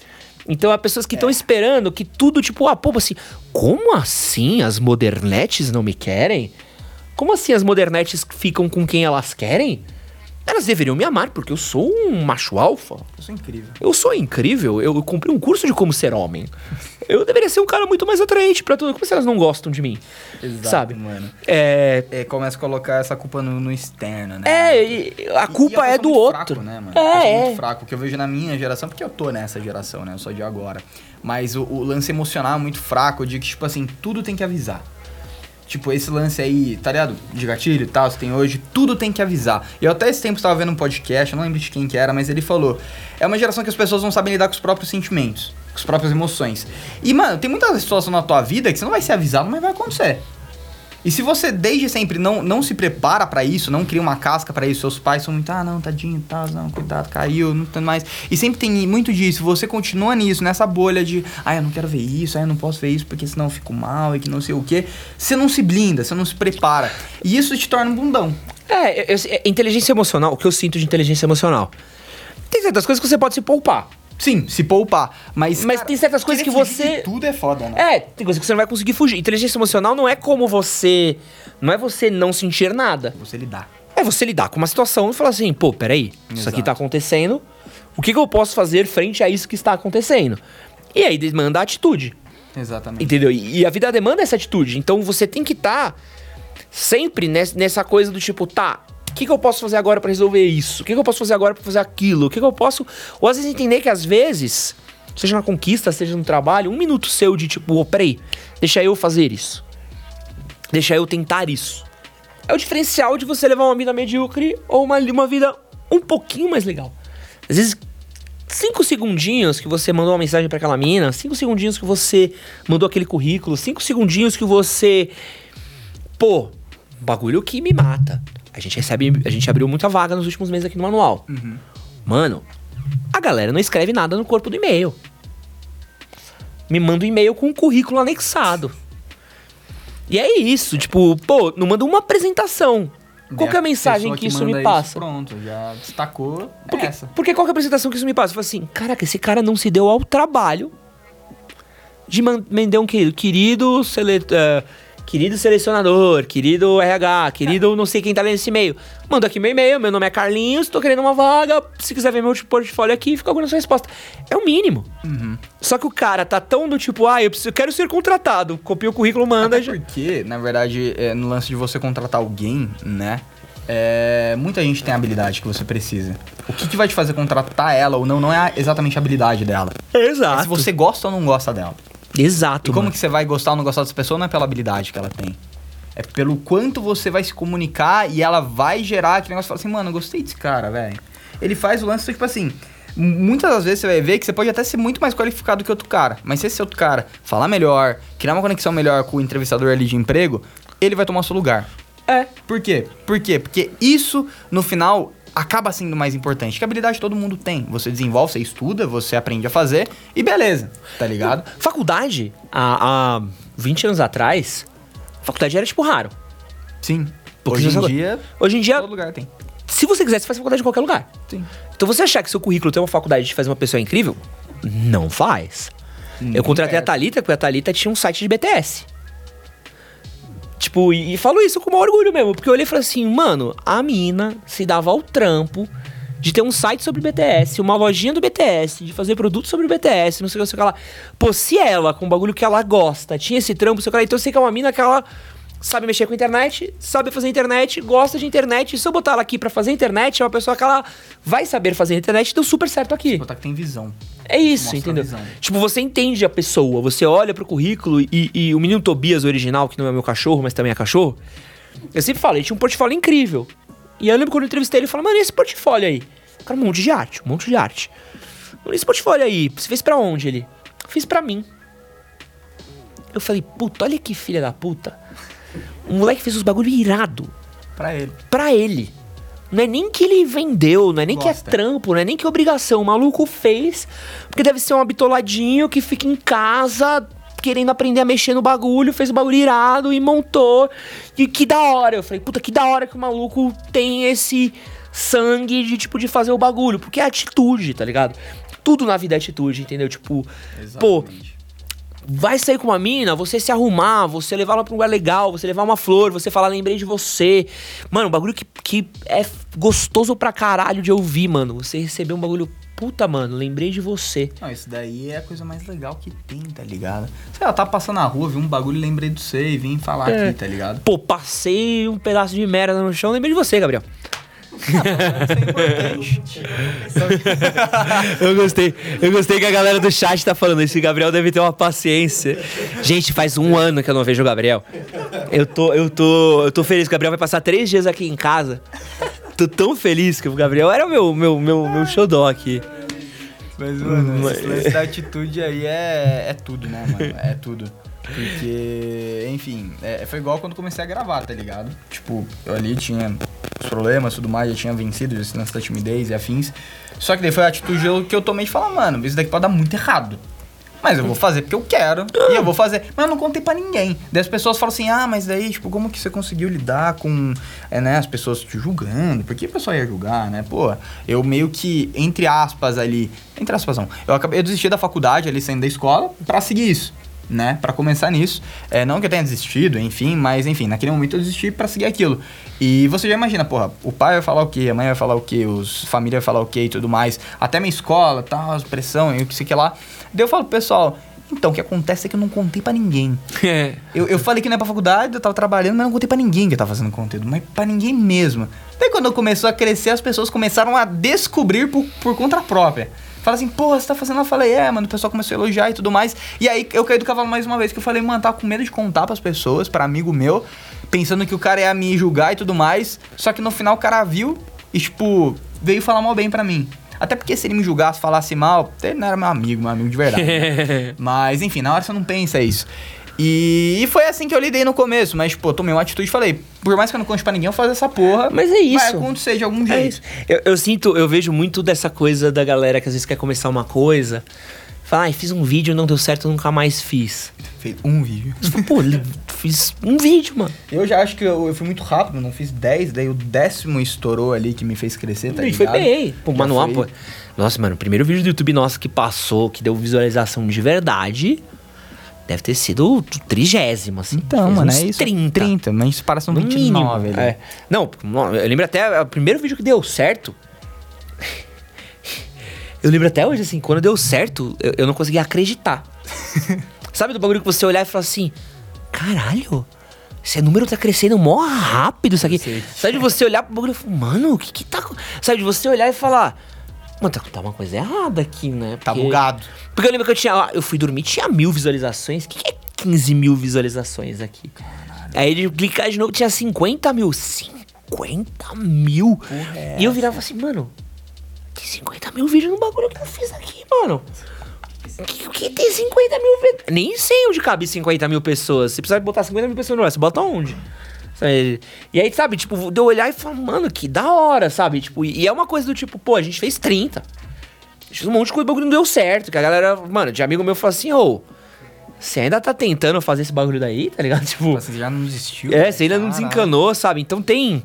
Então, há pessoas que estão esperando que tudo, tipo, ah, pô, assim, como assim as modernetes não me querem? Como assim as modernetes ficam com quem elas querem? Elas deveriam me amar, porque eu sou um macho alfa. Eu sou incrível. Eu sou incrível, eu comprei um curso de como ser homem. Eu deveria ser um cara muito mais atraente pra tudo. Como se elas não gostam de mim? sabe? mano. É. É, começa a colocar essa culpa no, no externo, né? É, e a culpa E é eu do outro. Fraco, né, mano? É, eu é. muito fraco. O que eu vejo na minha geração, porque eu tô nessa geração, né? Eu sou de agora. Mas o, o lance emocional é muito fraco. Eu digo que, tipo assim, tudo tem que avisar. Tipo, esse lance aí, tá ligado? De gatilho e tal, você tem hoje, tudo tem que avisar. E eu até esse tempo estava vendo um podcast, eu não lembro de quem que era, mas ele falou: é uma geração que as pessoas não sabem lidar com os próprios sentimentos, com as próprias emoções. E, mano, tem muitas situações na tua vida que você não vai ser avisado, mas vai acontecer. E se você desde sempre não, não se prepara pra isso, não cria uma casca pra isso, seus pais são muito, ah, não, tadinho, tá, não, cuidado, caiu, não tem mais. E sempre tem muito disso, você continua nisso, nessa bolha de, ah, eu não quero ver isso, ah, eu não posso ver isso porque senão eu fico mal e que não sei o quê. Você não se blinda, você não se prepara. E isso te torna um bundão. É, eu- eu- é, inteligência emocional, o que eu sinto de inteligência emocional. Tem certas coisas que você pode se poupar. Sim, se poupar, mas. Mas tem certas coisas que você- Tudo é foda, né? É, tem coisas que você não vai conseguir fugir. Inteligência emocional não é como você. Não é você não sentir nada. Você lidar. É você lidar com uma situação e falar assim, pô, peraí, isso aqui Exato. tá acontecendo. O que, que eu posso fazer frente a isso que está acontecendo? E aí demanda atitude. Exatamente. Entendeu? E a vida demanda essa atitude. Então você tem que estar sempre nes- nessa coisa do tipo, tá, O que, que eu posso fazer agora pra resolver isso? O que, que eu posso fazer agora pra fazer aquilo? O que, que eu posso. Ou às vezes entender que às vezes, seja na conquista, seja no trabalho, um minuto seu de tipo, ô, peraí, deixa eu fazer isso. Deixa eu tentar isso. É o diferencial de você levar uma vida medíocre ou uma, uma vida um pouquinho mais legal. Às vezes, cinco segundinhos que você mandou uma mensagem pra aquela mina, cinco segundinhos que você mandou aquele currículo, cinco segundinhos que você. Pô, bagulho que me mata. A gente recebe. A gente abriu muita vaga nos últimos meses aqui no manual. Mano, a galera não escreve nada no corpo do e-mail. Me manda um e-mail com um currículo anexado. E é isso, tipo, pô, não manda uma apresentação. Qual que é a mensagem pessoa que, isso me passa? pronto, já destacou Porque, essa. porque qual que é a apresentação que isso me passa? Eu falo assim, caraca, esse cara não se deu ao trabalho de man- mandar um querido, querido, sele, eh, querido selecionador, querido RH, querido não sei quem tá lendo esse e-mail. Manda aqui meu e-mail, meu nome é Carlinhos, tô querendo uma vaga, se quiser ver meu portfólio aqui, fica alguma sua resposta. É o mínimo. Só que o cara tá tão do tipo, ah, eu, preciso, eu quero ser contratado, copia o currículo, manda. Até porque, na verdade, é, no lance de você contratar alguém, né? é, muita gente tem a habilidade que você precisa. O que, que vai te fazer contratar ela ou não, não é exatamente a habilidade dela. É Exato. se você gosta ou não gosta dela. Exato, E como mano. que você vai gostar ou não gostar dessa pessoa não é pela habilidade que ela tem. É pelo quanto você vai se comunicar e ela vai gerar aquele negócio. Fala assim, mano, eu gostei desse cara, velho. Ele faz o lance, tipo assim... Muitas das vezes você vai ver que você pode até ser muito mais qualificado que outro cara. Mas se esse outro cara falar melhor, criar uma conexão melhor com o entrevistador ali de emprego, ele vai tomar o seu lugar. É. Por quê? Por quê? Porque isso, no final, acaba sendo mais importante. Que habilidade todo mundo tem. Você desenvolve, você estuda, você aprende a fazer e beleza, tá ligado? Faculdade, há, há 20 anos atrás, faculdade era tipo raro. Sim. Porque Hoje em dia, Hoje em dia, todo lugar tem. se você quiser, você faz faculdade em qualquer lugar. Sim. Então você achar que seu currículo tem uma faculdade de fazer uma pessoa incrível, não faz. eu contratei a. Thalita, porque a Thalita tinha um site de BTS. Tipo, e, e falo isso com o orgulho mesmo, porque eu olhei e falei assim, mano, a mina se dava ao trampo de ter um site sobre BTS, uma lojinha do BTS, de fazer produtos sobre BTS, não sei o que, não sei o que lá. Pô, se ela, com o bagulho que ela gosta, tinha esse trampo, sei o que lá, então eu sei que é uma mina que ela sabe mexer com internet, sabe fazer internet, gosta de internet. Se eu botar ela aqui pra fazer internet, é uma pessoa que ela vai saber fazer internet, deu super certo aqui. Botar que tem visão. É isso, Mostra entendeu? Tipo, você entende a pessoa, você olha pro currículo e, e o menino Tobias original, que não é meu cachorro, mas também é cachorro, eu sempre falo, ele tinha um portfólio incrível. E eu lembro quando eu entrevistei ele, ele falou, mano, e esse portfólio aí? Cara, um monte de arte, um monte de arte. Mano, esse portfólio aí, você fez pra onde ele? Fiz pra mim. Eu falei, puta, olha que filha da puta. O moleque fez os bagulho irado Pra ele. pra ele. Não é nem que ele vendeu, não é nem que Gosta. é trampo, não é nem que é obrigação. O maluco fez, porque deve ser um bitoladinho que fica em casa querendo aprender a mexer no bagulho, fez o bagulho irado e montou. E que da hora. Eu falei, puta, que da hora que o maluco tem esse sangue de tipo de fazer o bagulho, porque é atitude, tá ligado? Tudo na vida é atitude, entendeu? Tipo, pô, vai sair com uma mina, você se arrumar, você levar ela pra um lugar legal, você levar uma flor, você falar, lembrei de você. Mano, um bagulho que, que é gostoso pra caralho de ouvir, mano. Você receber um bagulho, puta, mano, lembrei de você. Não, isso daí é a coisa mais legal que tem, tá ligado? Sei lá, tá passando na rua, vi um bagulho e lembrei do você e vim falar É. aqui, tá ligado? Pô, passei um pedaço de merda no chão, lembrei de você, Gabriel. Eu gostei, eu gostei que a galera do chat tá falando. Esse Gabriel deve ter uma paciência. Gente, faz um ano que eu não vejo o Gabriel. Eu tô, eu tô, eu tô feliz. O Gabriel vai passar três dias aqui em casa. Tô tão feliz que o Gabriel era o meu, meu, meu, meu xodó aqui. Mas, mano, Mas- esse lance da atitude aí é, é tudo, né, mano? É tudo. Porque, enfim, é, foi igual quando comecei a gravar, tá ligado? Tipo, eu ali tinha os problemas tudo mais, já tinha vencido esse lance da timidez e afins. Só que daí foi a atitude que eu tomei de falar, mano, isso daqui pode dar muito errado. Mas eu vou fazer porque eu quero. E eu vou fazer. Mas eu não contei pra ninguém. Daí as pessoas falam assim: ah, mas daí, tipo, como que você conseguiu lidar com é, né, as pessoas te julgando? Por que a pessoa ia julgar, né? Pô, eu meio que, entre aspas ali. Entre aspas, não. Eu, acabei, eu desisti da faculdade ali saindo da escola pra seguir isso. Né, Pra começar nisso. É, não que eu tenha desistido, enfim, mas enfim, naquele momento eu desisti pra seguir aquilo. E você já imagina, porra, o pai vai falar o quê, a mãe vai falar o quê, os família vai falar o quê e tudo mais. Até minha escola, tal, pressão e o que sei que lá. Daí eu falo pro pessoal, Então, o que acontece é que eu não contei pra ninguém. É. Eu, eu falei que não é pra faculdade, eu tava trabalhando, mas não contei pra ninguém que eu tava fazendo conteúdo, mas pra ninguém mesmo. Daí quando começou a crescer, as pessoas começaram a descobrir por, por conta própria. Fala assim, pô, você tá fazendo? Eu falei, é, mano, o pessoal começou a elogiar e tudo mais. E aí eu caí do cavalo mais uma vez, que eu falei, mano, tava com medo de contar pras pessoas, pra amigo meu, pensando que o cara ia me julgar e tudo mais. Só que no final o cara viu e, tipo, veio falar mal bem pra mim. Até porque se ele me julgasse, falasse mal, ele não era meu amigo, meu amigo de verdade. né? Mas, enfim, na hora você não pensa isso. E, e foi assim que eu lidei no começo, mas, pô, tomei uma atitude e falei, por mais que eu não conte pra ninguém, eu vou fazer essa porra. Mas é isso. Vai acontecer de algum É jeito. isso. Eu, eu sinto, eu vejo muito dessa coisa da galera que às vezes quer começar uma coisa. Fala, ai, fiz um vídeo, não deu certo, nunca mais fiz. Fez um vídeo. Pô, fiz um vídeo, mano. Eu já acho que eu, eu fui muito rápido, não fiz 10, daí o décimo estourou ali que me fez crescer, tá a gente foi ligado? bem. Pô, manual, foi- pô. Nossa, mano, o primeiro vídeo do YouTube nosso que passou, que deu visualização de verdade, deve ter sido o trigésimo, assim. Então, mano, é isso. 30. 30, mas isso parece um No 29 mínimo. ali. É. Não, eu lembro até o primeiro vídeo que deu certo. Eu lembro até hoje, assim, quando deu certo, eu, eu não conseguia acreditar. Sabe do bagulho que você olhar e falar assim: caralho, esse número tá crescendo mó rápido isso aqui. Sabe de você olhar pro bagulho e falar, mano, o que que tá. co-" Sabe de você olhar e falar: mano, tá, tá uma coisa errada aqui, né? Tá Porque- bugado. Porque eu lembro que eu tinha. ó, Eu fui dormir, tinha mil visualizações. O que, que é 15 mil visualizações aqui? Aí de clicar de novo, tinha 50 mil. 50 mil? E eu virava assim, mano, tem 50 mil vídeos no bagulho que eu fiz aqui, mano. O que, que tem 50 mil? Nem sei onde cabe 50 mil pessoas. Você precisa botar 50 mil pessoas no ar, você bota onde? Sabe? E aí, sabe, tipo, de eu olhar e falar, mano, que da hora, sabe? Tipo, e é uma coisa do tipo, pô, a gente fez 30. Fiz um monte de coisa, bagulho não deu certo. Que a galera, mano, de amigo meu falou assim, ô, você ainda tá tentando fazer esse bagulho daí, tá ligado? Tipo, Você já não desistiu? é, você ainda não desencanou, sabe? Então tem.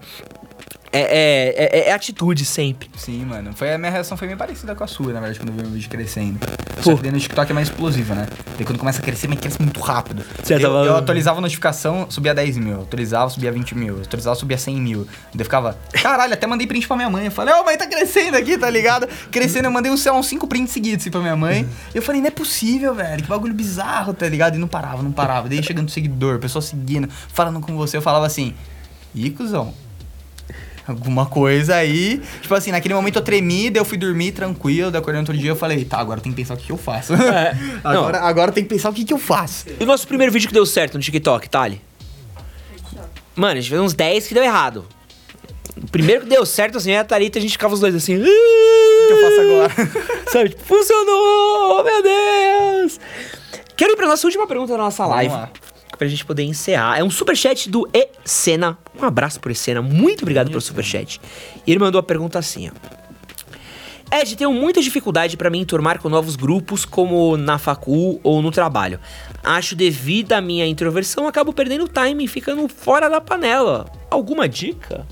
É, é, é, é atitude sempre. Sim, mano. Foi, a minha reação foi bem parecida com a sua, na verdade, quando eu vi meu vídeo crescendo. Só Pô. que daí no TikTok é mais explosiva, né? Daí quando começa a crescer, mas cresce muito rápido. Você eu, tava- eu atualizava a notificação, subia 10 mil. Atualizava, subia 20 mil. Atualizava, subia 100 mil. Daí eu ficava, caralho, até mandei print pra minha mãe. Eu falei, ó, mãe, tá crescendo aqui, tá ligado? Crescendo, eu mandei sei lá, uns 5 prints seguidos assim, pra minha mãe. Eu falei, não é possível, velho. Que bagulho bizarro, tá ligado? E não parava, não parava. Daí chegando seguidor, pessoa seguindo, falando com você, eu falava assim, ih, cuzão, alguma coisa aí. Tipo assim, naquele momento eu tremi, daí eu fui dormir tranquilo, daí acordei no outro dia eu falei, tá, agora tem que pensar o que, que eu faço. É. agora, agora tem que pensar o que, que eu faço. E o nosso primeiro vídeo que deu certo no TikTok, Thali? Mano, a gente fez uns 10 que deu errado. O primeiro que deu certo, assim, é a Thalita, a gente ficava os dois assim. O O que eu faço agora? Sabe, tipo, funcionou, meu Deus! Quero ir pra nossa última pergunta da nossa Vamos live. lá. Pra gente poder encerrar. É um superchat do Esena. Um abraço por Esena. Muito obrigado pelo superchat. E ele mandou a pergunta assim, ó. Ed, tenho muita dificuldade pra me enturmar com novos grupos, como na facul ou no trabalho. Acho devido à minha introversão, acabo perdendo time e ficando fora da panela. Alguma dica?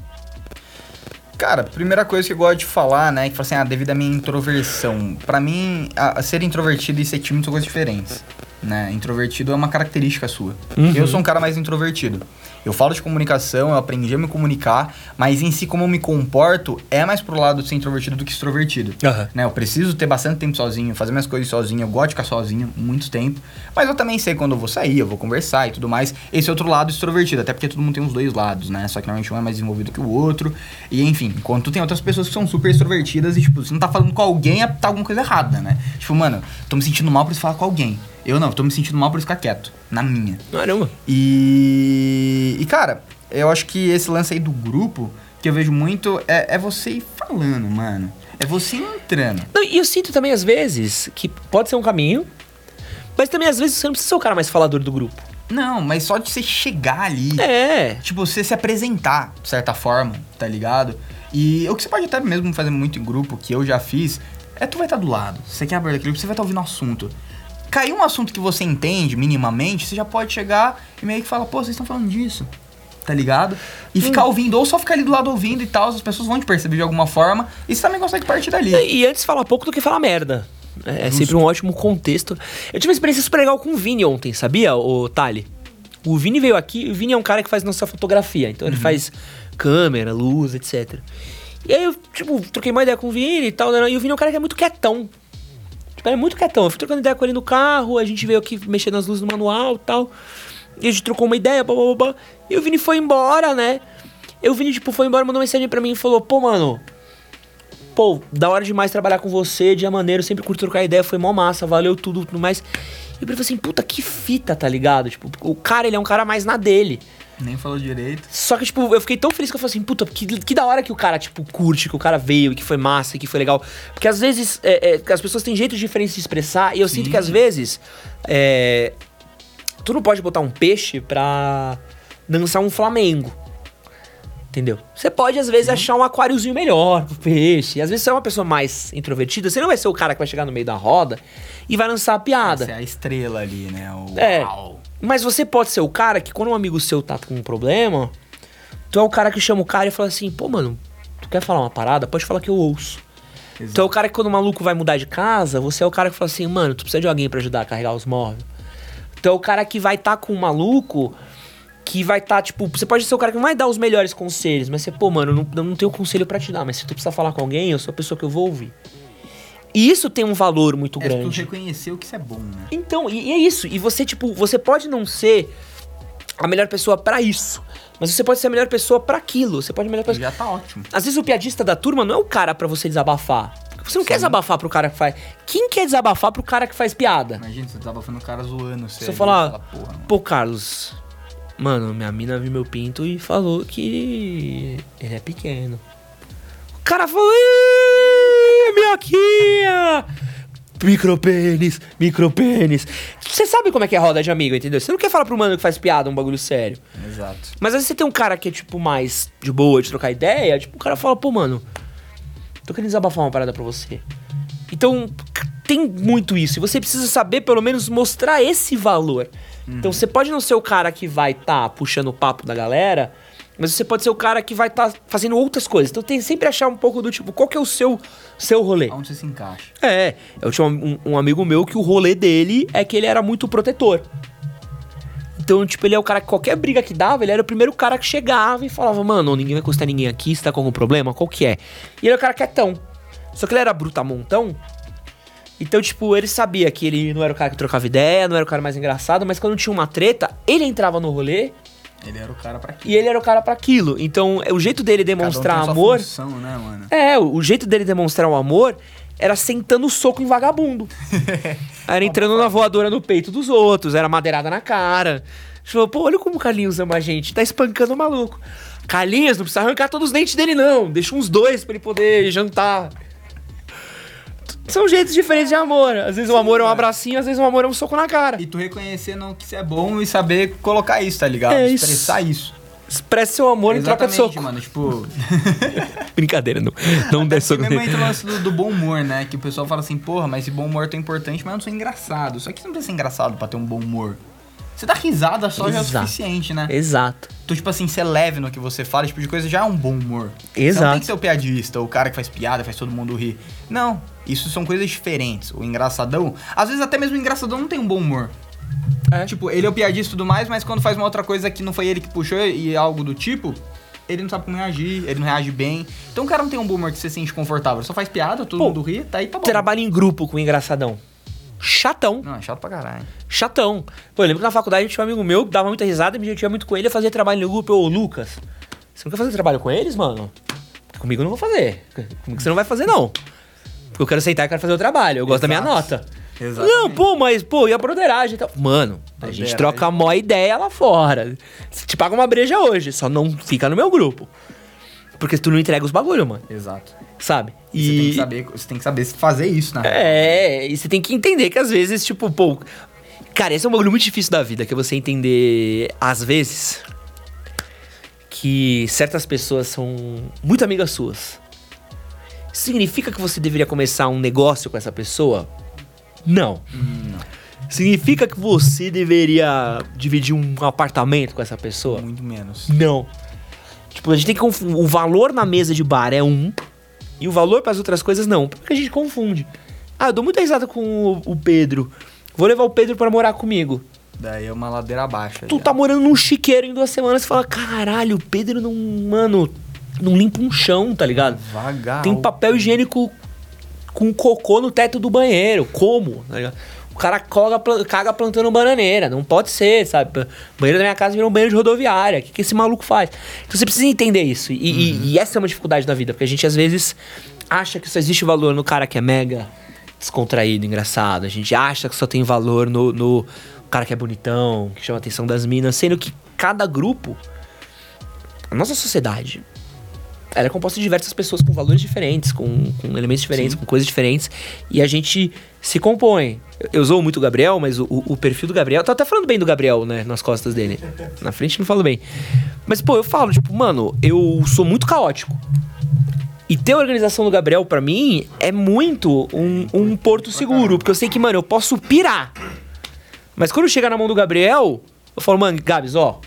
Cara, primeira coisa que eu gosto de falar, né, que fala assim, ah, devido à minha introversão. Pra mim, a, a ser introvertido e ser tímido são coisas diferentes, né? Introvertido é uma característica sua. Eu sou um cara mais introvertido. Eu falo de comunicação, eu aprendi a me comunicar, mas em si como eu me comporto é mais pro lado de ser introvertido do que extrovertido. Aham. Né, eu preciso ter bastante tempo sozinho, fazer minhas coisas sozinho, eu gosto de ficar sozinho muito tempo, mas eu também sei quando eu vou sair, eu vou conversar e tudo mais. Esse outro lado extrovertido, até porque todo mundo tem os dois lados, né? Só que normalmente um é mais desenvolvido que o outro. E enfim, enquanto tem outras pessoas que são super extrovertidas e tipo, se não tá falando com alguém, é- tá alguma coisa errada, né? Tipo, mano, tô me sentindo mal por isso falar com alguém. Eu não, tô me sentindo mal por ficar quieto, na minha. Caramba. E, e cara, eu acho que esse lance aí do grupo, que eu vejo muito, é, é você ir falando, mano. É você entrando. Não, e eu sinto também, às vezes, que pode ser um caminho, mas também, às vezes, você não precisa ser o cara mais falador do grupo. Não, mas só de você chegar ali, É. tipo, você se apresentar, de certa forma, tá ligado? E o que você pode até mesmo fazer muito em grupo, que eu já fiz, é tu vai estar do lado. Você quer abrir aquilo, você vai estar ouvindo o assunto. Caiu um assunto que você entende minimamente, você já pode chegar e meio que falar, pô, vocês estão falando disso. Tá ligado? E ficar ouvindo, ou só ficar ali do lado ouvindo e tal, as pessoas vão te perceber de alguma forma, e você também consegue partir dali. E antes falar pouco do que falar merda. É, é sempre um ótimo contexto. Eu tive uma experiência super legal com o Vini ontem, sabia, o Tali? O Vini veio aqui, o Vini é um cara que faz nossa fotografia, então ele faz câmera, luz, etc. E aí eu, tipo, troquei uma ideia com o Vini e tal, né, e o Vini é um cara que é muito quietão. Tipo, é muito quietão. Eu fui trocando ideia com ele no carro, a gente veio aqui mexer nas luzes do manual e tal. E a gente trocou uma ideia, blá, blá, blá. E o Vini foi embora, né? E o Vini, tipo, foi embora, mandou mensagem pra mim e falou, pô, mano, pô, da hora demais trabalhar com você, dia maneiro, sempre curto trocar ideia, foi mó massa, valeu tudo, tudo mais. E eu falei assim, puta, que fita, tá ligado? Tipo, o cara, ele é um cara mais na dele. Nem falou direito. Só que, tipo, eu fiquei tão feliz que eu falei assim, puta, que, que da hora que o cara, tipo, curte, que o cara veio, que foi massa, que foi legal. Porque às vezes é, é, as pessoas têm jeitos diferentes de expressar, e eu sinto que às vezes é, tu não pode botar um peixe pra dançar um flamengo. Entendeu? Você pode, às vezes, achar um aquáriozinho melhor pro peixe. Às vezes você é uma pessoa mais introvertida, você não vai ser o cara que vai chegar no meio da roda e vai lançar a piada. Essa é a estrela ali, né? O É. uau. Mas você pode ser o cara que, quando um amigo seu tá com um problema, tu é o cara que chama o cara e fala assim, pô, mano, tu quer falar uma parada? Pode falar que eu ouço. Exato. Tu é o cara que quando o maluco vai mudar de casa, você é o cara que fala assim, mano, tu precisa de alguém pra ajudar a carregar os móveis. Tu é o cara que vai estar com um maluco que vai estar, tipo, você pode ser o cara que não vai dar os melhores conselhos, mas você, pô, mano, eu não, eu não tenho conselho pra te dar, mas se tu precisar falar com alguém, eu sou a pessoa que eu vou ouvir. E isso tem um valor muito É tu grande. reconheceu que isso é bom, né? Então, e, e é isso. E você, tipo, você pode não ser a melhor pessoa pra isso, mas você pode ser a melhor pessoa pra aquilo. Você pode ser a melhor pessoa. Já tá ótimo. Às vezes o piadista da turma não é o cara pra você desabafar. Você não quer desabafar pro cara que faz. Quem quer desabafar pro cara que faz piada? Imagina, você tava falando o cara zoando. Você Você ali, falar, fala, porra, pô, Carlos, mano, minha mina viu meu pinto e falou que ele é pequeno. O cara falou, "Ih, minhoquinha! Micropênis, micropênis. Você sabe como é que é roda de amigo, entendeu? Você não quer falar pro mano que faz piada um bagulho sério. Exato. Mas às vezes você tem um cara que é, tipo, mais de boa, de trocar ideia, tipo, o cara fala, pô, mano, tô querendo desabafar uma parada pra você. Então, tem muito isso. E você precisa saber, pelo menos, mostrar esse valor. Então, você pode não ser o cara que vai tá puxando o papo da galera, mas você pode ser o cara que vai tá fazendo outras coisas. Então, tem que sempre achar um pouco do tipo, qual que é o seu, seu rolê? Onde você se encaixa? É, eu tinha um, um amigo meu que o rolê dele é que ele era muito protetor. Então, tipo, ele é o cara que qualquer briga que dava, ele era o primeiro cara que chegava e falava, mano, ninguém vai custar ninguém aqui, você tá com algum problema? Qual que é? E ele é o cara quietão. Só que ele era brutamontão. Então, tipo, ele sabia que ele não era o cara que trocava ideia, não era o cara mais engraçado, mas quando tinha uma treta, ele entrava no rolê Ele era o cara pra quê? e ele era o cara pra aquilo. Então, o jeito dele demonstrar um amor. Função, né, mano? É, o jeito dele demonstrar o amor era sentando o soco em vagabundo. Era entrando na voadora no peito dos outros, era madeirada na cara. Falou, pô, olha como o Carlinhos ama a gente, tá espancando o maluco. Carlinhos, não precisa arrancar todos os dentes dele, não. Deixa uns dois pra ele poder jantar. São jeitos diferentes de amor. Às vezes o amor é um abracinho, às vezes o amor é um soco na cara. E tu reconhecendo que isso é bom e saber colocar isso, tá ligado? É isso. Expressar isso. Expresse seu amor em troca de Exatamente, soco. mano. Tipo, Brincadeira, não, não dê soco mesmo nele. entra o lance do, do bom humor, né? Que o pessoal fala assim, porra, mas esse bom humor é importante, mas eu não sou engraçado. Só que você não precisa ser engraçado pra ter um bom humor. Você dá risada só já é o Exato. suficiente, né? Exato. Tu, tipo assim, ser leve no que você fala, esse tipo de coisa já é um bom humor. Você não Exato. tem que ser o piadista, o cara que faz piada, faz todo mundo rir. Não, isso são coisas diferentes. O engraçadão, às vezes até mesmo o engraçadão não tem um bom humor. É. Tipo, ele é o piadista e tudo mais, mas quando faz uma outra coisa que não foi ele que puxou e algo do tipo, ele não sabe como reagir, ele não reage bem. Então o cara não tem um bom humor que você se sente confortável. Só faz piada, todo Pô, mundo ri, tá aí, tá bom. Trabalha em grupo com o engraçadão. Chatão. Não, é chato pra caralho. Chatão. Pô, eu lembro que na faculdade tinha um amigo meu que dava muita risada, me divertia muito com ele, eu fazia trabalho no grupo. Ô, Lucas, você não quer fazer trabalho com eles, mano? Comigo eu não vou fazer. Comigo você não vai fazer, não. Porque eu quero aceitar e quero fazer o trabalho. Eu gosto da minha Exato. nota. Exatamente. Não, pô, mas, pô, e a broderagem e tal? Mano, a gente Broderagem. troca a mó ideia lá fora. Te paga uma breja hoje, só não fica no meu grupo. Porque tu não entrega os bagulho, mano. Exato. Sabe? E... Você, tem que saber, você tem que saber fazer isso, né? É, e você tem que entender que às vezes, tipo, pô. Cara, esse é um bagulho muito difícil da vida, que é você entender, às vezes, que certas pessoas são muito amigas suas. Significa que você deveria começar um negócio com essa pessoa? Não. Significa que você deveria dividir um apartamento com essa pessoa? Muito menos. Não. Tipo, a gente tem que confundir. O valor na mesa de bar é um, e o valor para as outras coisas não. Porque a gente confunde. Ah, eu dou muita risada com o, Pedro. Vou levar o Pedro pra morar comigo. Daí é uma ladeira abaixo. Tu já. tá morando num chiqueiro em duas semanas e fala: caralho, o Pedro não. Mano, não limpa um chão, tá ligado? Vagal. Tem papel higiênico com cocô no teto do banheiro. Como? Tá ligado? O cara caga, pla- caga plantando bananeira. Não pode ser, sabe? O banheiro da minha casa virou um banheiro de rodoviária. O que, que esse maluco faz? Então você precisa entender isso. E, e- e essa é uma dificuldade na vida, porque a gente às vezes acha que só existe valor no cara que é mega descontraído, engraçado. A gente acha que só tem valor no, no cara que é bonitão, que chama a atenção das minas, sendo que cada grupo, a nossa sociedade, ela é composta de diversas pessoas com valores diferentes, com, com elementos diferentes, com coisas diferentes, e a gente se compõe. Eu, zoo muito o Gabriel, mas o, o- perfil do Gabriel. Tô até falando bem do Gabriel, né? Nas costas dele. Na frente não falo bem. Mas, pô, eu falo, tipo, mano, eu sou muito caótico. E ter a organização do Gabriel, pra mim, é muito um, um porto seguro. Porque eu sei que, mano, eu posso pirar. Mas quando chega na mão do Gabriel, eu falo, mano, Gabs, ó,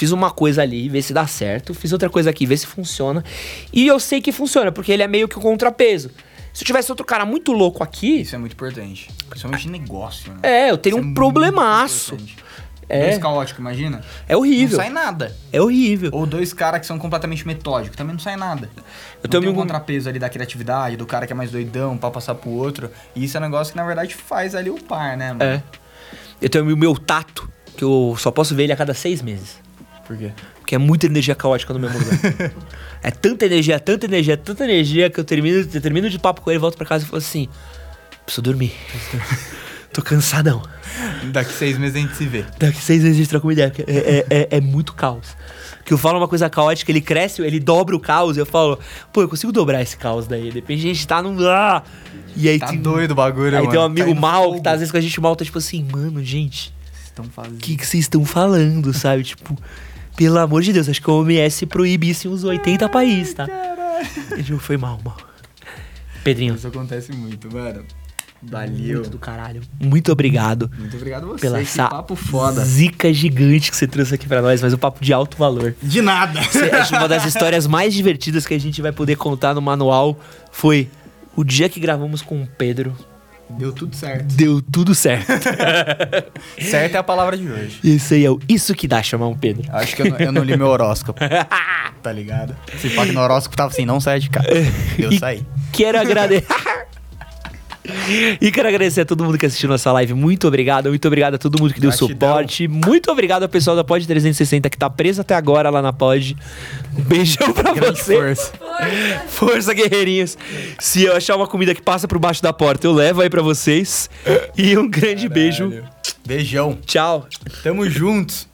fiz uma coisa ali, vê se dá certo, fiz outra coisa aqui, vê se funciona. E eu sei que funciona, porque ele é meio que o contrapeso. Se eu tivesse outro cara muito louco aqui, Isso é muito importante. Principalmente em negócio, né? é, eu teria Isso é um muito problemaço. É. Dois caóticos, imagina? É horrível. Não sai nada. É horrível. Ou dois caras que são completamente metódicos, também não sai nada. Eu tenho tenho um contrapeso ali da criatividade, do cara que é mais doidão pra passar pro outro. E isso é um negócio que, na verdade, faz ali o par, né, mano? É. Eu tenho o meu tato, que eu só posso ver ele a cada seis meses. Por quê? Porque é muita energia caótica no mesmo lugar. é tanta energia, tanta energia, tanta energia que eu termino, eu termino de papo com ele, volto pra casa e falo assim: preciso dormir. Tô cansadão. Daqui seis meses a gente se vê. Daqui seis meses a gente troca uma ideia. É, é, é, é muito caos. Que eu falo uma coisa caótica, ele cresce, ele dobra o caos, e eu falo, pô, eu consigo dobrar esse caos daí. De repente a gente tá num. Ah! E aí Tá tem, doido o bagulho, Aí mano. tem um amigo Tá mal que fogo. tá às vezes com a gente mal, tá tipo assim, mano, gente, o que que vocês estão falando, sabe? Tipo, pelo amor de Deus, acho que a OMS em uns 80 países, tá? E tipo, foi mal, mal. Pedrinho, Isso acontece muito, mano. Valeu. muito do caralho. Muito obrigado Muito obrigado a você. pela que essa papo foda. zica gigante que você trouxe aqui pra nós, mas um papo de alto valor. De nada. Que uma das histórias mais divertidas que a gente vai poder contar no manual foi o dia que gravamos com o Pedro. Deu tudo certo. Deu tudo certo. certo é a palavra de hoje. Isso aí é o isso que dá chamar um Pedro. Acho que eu não, eu não li meu horóscopo. tá ligado? Se pá que no horóscopo tava assim, não sai de casa. Eu E saí. Quero agradecer. E quero agradecer a todo mundo que assistiu nossa live. Muito obrigado. Muito obrigado a todo mundo que deu Gratidão. suporte. Muito obrigado ao pessoal da Pod 360 que tá preso até agora lá na Pod. Beijão pra Grande você. força. Força, guerreirinhos. Se eu achar uma comida que passa por baixo da porta, eu levo aí pra vocês. E um grande beijo. Beijão. Tchau. Tamo juntos.